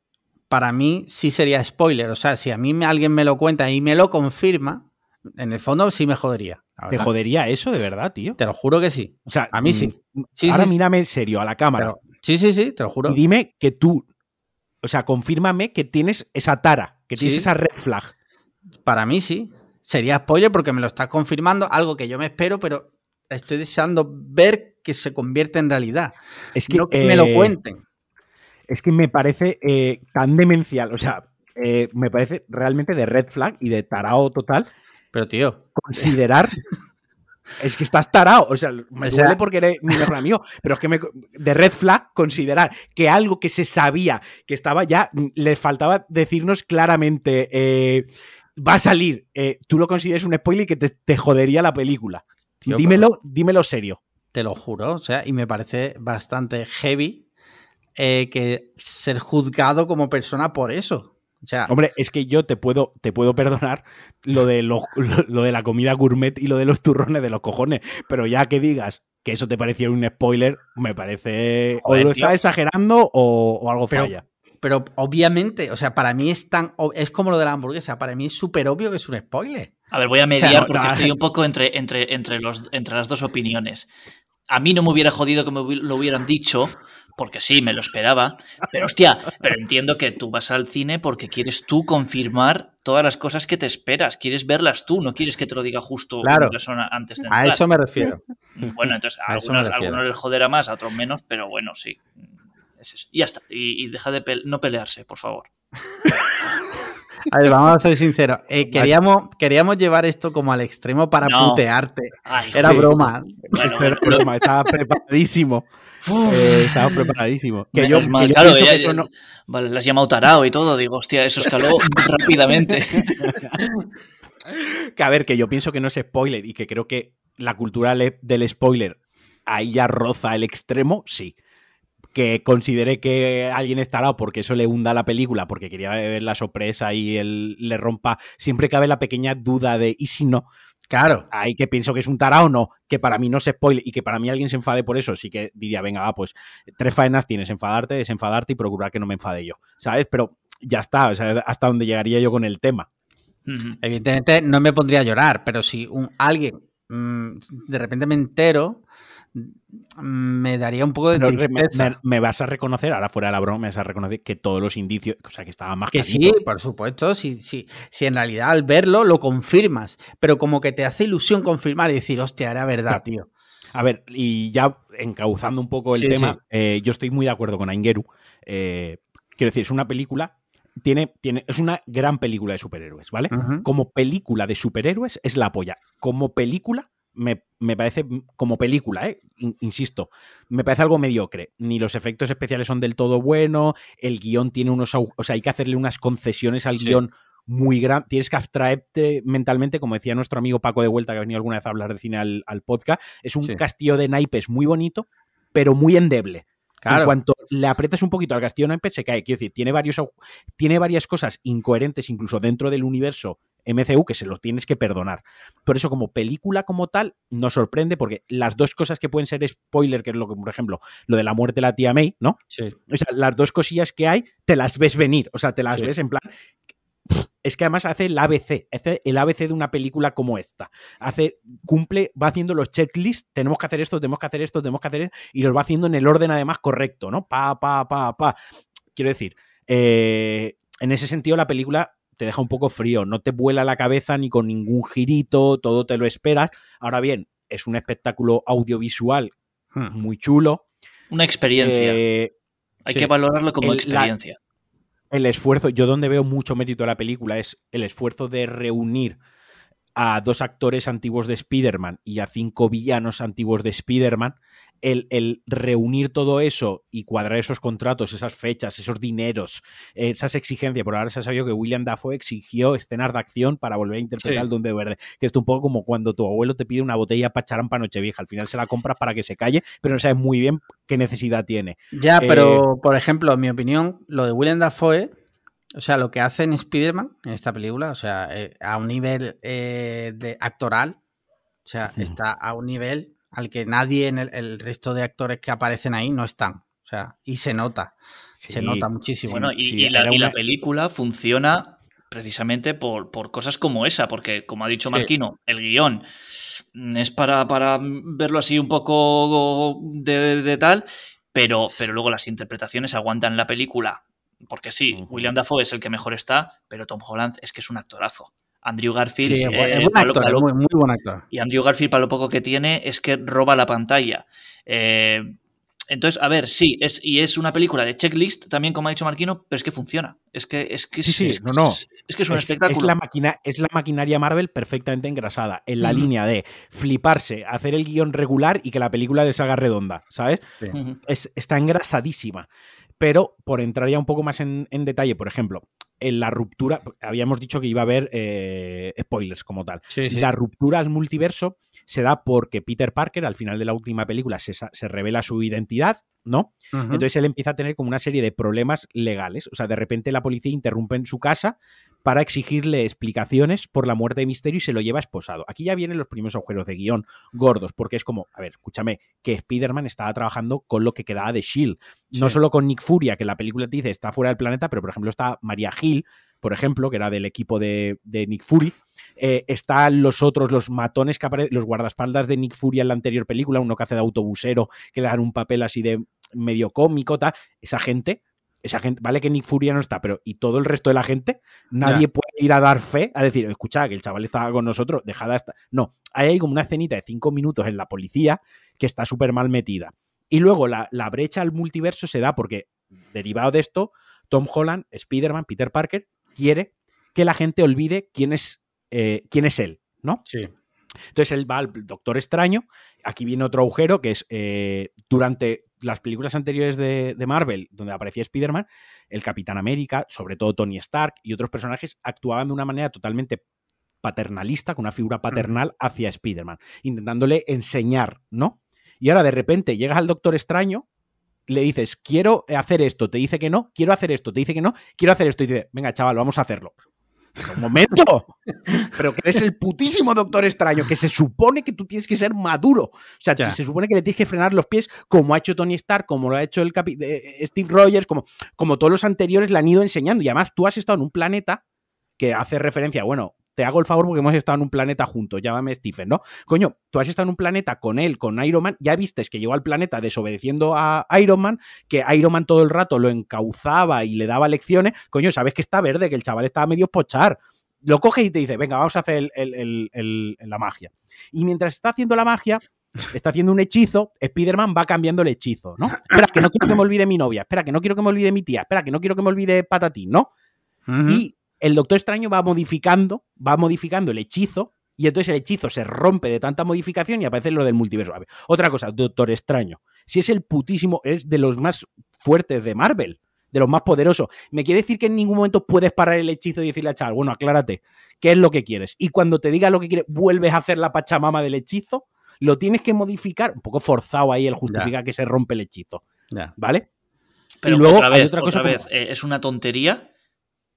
Speaker 1: para mí sí sería spoiler. O sea, si a mí alguien me lo cuenta y me lo confirma, en el fondo sí me jodería.
Speaker 2: ¿Te jodería eso de verdad, tío?
Speaker 1: Te lo juro que sí.
Speaker 2: O sea,
Speaker 1: a mí sí.
Speaker 2: Mm, ahora mírame en serio a la cámara.
Speaker 1: sí, sí, sí, te lo juro.
Speaker 2: Y dime que tú, o sea, confírmame que tienes esa tara, que tienes esa red flag.
Speaker 1: Para mí sí. Sería spoiler porque me lo estás confirmando, algo que yo me espero, pero estoy deseando ver que se convierte en realidad. Es que, no que me lo eh, cuenten.
Speaker 2: Es que me parece eh, tan demencial, o sea, eh, me parece realmente de red flag y de tarao total
Speaker 1: pero, tío.
Speaker 2: Considerar. es que estás tarado. O sea, me duele porque eres mi mejor amigo. Pero es que me, de red flag, considerar que algo que se sabía que estaba ya. Le faltaba decirnos claramente. Eh, va a salir. Eh, tú lo consideras un spoiler y que te, jodería la película. dímelo, dímelo serio.
Speaker 1: Te lo juro. O sea, y me parece bastante heavy eh, que ser juzgado como persona por eso.
Speaker 2: Hombre, es que yo te puedo, te puedo perdonar lo de, lo, de la comida gourmet y lo de los turrones de los cojones, pero ya que digas que eso te parecía un spoiler, me parece. o lo estás exagerando o, algo falla.
Speaker 1: Pero obviamente, o sea, para mí es tan. Es como lo de la hamburguesa, para mí es súper obvio que es un spoiler.
Speaker 3: A ver, voy a mediar porque estoy un poco entre, entre, entre, los, entre las dos opiniones. A mí no me hubiera jodido que me lo hubieran dicho, porque sí, me lo esperaba, pero hostia, pero entiendo que tú vas al cine porque quieres tú confirmar todas las cosas que te esperas, quieres verlas tú, no quieres que te lo diga justo una persona antes de
Speaker 1: entrar. A eso me refiero.
Speaker 3: Bueno, entonces a, algunos, les joderá más, a otros menos, pero bueno, sí. Y ya está. Y, deja de no pelearse, por favor.
Speaker 1: A ver, vamos a ser sinceros. Eh, queríamos, queríamos llevar esto como al extremo para putearte. Era broma.
Speaker 2: Era broma, estaba preparadísimo. Eh, estaba preparadísimo.
Speaker 3: Que yo, claro, vale, las llamado tarao y todo. Digo, hostia, eso escaló rápidamente.
Speaker 2: que a ver, que yo pienso que no es spoiler y que creo que la cultura del spoiler ahí ya roza el extremo, sí. Que considere que alguien es tarao porque eso le hunda la película, porque quería ver la sorpresa y él le rompa. Siempre cabe la pequeña duda de, ¿y si no?
Speaker 1: Claro.
Speaker 2: Ahí que pienso que es un tarao, no. Que para mí no se spoile y que para mí alguien se enfade por eso, sí que diría, venga, pues tres faenas tienes, enfadarte, desenfadarte y procurar que no me enfade yo. ¿Sabes? Pero ya está, o sea, hasta donde llegaría yo con el tema.
Speaker 1: Evidentemente no me pondría a llorar, pero si un, alguien mm, de repente me entero me daría un poco de tristeza.
Speaker 2: Me, vas a reconocer, ahora fuera de la broma, me vas a reconocer que todos los indicios, o sea, que estaba más
Speaker 1: Que sí, por supuesto, si, si, si en realidad al verlo lo confirmas, pero como que te hace ilusión confirmar y decir, hostia, era verdad, tío.
Speaker 2: A ver, y ya encauzando un poco el tema, eh, yo estoy muy de acuerdo con Aingeru. Eh, quiero decir, es una película tiene, tiene, es una gran película de superhéroes, ¿vale? Como película de superhéroes es la polla. Como película me, parece como película, ¿eh? insisto, me parece algo mediocre. Ni los efectos especiales son del todo buenos, el guion tiene unos... O sea, hay que hacerle unas concesiones al guion muy grandes. Tienes que abstraerte mentalmente, como decía nuestro amigo Paco de Vuelta, que ha venido alguna vez a hablar de cine al, podcast. Es un castillo de naipes muy bonito, pero muy endeble. En cuanto le aprietas un poquito al castillo de naipes, se cae. Quiero decir, tiene, varios, tiene varias cosas incoherentes incluso dentro del universo MCU que se los tienes que perdonar. Por eso, como película como tal, nos sorprende porque las dos cosas que pueden ser spoiler, que es lo que, por ejemplo, lo de la muerte de la tía May, ¿no?
Speaker 1: Sí.
Speaker 2: O sea, las dos cosillas que hay, te las ves venir. O sea, te las ves en plan. Es que además hace el ABC, hace el ABC de una película como esta. Hace, cumple, va haciendo los checklists, tenemos que hacer esto, tenemos que hacer esto, tenemos que hacer esto, y los va haciendo en el orden además correcto, ¿no? Pa, pa, pa, pa. Quiero decir, eh, en ese sentido la película te deja un poco frío, no te vuela la cabeza ni con ningún girito, todo te lo esperas. Ahora bien, es un espectáculo audiovisual hmm. muy chulo.
Speaker 3: Una experiencia.
Speaker 2: Eh,
Speaker 3: Hay
Speaker 2: sí.
Speaker 3: que valorarlo como
Speaker 2: El- la-
Speaker 3: experiencia.
Speaker 2: el esfuerzo, yo donde veo mucho mérito de la película es el esfuerzo de reunir a dos actores antiguos de Spider-Man y a cinco villanos antiguos de Spider-Man, el, el reunir todo eso y cuadrar esos contratos, esas fechas, esos dineros, esas exigencias, por ahora se ha sabido que William Dafoe exigió escenas de acción para volver a interpretar
Speaker 1: Sí.
Speaker 2: al Duende Verde, que esto un poco como cuando tu abuelo te pide una botella para Nochevieja, al final se la compras para que se calle, pero no sabes muy bien qué necesidad tiene.
Speaker 1: Ya,
Speaker 2: Eh,
Speaker 1: pero por ejemplo, en mi opinión, lo de Willem Dafoe, o sea, lo que hace en Spider-Man, en esta película, o sea, eh, a un nivel eh, de actoral, o sea, está a un nivel al que nadie en el, el resto de actores que aparecen ahí no están. O sea, y se nota, se nota muchísimo.
Speaker 3: Bueno, y,
Speaker 2: sí,
Speaker 3: y la, y película funciona precisamente por, por cosas como esa, porque como ha dicho
Speaker 1: Sí.
Speaker 3: Marquino, el guion es para, para verlo así un poco de, de tal, pero, pero luego las interpretaciones aguantan la película. Porque sí. William Dafoe es el que mejor está, pero Tom Holland es que es un actorazo. Andrew Garfield
Speaker 1: Sí,
Speaker 3: eh,
Speaker 1: buen actor,
Speaker 3: lo-
Speaker 1: muy, muy buen actor.
Speaker 3: y Andrew Garfield, para lo poco que tiene, es que roba la pantalla. Eh, entonces, a ver, sí, es, y es una película de checklist, también como ha dicho Marquino, pero es que funciona. Es que es, que
Speaker 2: Sí,
Speaker 3: es,
Speaker 2: sí,
Speaker 3: es-
Speaker 2: no, no.
Speaker 3: es- es que es un
Speaker 2: es,
Speaker 3: espectáculo.
Speaker 2: es la máquina, es la maquinaria Marvel perfectamente engrasada, en la línea de fliparse, hacer el guion regular y que la película les haga redonda, ¿sabes? Está engrasadísima. Pero por entrar ya un poco más en, en detalle, por ejemplo, en la ruptura, habíamos dicho que iba a haber eh, spoilers como tal.
Speaker 1: Sí, sí.
Speaker 2: La ruptura al multiverso se da porque Peter Parker, al final de la última película, se, se revela su identidad, ¿no? Entonces él empieza a tener como una serie de problemas legales. O sea, de repente la policía interrumpe en su casa para exigirle explicaciones por la muerte de Misterio y se lo lleva esposado. Aquí ya vienen los primeros agujeros de guion gordos, porque es como, a ver, escúchame, que Spider-Man estaba trabajando con lo que quedaba de Shield. No solo con Nick Furia, que la película te dice está fuera del planeta, pero por ejemplo está María Hill, por ejemplo, que era del equipo de, de Nick Fury. Eh, están los otros, los matones que aparecen, los guardaespaldas de Nick Fury en la anterior película, uno que hace de autobusero, que le dan un papel así de medio cómico, tal. Esa gente, esa gente, vale que Nick Fury ya no está, pero y todo el resto de la gente, nadie puede ir a dar fe a decir, escucha, que el chaval estaba con nosotros, dejada hasta. No, ahí hay como una escenita de cinco minutos en la policía que está súper mal metida. Y luego la, la brecha al multiverso se da porque, derivado de esto, Tom Holland, Spider-Man, Peter Parker, quiere que la gente olvide quién es, eh, quién es él, ¿no?
Speaker 1: Sí.
Speaker 2: Entonces él va al Doctor Extraño. Aquí viene otro agujero que es eh, durante las películas anteriores de, de Marvel, donde aparecía Spider-Man, el Capitán América, sobre todo Tony Stark y otros personajes actuaban de una manera totalmente paternalista, con una figura paternal hacia Spider-Man, intentándole enseñar, ¿no? Y ahora de repente llegas al Doctor Extraño, le dices, quiero hacer esto, te dice que no, quiero hacer esto, te dice que no, quiero hacer esto, y te dice, venga, chaval, vamos a hacerlo. Un momento, pero que eres el putísimo Doctor Extraño, que se supone que tú tienes que ser maduro. O sea,
Speaker 1: Ya.
Speaker 2: se supone que le tienes que frenar los pies, como ha hecho Tony Stark, como lo ha hecho el capi- eh, Steve Rogers, como, como todos los anteriores le han ido enseñando. Y además, tú has estado en un planeta que hace referencia, bueno, te hago el favor porque hemos estado en un planeta juntos, llámame Stephen, ¿no? Coño, tú has estado en un planeta con él, con Iron Man, ya vistes que llegó al planeta desobedeciendo a Iron Man, que Iron Man todo el rato lo encauzaba y le daba lecciones, coño, sabes que está verde, que el chaval estaba medio pochar. Lo coges y te dice, venga, vamos a hacer el- el- el- el- la magia. Y mientras está haciendo la magia, está haciendo un hechizo, Spider-Man va cambiando el hechizo, ¿no? Espera, que no quiero que me olvide mi novia, espera, que no quiero que me olvide mi tía, espera, que no quiero que me olvide Patatín, ¿no? Y el Doctor Extraño va modificando, va modificando el hechizo, y entonces el hechizo se rompe de tanta modificación y aparece lo del multiverso. A ver, otra cosa, Doctor Extraño. Si es el putísimo, es de los más fuertes de Marvel, de los más poderosos. Me quiere decir que en ningún momento puedes parar el hechizo y decirle al chaval, bueno, aclárate, ¿qué es lo que quieres? Y cuando te diga lo que quieres, vuelves a hacer la pachamama del hechizo, lo tienes que modificar, un poco forzado ahí el justifica que se rompe el hechizo,
Speaker 1: Ya.
Speaker 2: ¿vale?
Speaker 3: Pero
Speaker 2: y luego
Speaker 3: otra
Speaker 2: hay
Speaker 3: vez,
Speaker 2: otra cosa
Speaker 3: otra
Speaker 2: como-
Speaker 3: vez, eh, es una tontería,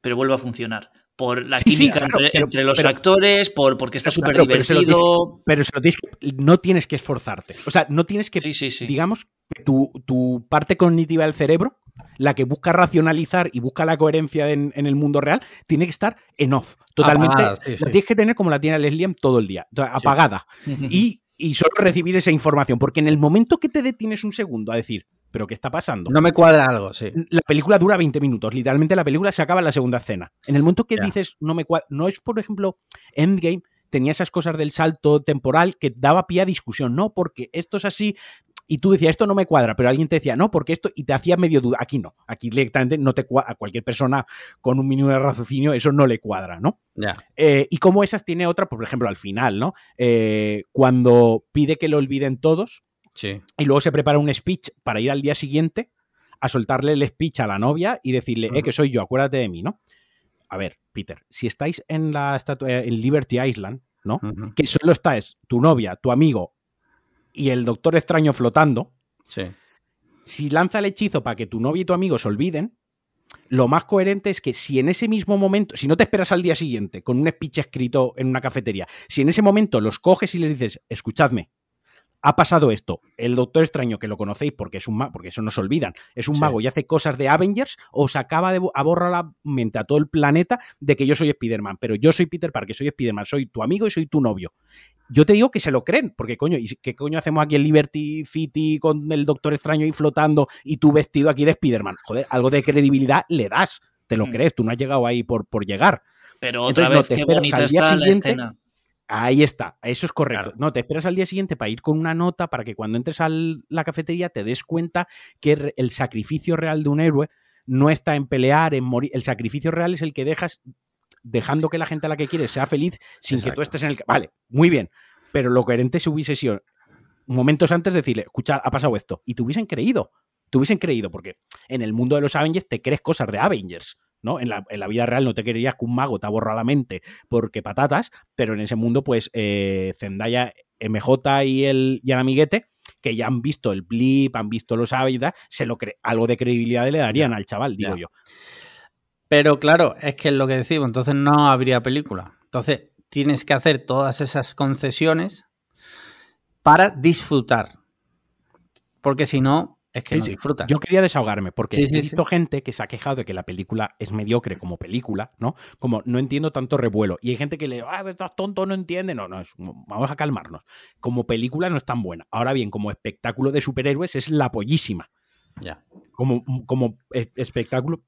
Speaker 3: pero vuelve a funcionar. Por la
Speaker 2: Sí, sí,
Speaker 3: química
Speaker 2: claro,
Speaker 3: entre,
Speaker 2: pero-
Speaker 3: entre los
Speaker 2: pero-
Speaker 3: actores, por porque está súper
Speaker 2: Claro, pero se lo tienes
Speaker 3: divertido.
Speaker 2: Pero se lo tienes que- no tienes que esforzarte. O sea, no tienes que
Speaker 3: Sí, sí, sí.
Speaker 2: digamos, que tu, tu parte cognitiva del cerebro, la que busca racionalizar y busca la coherencia en, en el mundo real, tiene que estar en off. Totalmente.
Speaker 1: Apagada,
Speaker 2: La tienes que tener como la tiene Leslie todo el día, apagada. Y, y solo recibir esa información. Porque en el momento que te detienes un segundo a decir, ¿pero qué está pasando?
Speaker 1: No me cuadra algo, sí.
Speaker 2: La película dura 20 minutos. Literalmente la película se acaba en la segunda escena. En el momento que
Speaker 1: Ya.
Speaker 2: dices, no me cuadra. No es, por ejemplo, Endgame tenía esas cosas del salto temporal que daba pie a discusión. No, porque esto es así. y tú decías, esto no me cuadra, pero alguien te decía, no, porque esto, y te hacía medio duda. Aquí no, aquí directamente no te cuadra, a cualquier persona con un mínimo de raciocinio eso no le cuadra, ¿no?
Speaker 1: Ya.
Speaker 2: Eh, y como esas tiene otra, por ejemplo, al final, ¿no? Eh, cuando pide que lo olviden todos
Speaker 1: Sí.
Speaker 2: y luego se prepara un speech para ir al día siguiente a soltarle el speech a la novia y decirle, eh, que soy yo, acuérdate de mí, ¿no? A ver, Peter, si estáis en la estatua, en Liberty Island, ¿no? Que solo está es tu novia, tu amigo y el doctor extraño flotando,
Speaker 1: Sí.
Speaker 2: si lanza el hechizo para que tu novia y tu amigo se olviden, lo más coherente es que si en ese mismo momento, si no te esperas al día siguiente con un speech escrito en una cafetería, si en ese momento los coges y les dices, escuchadme, ha pasado esto, el Doctor Extraño, que lo conocéis porque es un mago, porque eso no se olvidan, es un
Speaker 1: Sí.
Speaker 2: mago y hace cosas de Avengers, os acaba de borrar la mente a todo el planeta de que yo soy Spider-Man, pero yo soy Peter Parker, soy Spider-Man, soy tu amigo y soy tu novio. Yo te digo que se lo creen, porque coño, ¿y qué coño hacemos aquí en Liberty City con el Doctor Extraño ahí flotando y tú vestido aquí de Spider-Man? Joder, algo de credibilidad le das, te lo
Speaker 3: Mm.
Speaker 2: crees, tú no has llegado ahí por, por llegar.
Speaker 3: Pero otra
Speaker 2: Entonces, no,
Speaker 3: vez,
Speaker 2: te
Speaker 3: qué bonita
Speaker 2: al día
Speaker 3: está la
Speaker 2: siguiente.
Speaker 3: escena.
Speaker 2: Ahí está, eso es correcto.
Speaker 1: Claro.
Speaker 2: No, te esperas al día siguiente para ir con una nota para que cuando entres a la cafetería te des cuenta que el sacrificio real de un héroe no está en pelear, en morir. El sacrificio real es el que dejas dejando que la gente a la que quieres sea feliz sin que tú estés en el... Vale, muy bien. Pero lo coherente se hubiese sido momentos antes decirle, escucha, ha pasado esto. Y te hubiesen creído. Te hubiesen creído, porque en el mundo de los Avengers te crees cosas de Avengers. ¿No? En la, en la vida real no te creerías que un mago te ha borrado la mente porque patatas, pero en ese mundo, pues eh, Zendaya, MJ y el, y el amiguete, que ya han visto el blip, han visto los Avengers, se lo cree, algo de credibilidad le darían al chaval, digo
Speaker 1: ya.
Speaker 2: yo.
Speaker 1: Pero claro, es que es lo que decimos, entonces no habría película. Entonces tienes que hacer todas esas concesiones para disfrutar. Porque si no, es que
Speaker 2: Sí,
Speaker 1: no
Speaker 2: sí.
Speaker 1: disfrutas.
Speaker 2: Yo quería desahogarme porque
Speaker 1: Sí,
Speaker 2: he visto gente que se ha quejado de que la película es mediocre como película, ¿no? Como no entiendo tanto revuelo. Y hay gente que le, ah, estás tonto, no entiende. No, no, es- vamos a calmarnos. Como película no es tan buena. Ahora bien, como espectáculo de superhéroes es la pollísima.
Speaker 1: Ya.
Speaker 2: Como, como es- espectáculo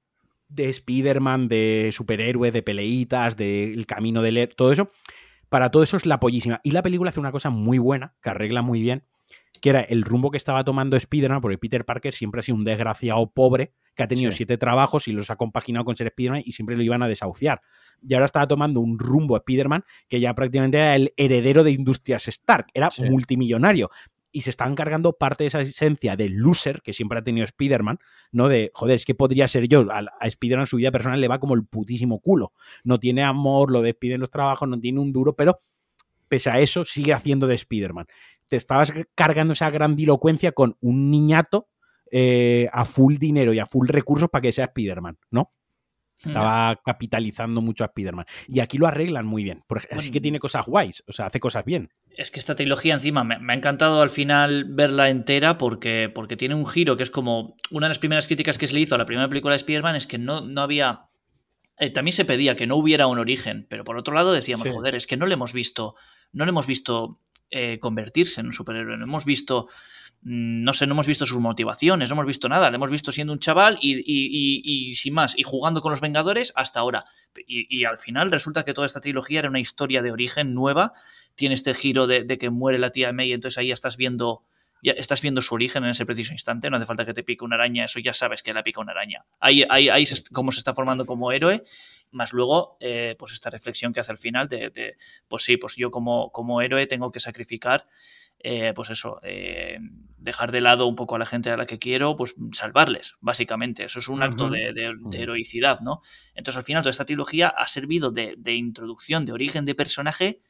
Speaker 2: de Spider-Man, de superhéroes, de peleitas, del camino del héroe, todo eso. Para todo eso es la pollísima. Y la película hace una cosa muy buena, que arregla muy bien, que era el rumbo que estaba tomando Spider-Man, porque Peter Parker siempre ha sido un desgraciado pobre que ha tenido
Speaker 1: Sí.
Speaker 2: siete trabajos y los ha compaginado con ser Spider-Man y siempre lo iban a desahuciar. Y ahora estaba tomando un rumbo Spider-Man que ya prácticamente era el heredero de Industrias Stark, era
Speaker 1: Sí.
Speaker 2: multimillonario. Y se estaban cargando parte de esa esencia del loser que siempre ha tenido Spider-Man, ¿no? De, joder, es que podría ser yo. A, a Spider-Man su vida personal le va como el putísimo culo. No tiene amor, lo despiden los trabajos, no tiene un duro, pero pese a eso sigue haciendo de Spider-Man. Te estabas cargando esa grandilocuencia con un niñato eh, a full dinero y a full recursos para que sea Spider-Man, ¿no? Estaba capitalizando mucho a Spider-Man. Y aquí lo arreglan muy bien. Así que tiene cosas guays, o sea, hace cosas bien.
Speaker 3: Es que esta trilogía encima me, me ha encantado al final verla entera porque, porque tiene un giro que es como una de las primeras críticas que se le hizo a la primera película de Spider-Man es que no, no había... eh, también se pedía que no hubiera un origen, pero por otro lado decíamos,
Speaker 1: Sí.
Speaker 3: joder, es que no le hemos visto, no le hemos visto eh, convertirse en un superhéroe, no hemos visto, mm, no sé, no hemos visto sus motivaciones, no hemos visto nada, le hemos visto siendo un chaval y, y- y- sin más, y jugando con los Vengadores hasta ahora. Y, al final resulta que toda esta trilogía era una historia de origen nueva. Tiene este giro de, de que muere la tía May, entonces ahí ya estás viendo, ya estás viendo su origen en ese preciso instante, no hace falta que te pique una araña, eso ya sabes que la pica una araña. Ahí, ahí, ahí se cómo se está formando como héroe, más luego, eh, pues esta reflexión que hace al final de, de, pues sí, pues yo como, como héroe tengo que sacrificar, eh, pues eso, eh, dejar de lado un poco a la gente a la que quiero, pues salvarles, básicamente. Eso es un acto de, de- heroicidad, ¿no? Entonces al final toda esta trilogía ha servido de, de introducción, de origen de personaje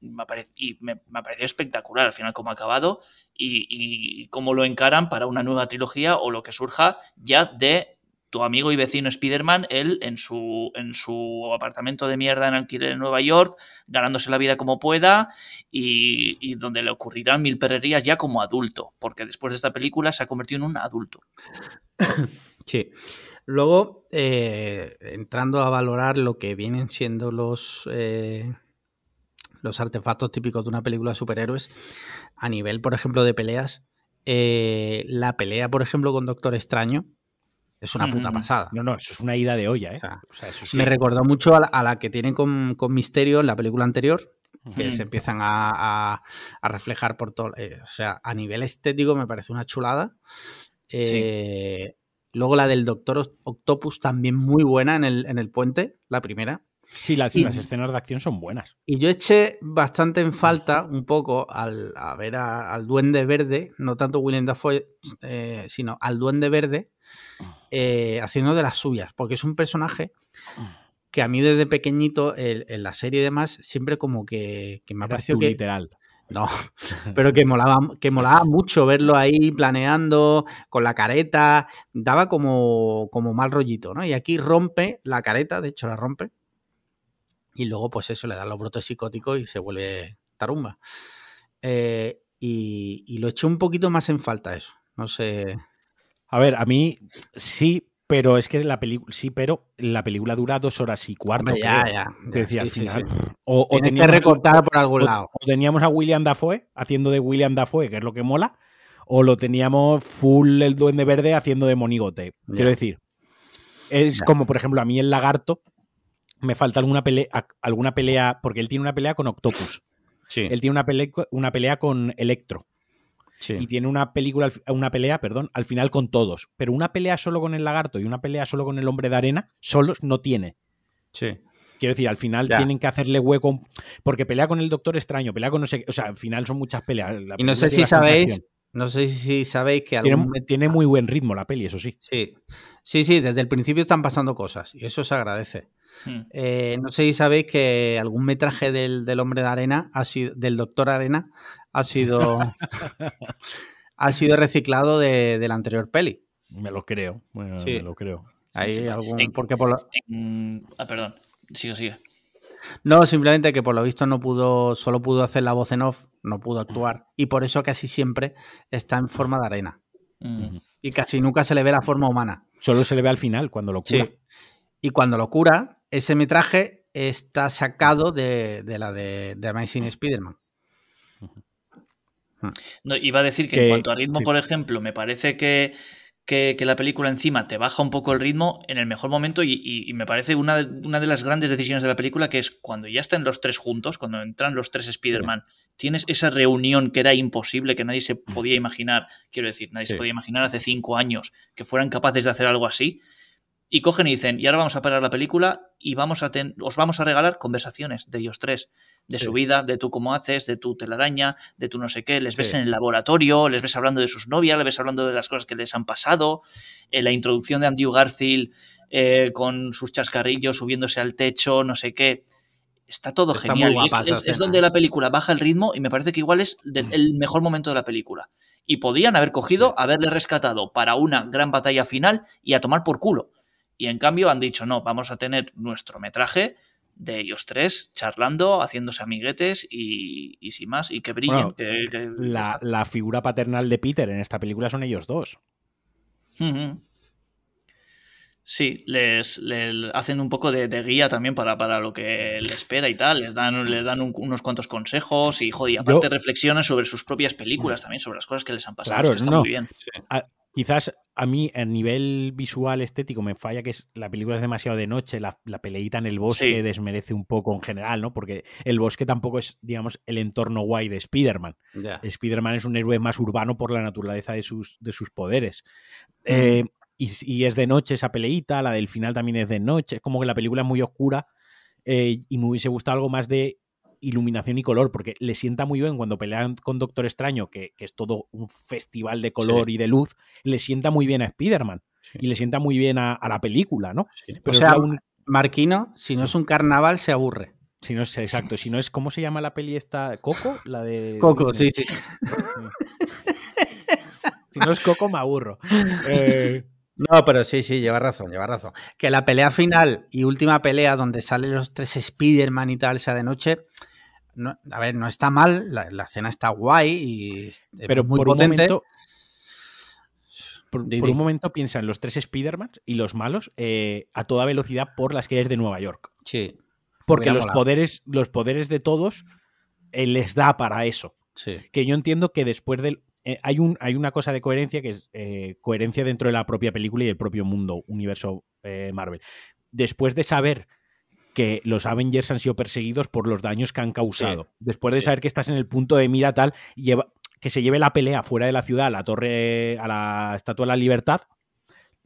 Speaker 3: me, y me, me ha parecido espectacular al final cómo ha acabado y, y cómo lo encaran para una nueva trilogía o lo que surja ya de tu amigo y vecino Spider-Man, él en su, en su apartamento de mierda en alquiler en Nueva York, ganándose la vida como pueda y, donde le ocurrirán mil perrerías ya como adulto, porque después de esta película se ha convertido en un adulto.
Speaker 1: Sí. Luego, eh, entrando a valorar lo que vienen siendo los, eh, los artefactos típicos de una película de superhéroes, a nivel, por ejemplo, de peleas, eh, la pelea, por ejemplo, con Doctor Extraño es una puta pasada.
Speaker 2: No, no, eso es una ida de olla, ¿eh?
Speaker 1: O sea,
Speaker 2: O sea, eso es-
Speaker 1: Me recordó mucho a la, a la que tiene con, con Misterio en la película anterior, que se empiezan a, a- a reflejar por todo. eh, o sea, a nivel estético me parece una chulada. Eh, Luego la del Doctor Oct- Octopus también muy buena en el, en el puente, la primera.
Speaker 2: Sí, las,
Speaker 1: Y-
Speaker 2: las escenas de acción son buenas.
Speaker 1: Y yo eché bastante en falta un poco al a ver a- al Duende Verde, no tanto William Dafoe, eh, sino al Duende Verde eh, haciendo de las suyas, porque es un personaje que a mí desde pequeñito en la serie y demás siempre como que, que me ha parecido que
Speaker 2: literal.
Speaker 1: no, pero que molaba, que molaba mucho verlo ahí planeando con la careta, daba como, como mal rollito, ¿no? Y aquí rompe la careta, de hecho la rompe, y luego pues eso, le da los brotes psicóticos y se vuelve tarumba. Eh, y, y lo eché un poquito más en falta eso, no sé.
Speaker 2: A ver, a mí sí, pero es que la película. Sí, pero la película dura dos horas y cuarto.
Speaker 1: Hombre, ya,
Speaker 2: creo.
Speaker 1: ya, ya, sí,
Speaker 2: final.
Speaker 1: sí.
Speaker 2: O, o
Speaker 1: Tienes que
Speaker 2: teníamos-
Speaker 1: recortar por algún
Speaker 2: o-
Speaker 1: lado.
Speaker 2: o teníamos a William Dafoe haciendo de William Dafoe, que es lo que mola, o lo teníamos full el Duende Verde haciendo de Monigote.
Speaker 1: Ya.
Speaker 2: Quiero decir, es
Speaker 1: Ya.
Speaker 2: como por ejemplo a mí el lagarto me falta alguna pelea, alguna pelea, porque él tiene una pelea con Octopus,
Speaker 1: Sí,
Speaker 2: él tiene una pelea, una pelea con Electro
Speaker 1: sí.
Speaker 2: y tiene una película, una pelea, perdón, al final con todos, pero una pelea solo con el lagarto y una pelea solo con el hombre de arena, solos no tiene.
Speaker 1: sí.
Speaker 2: Quiero decir, al final
Speaker 1: Ya.
Speaker 2: tienen que hacerle hueco. Porque pelea con el Doctor Extraño, pelea con no sé qué. O sea, al final son muchas peleas. La
Speaker 1: Y no sé si sabéis, no sé si sabéis que
Speaker 2: Tiene,
Speaker 1: algún
Speaker 2: tiene muy buen ritmo la peli, eso sí.
Speaker 1: Sí, sí, sí, desde el principio están pasando cosas y eso se agradece.
Speaker 3: Mm.
Speaker 1: Eh, no sé si sabéis que algún metraje del, del hombre de arena, ha sido, del doctor arena, ha sido, ha sido reciclado de, de la anterior peli.
Speaker 2: Me lo creo. Bueno,
Speaker 1: Sí.
Speaker 2: Me lo creo.
Speaker 1: Hay
Speaker 3: sí.
Speaker 1: algún,
Speaker 3: En-
Speaker 1: porque por lo-
Speaker 3: Mm, ah, perdón. Sigue, sigue.
Speaker 1: no, simplemente que por lo visto no pudo, solo pudo hacer la voz en off, no pudo actuar y por eso casi siempre está en forma de arena
Speaker 3: Mm.
Speaker 1: Y casi nunca se le ve la forma humana.
Speaker 2: Solo se le ve al final, cuando lo cura.
Speaker 1: Sí. Y cuando lo cura, ese metraje está sacado de, de la de, de Amazing Spider-Man.
Speaker 3: No, iba a decir que,
Speaker 2: Que-
Speaker 3: en cuanto a ritmo,
Speaker 2: sí.
Speaker 3: por ejemplo, me parece que, que- que la película encima te baja un poco el ritmo en el mejor momento y, y- y me parece una, de- una de las grandes decisiones de la película que es cuando ya están los tres juntos, cuando entran los tres Spider-Man, tienes esa reunión que era imposible, que nadie se podía imaginar, quiero decir, nadie se podía imaginar hace cinco años que fueran capaces de hacer algo así. Y cogen y dicen, y ahora vamos a parar la película y vamos a ten- os vamos a regalar conversaciones de ellos tres, de
Speaker 1: Sí.
Speaker 3: su vida, de tú cómo haces, de tu telaraña, de tu no sé qué. Les ves
Speaker 1: Sí.
Speaker 3: en el laboratorio, les ves hablando de sus novias, les ves hablando de las cosas que les han pasado. En la introducción de Andrew Garfield eh, con sus chascarrillos subiéndose al techo, no sé qué. Está todo
Speaker 1: Está
Speaker 3: genial.
Speaker 1: muy
Speaker 3: es- es, donde
Speaker 1: ¿eh?
Speaker 3: la película baja el ritmo y me parece que igual es de- el mejor momento de la película. Y podían haber cogido, haberle rescatado para una gran batalla final y a tomar por culo. Y en cambio han dicho, no, vamos a tener nuestro metraje de ellos tres charlando, haciéndose amiguetes y, y sin más, y que brillen.
Speaker 2: Bueno,
Speaker 3: que- que-
Speaker 2: La, la figura paternal de Peter en esta película son ellos dos.
Speaker 3: Sí, les, le- hacen un poco de, de guía también para, para lo que les espera y tal. Les dan, les dan un- unos cuantos consejos y, joder, y aparte
Speaker 2: Yo-
Speaker 3: reflexionan sobre sus propias películas también, sobre las cosas que les han pasado.
Speaker 2: Claro,
Speaker 3: Es que está
Speaker 2: no.
Speaker 3: muy bien.
Speaker 2: A- quizás a mí, a nivel visual, estético, me falla que es, la película es demasiado de noche, la, la peleita en el bosque
Speaker 3: Sí.
Speaker 2: desmerece un poco en general, ¿no? Porque el bosque tampoco es, digamos, el entorno guay de Spider-Man. Spider-Man es un héroe más urbano por la naturaleza de sus, de sus poderes. Eh, y, y es de noche esa peleita, la del final también es de noche. Es como que la película es muy oscura eh, y me hubiese gustado algo más de iluminación y color, porque le sienta muy bien cuando pelean con Doctor Extraño, que, que es todo un festival de color y de luz, le sienta muy bien a Spider-Man
Speaker 1: Sí.
Speaker 2: y le sienta muy bien a, a la película, ¿no?
Speaker 1: Sí.
Speaker 2: Pero
Speaker 1: o sea,
Speaker 2: un-
Speaker 1: Marquino, si no es un carnaval, se aburre.
Speaker 2: si no es exacto, si no es, ¿cómo se llama la peli esta? ¿Coco? La de...
Speaker 1: Coco, sí, sí.
Speaker 2: Si no es Coco, me aburro. Eh,
Speaker 1: No, pero sí, sí, lleva razón, lleva razón. Que la pelea final y última pelea donde salen los tres Spider-Man y tal sea de noche, no, a ver, no está mal, la, la escena está guay y es
Speaker 2: pero
Speaker 1: muy
Speaker 2: por
Speaker 1: potente.
Speaker 2: un momento por, un momento piensa en los tres Spider-Man y los malos eh, a toda velocidad por las calles de Nueva York.
Speaker 1: Sí.
Speaker 2: Porque los
Speaker 1: molado.
Speaker 2: poderes, los poderes de todos eh, les da para eso.
Speaker 1: Sí.
Speaker 2: Que yo entiendo que después del. Eh, hay, un, hay una cosa de coherencia que es eh, coherencia dentro de la propia película y del propio mundo, universo eh, Marvel. Después de saber que los Avengers han sido perseguidos por los daños que han causado. Después de saber que estás en el punto de mira tal, lleva, que se lleve la pelea fuera de la ciudad, a la torre, a la Estatua de la Libertad,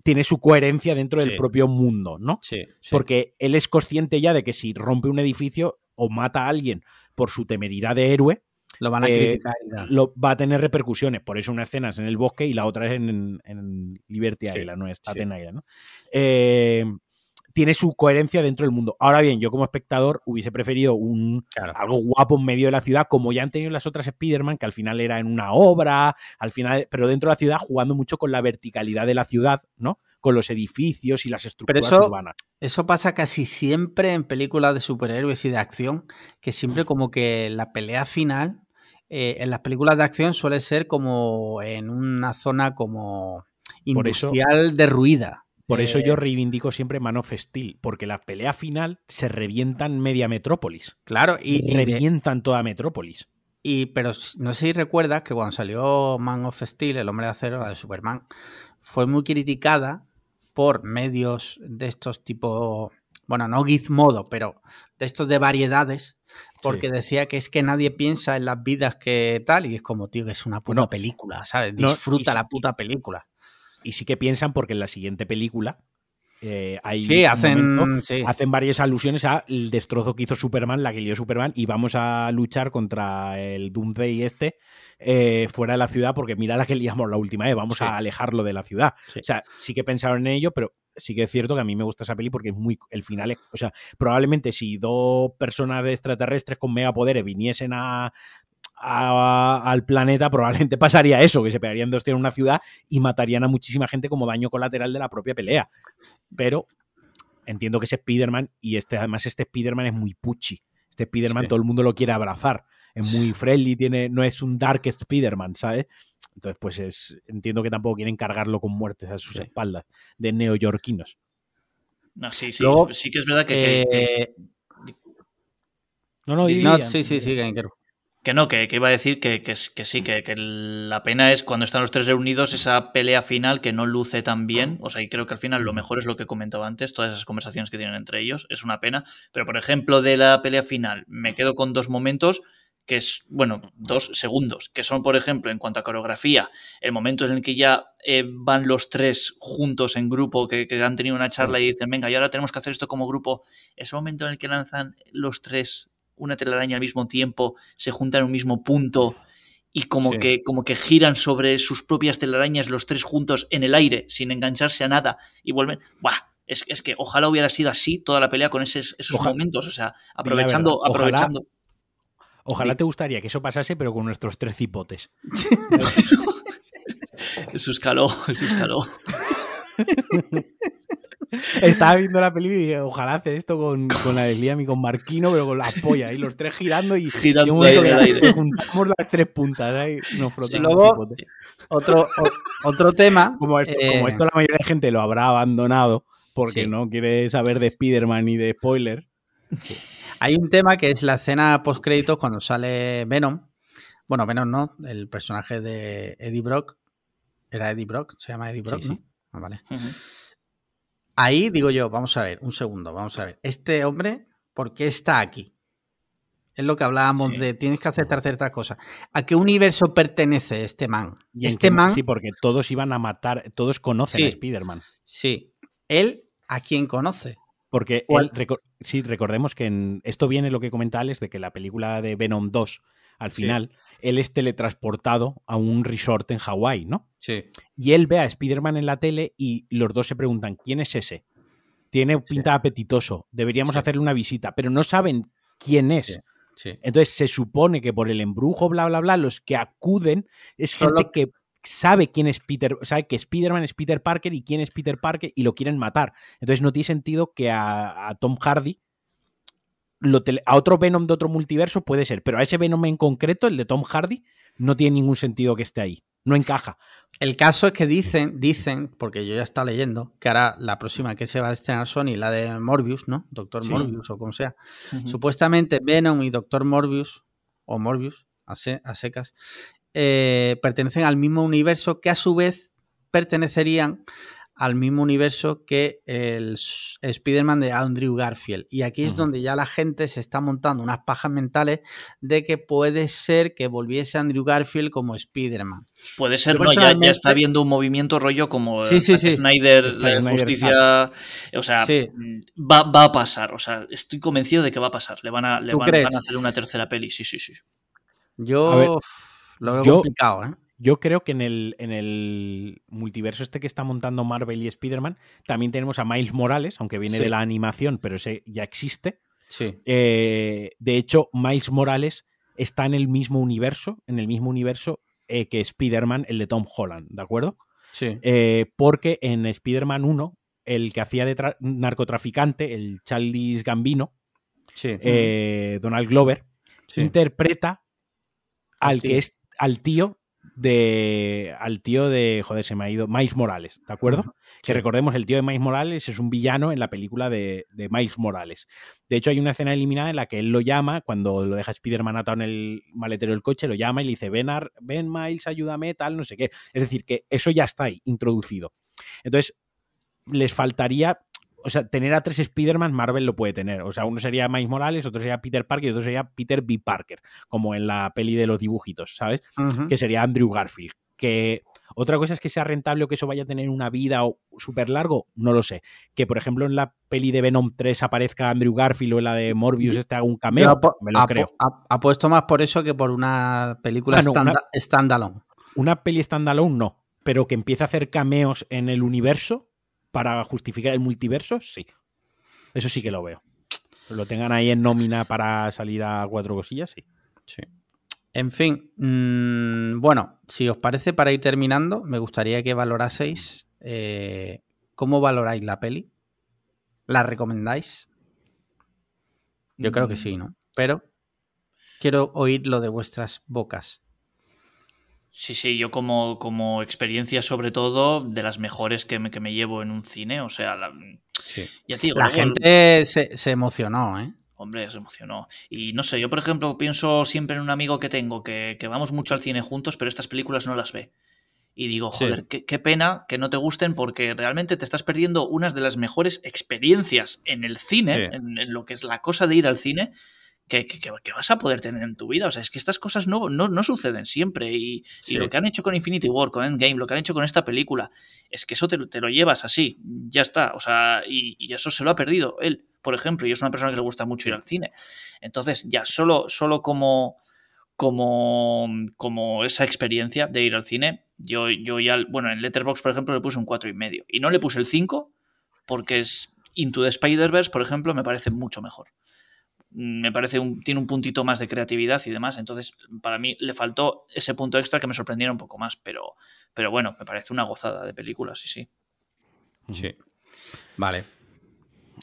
Speaker 2: tiene su coherencia dentro del propio mundo, ¿no?
Speaker 1: Sí,
Speaker 2: Porque él es consciente ya de que si rompe un edificio o mata a alguien por su temeridad de héroe,
Speaker 1: lo van a eh, criticar.
Speaker 2: Lo, va a tener repercusiones. Por eso una escena es en el bosque y la otra es en, en Liberty Island, no es Staten Island, ¿no? Eh, tiene su coherencia dentro del mundo. Ahora bien, yo como espectador hubiese preferido un algo guapo en medio de la ciudad, como ya han tenido las otras Spider-Man, que al final era en una obra, al final, pero dentro de la ciudad jugando mucho con la verticalidad de la ciudad, ¿no? Con los edificios y las estructuras urbanas.
Speaker 1: Eso pasa casi siempre en películas de superhéroes y de acción, que siempre como que la pelea final eh, en las películas de acción suele ser como en una zona como industrial derruida.
Speaker 2: Por eso yo eh, reivindico siempre Man of Steel, porque la pelea final se revientan media Metrópolis.
Speaker 1: Claro,
Speaker 2: y, revientan toda Metrópolis.
Speaker 1: Y, pero no sé si recuerdas que cuando salió Man of Steel, el hombre de acero, la de Superman, fue muy criticada por medios de estos tipo, bueno, no Gizmodo, pero de estos de variedades, porque decía que es que nadie piensa en las vidas que tal, y es como, tío, que es una puta película, ¿sabes? Disfruta la puta película.
Speaker 2: Y sí que piensan porque en la siguiente película eh, hay
Speaker 1: sí, hacen,
Speaker 2: hacen varias alusiones al destrozo que hizo Superman, la que lió Superman, y vamos a luchar contra el Doomsday este eh, fuera de la ciudad, porque mira la que liamos la última vez, vamos a alejarlo de la ciudad. O sea, sí que pensaron en ello, pero sí que es cierto que a mí me gusta esa peli porque es muy. El final es. O sea, probablemente si dos personas de extraterrestres con megapoderes viniesen a al planeta, probablemente pasaría eso, que se pegarían dos tiros en una ciudad y matarían a muchísima gente como daño colateral de la propia pelea. Pero entiendo que ese Spider-Man, y este, además este Spider-Man es muy puchi. Este Spider-Man todo el mundo lo quiere abrazar. Es muy friendly, tiene, no es un Dark Spider-Man, ¿sabes? Entonces, pues es, entiendo que tampoco quieren cargarlo con muertes a sus espaldas de neoyorquinos.
Speaker 3: No, sí, sí, sí que es verdad que...
Speaker 1: Eh,
Speaker 2: no, no,
Speaker 1: sí, sí, sí, que
Speaker 3: que no, que, iba a decir que, que, sí, que, la pena es cuando están los tres reunidos esa pelea final que no luce tan bien. O sea, y creo que al final lo mejor es lo que comentaba antes, todas esas conversaciones que tienen entre ellos. Es una pena. Pero, por ejemplo, de la pelea final, me quedo con dos momentos que es, bueno, dos segundos, que son, por ejemplo, en cuanto a coreografía, el momento en el que ya eh, van los tres juntos en grupo, que, que, han tenido una charla y dicen, venga, y ahora tenemos que hacer esto como grupo, ese momento en el que lanzan los tres una telaraña al mismo tiempo, se juntan en un mismo punto y como, que, como que giran sobre sus propias telarañas los tres juntos en el aire, sin engancharse a nada, y vuelven. ¡Buah! Es, es que ojalá hubiera sido así toda la pelea con esos, esos momentos, o sea, aprovechando. aprovechando.
Speaker 2: Ojalá, te gustaría que eso pasase, pero con nuestros tres cipotes.
Speaker 3: eso escaló, eso escaló.
Speaker 2: Estaba viendo la peli y dije, ojalá hacer esto con, con la de Liam y con Marquino, pero con la polla, y los tres girando y
Speaker 3: girando aire.
Speaker 2: juntamos las tres puntas ahí nos
Speaker 1: y luego, otro, otro tema.
Speaker 2: Como esto, como eh, esto la mayoría de gente lo habrá abandonado porque no quiere saber de Spider-Man ni de spoiler.
Speaker 1: Hay un tema que es la escena post créditos cuando sale Venom. Bueno, Venom no, el personaje de Eddie Brock. Era Eddie Brock, se llama Eddie Brock, ¿no? Ah, vale. Ahí digo yo, vamos a ver, un segundo, vamos a ver. Este hombre, ¿por qué está aquí? Es lo que hablábamos de tienes que aceptar ciertas cosas. ¿A qué universo pertenece este man? Y este man.
Speaker 2: Sí, porque todos iban a matar, todos conocen a Spider-Man.
Speaker 1: Sí. ¿Él a quién conoce?
Speaker 2: Porque él, sí, recordemos que en, esto viene lo que comenta Alex de que la película de Venom 2 al final, él es teletransportado a un resort en Hawái, ¿no?
Speaker 1: Sí.
Speaker 2: Y él ve a Spider-Man en la tele y los dos se preguntan, ¿quién es ese? Tiene pinta apetitoso, deberíamos hacerle una visita, pero no saben quién es. Entonces se supone que por el embrujo, bla, bla, bla, los que acuden es gente que sabe quién es Peter, sabe que Spider-Man es Peter Parker y quién es Peter Parker y lo quieren matar. Entonces no tiene sentido que a Tom Hardy a otro Venom de otro multiverso puede ser, pero a ese Venom en concreto, el de Tom Hardy, no tiene ningún sentido que esté ahí. No encaja.
Speaker 1: El caso es que dicen, dicen, porque yo ya estaba leyendo, que ahora la próxima que se va a estrenar Sony, la de Morbius, ¿no? Doctor Morbius o como sea. Supuestamente Venom y Doctor Morbius, o Morbius, a, secas, eh, pertenecen al mismo universo que a su vez pertenecerían al mismo universo que el Spider-Man de Andrew Garfield. Y aquí es donde ya la gente se está montando unas pajas mentales de que puede ser que volviese Andrew Garfield como Spider-Man.
Speaker 3: Puede ser, no, ya, está viendo un movimiento rollo como Snyder, la justicia. O sea, va, a pasar. O sea, estoy convencido de que va a pasar. Le van a, le van, a hacer una tercera peli. Sí, sí, sí.
Speaker 1: Yo lo veo complicado, ¿eh?
Speaker 2: Yo creo que en el, en el multiverso este que está montando Marvel y Spider-Man, también tenemos a Miles Morales, aunque viene de la animación, pero ese ya existe.
Speaker 1: Sí.
Speaker 2: Eh, de hecho, Miles Morales está en el mismo universo, en el mismo universo eh, que Spider-Man, el de Tom Holland, ¿de acuerdo?
Speaker 1: Sí.
Speaker 2: Eh, porque en Spider-Man 1, el que hacía de narcotraficante, el Charles Gambino, Donald Glover, interpreta al que es al tío de al tío de, joder, se me ha ido, Miles Morales, ¿de acuerdo? Que recordemos, el tío de Miles Morales es un villano en la película de, de, Miles Morales. De hecho, hay una escena eliminada en la que él lo llama, cuando lo deja Spider-Man atado en el maletero del coche, lo llama y le dice, ven, ven Miles, ayúdame, tal, no sé qué. Es decir, que eso ya está ahí, introducido. Entonces, les faltaría o sea, tener a tres Spider-Man, Marvel lo puede tener. O sea, uno sería Miles Morales, otro sería Peter Parker y otro sería Peter B. Parker, como en la peli de los dibujitos, ¿sabes? Que sería Andrew Garfield. Que otra cosa es que sea rentable o que eso vaya a tener una vida súper largo, no lo sé. Que, por ejemplo, en la peli de Venom 3 aparezca Andrew Garfield o en la de Morbius este haga un cameo, me lo creo.
Speaker 1: Apuesto más por eso que por una película ah, una, standalone.
Speaker 2: Una peli standalone no, pero que empiece a hacer cameos en el universo, para justificar el multiverso, sí. Eso sí que lo veo. Lo tengan ahí en nómina para salir a cuatro cosillas, sí.
Speaker 1: Sí. En fin, mm, bueno, si os parece, para ir terminando, me gustaría que valoraseis eh, cómo valoráis la peli. ¿La recomendáis? Yo creo que sí, ¿no? Pero quiero oír lo de vuestras bocas.
Speaker 3: Sí, sí, yo como, como experiencia sobre todo de las mejores que me, que me llevo en un cine, o sea, la,
Speaker 1: la gente se, emocionó, ¿eh?
Speaker 3: Hombre, se emocionó. Y no sé, yo por ejemplo pienso siempre en un amigo que tengo que, vamos mucho al cine juntos, pero estas películas no las ve. Y digo, joder, qué, pena que no te gusten porque realmente te estás perdiendo unas de las mejores experiencias en el cine, en, lo que es la cosa de ir al cine, que, vas a poder tener en tu vida. O sea, es que estas cosas no, no, suceden siempre. Y, lo que han hecho con Infinity War, con Endgame, lo que han hecho con esta película, es que eso te, lo llevas así, ya está. O sea, y, eso se lo ha perdido él, por ejemplo, y es una persona que le gusta mucho ir al cine. Entonces, ya solo, solo como, como, como esa experiencia de ir al cine, yo, yo ya, bueno, en Letterboxd, por ejemplo, le puse un cuatro y medio. Y no le puse el 5 porque es Into the Spider-Verse, por ejemplo, me parece mucho mejor me parece un, tiene un puntito más de creatividad y demás. Entonces, para mí le faltó ese punto extra que me sorprendiera un poco más. Pero, pero bueno, me parece una gozada de películas, sí, sí.
Speaker 1: Sí. Vale.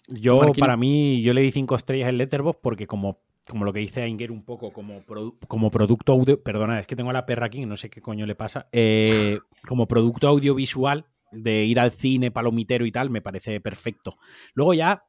Speaker 2: Yo, para mí, yo le di cinco estrellas en Letterboxd porque como, como lo que dice Ainger un poco, como, como producto audio, perdona, es que tengo a la perra aquí, no sé qué coño le pasa, eh, como producto audiovisual de ir al cine, palomitero y tal, me parece perfecto. Luego ya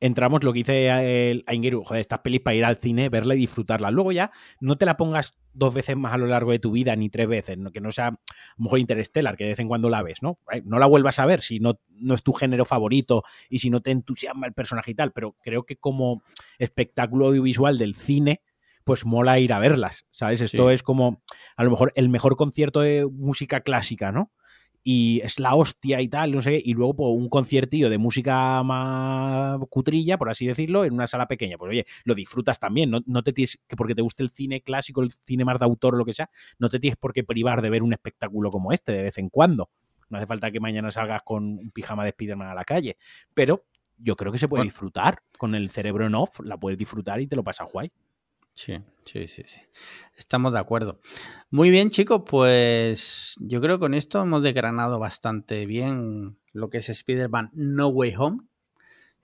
Speaker 2: entramos lo que dice el Aingeru, joder, estas pelis para ir al cine, verla y disfrutarla. Luego ya no te la pongas dos veces más a lo largo de tu vida, ni tres veces, que no sea a lo mejor Interstellar, que de vez en cuando la ves, ¿no? No la vuelvas a ver si no, no es tu género favorito y si no te entusiasma el personaje y tal, pero creo que como espectáculo audiovisual del cine, pues mola ir a verlas, ¿sabes? Esto es como a lo mejor el mejor concierto de música clásica, ¿no? Y es la hostia y tal, no sé, y luego pues, un conciertillo de música más cutrilla, por así decirlo, en una sala pequeña. Pues oye, lo disfrutas también, no, no te tienes que porque te guste el cine clásico, el cine más de autor lo que sea, no te tienes por qué privar de ver un espectáculo como este de vez en cuando. No hace falta que mañana salgas con un pijama de Spiderman a la calle, pero yo creo que se puede disfrutar con el cerebro en off, la puedes disfrutar y te lo pasas guay.
Speaker 1: Sí, sí, sí, sí. Estamos de acuerdo. Muy bien, chicos, pues yo creo que con esto hemos desgranado bastante bien lo que es Spider-Man No Way Home.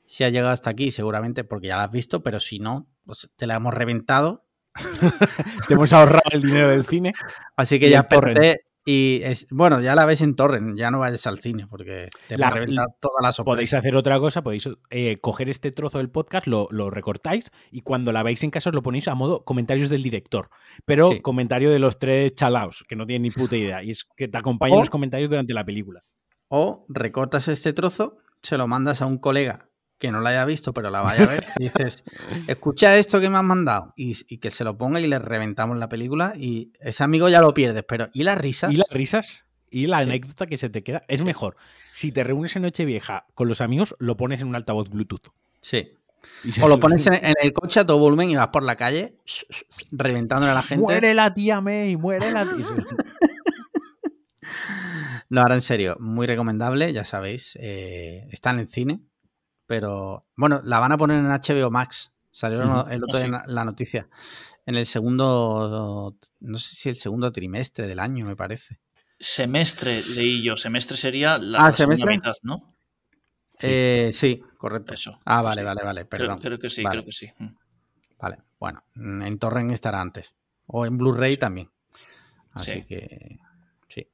Speaker 1: Si ha llegado hasta aquí, seguramente porque ya la has visto, pero si no, pues te la hemos reventado.
Speaker 2: te hemos ahorrado el dinero del cine.
Speaker 1: Así que ya porté y es, bueno, ya la ves en Torrent, ya no vayas al cine porque te la, reventar toda la sopa.
Speaker 2: Podéis hacer otra cosa, podéis eh, coger este trozo del podcast, lo, recortáis y cuando la veis en casa os lo ponéis a modo comentarios del director. Pero comentario de los tres chalaos, que no tienen ni puta idea. Y es que te acompañan los comentarios durante la película.
Speaker 1: O recortas este trozo, se lo mandas a un colega que no la haya visto, pero la vaya a ver, y dices, escucha esto que me has mandado, y, y que se lo ponga y le reventamos la película, y ese amigo ya lo pierdes, pero ¿y las risas?
Speaker 2: ¿Y las risas? Y la anécdota que se te queda es mejor. Si te reúnes en Nochevieja con los amigos, lo pones en un altavoz Bluetooth.
Speaker 1: Sí. O lo pones en, en el coche a todo volumen y vas por la calle reventándole a la gente.
Speaker 2: Muere la tía May, muere la tía.
Speaker 1: No, ahora en serio, muy recomendable, ya sabéis. eh, está en cine, pero bueno, la van a poner en HBO Max. Salió el- otro
Speaker 3: Ah,
Speaker 1: día
Speaker 3: sí.
Speaker 1: la- noticia. En el segundo, no sé si el segundo trimestre del año, me parece.
Speaker 3: Semestre, leí yo. Semestre sería la,
Speaker 1: Ah,
Speaker 3: segunda mitad, ¿no?
Speaker 1: Sí, eh, sí correcto.
Speaker 3: Eso.
Speaker 1: Ah, vale,
Speaker 3: Sí.
Speaker 1: vale, vale, perdón.
Speaker 3: creo que sí,
Speaker 1: Vale.
Speaker 3: creo que sí. Mm.
Speaker 1: Vale, bueno, en Torrent estará antes. O en Blu-ray también. Así
Speaker 3: Sí.
Speaker 1: que, sí.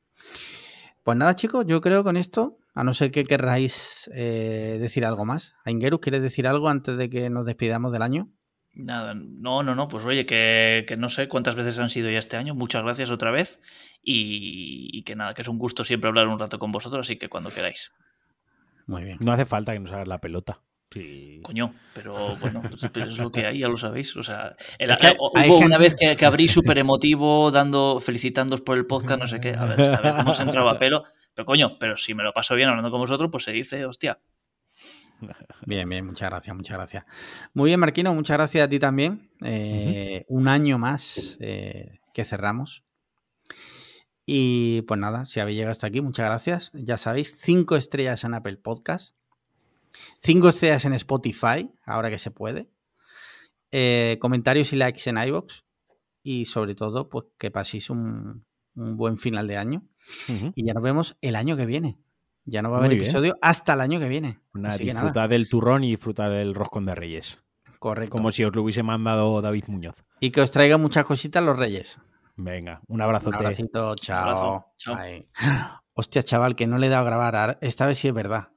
Speaker 1: Pues nada, chicos, yo creo con esto, a no ser que querráis eh, decir algo más. Aingeru, ¿quieres decir algo antes de que nos despidamos del año?
Speaker 3: Nada, no, no, no, pues oye, que, que no sé cuántas veces han sido ya este año. Muchas gracias otra vez. Y, y que nada, que es un gusto siempre hablar un rato con vosotros, así que cuando queráis.
Speaker 1: Muy bien.
Speaker 2: No hace falta que nos hagas la pelota. Sí.
Speaker 3: Coño, pero bueno, pues, pero es lo que hay, ya lo sabéis. O sea, el-
Speaker 1: Es que
Speaker 3: hubo una vez que, que abrí súper emotivo, dando, felicitándoos por el podcast, no sé qué. A ver, esta vez hemos entrado a pelo. Pero coño, pero si me lo paso bien hablando con vosotros, pues se dice, hostia.
Speaker 1: Bien, bien, muchas gracias, muchas gracias. Muy bien, Marquino, muchas gracias a ti también. Eh, Un año más eh, que cerramos. Y pues nada, si habéis llegado hasta aquí, muchas gracias. Ya sabéis, cinco estrellas en Apple Podcast, cinco estrellas en Spotify, ahora que se puede. Eh, comentarios y likes en iBox. Y sobre todo, pues que paséis un, un buen final de año. Y ya nos vemos el año que viene. Ya no va a haber
Speaker 2: Muy bien.
Speaker 1: episodio hasta el año que viene.
Speaker 2: Nada, disfrutad del turrón y disfrutad del roscón de Reyes.
Speaker 1: correcto.
Speaker 2: Como si os lo hubiese mandado David Muñoz.
Speaker 1: Y que os traiga muchas cositas los reyes.
Speaker 2: Venga, un
Speaker 1: Un
Speaker 2: abrazote.
Speaker 1: abracito, chao.
Speaker 3: abrazo, chao.
Speaker 1: Hostia, chaval, que no le he dado a grabar. Esta vez sí es verdad.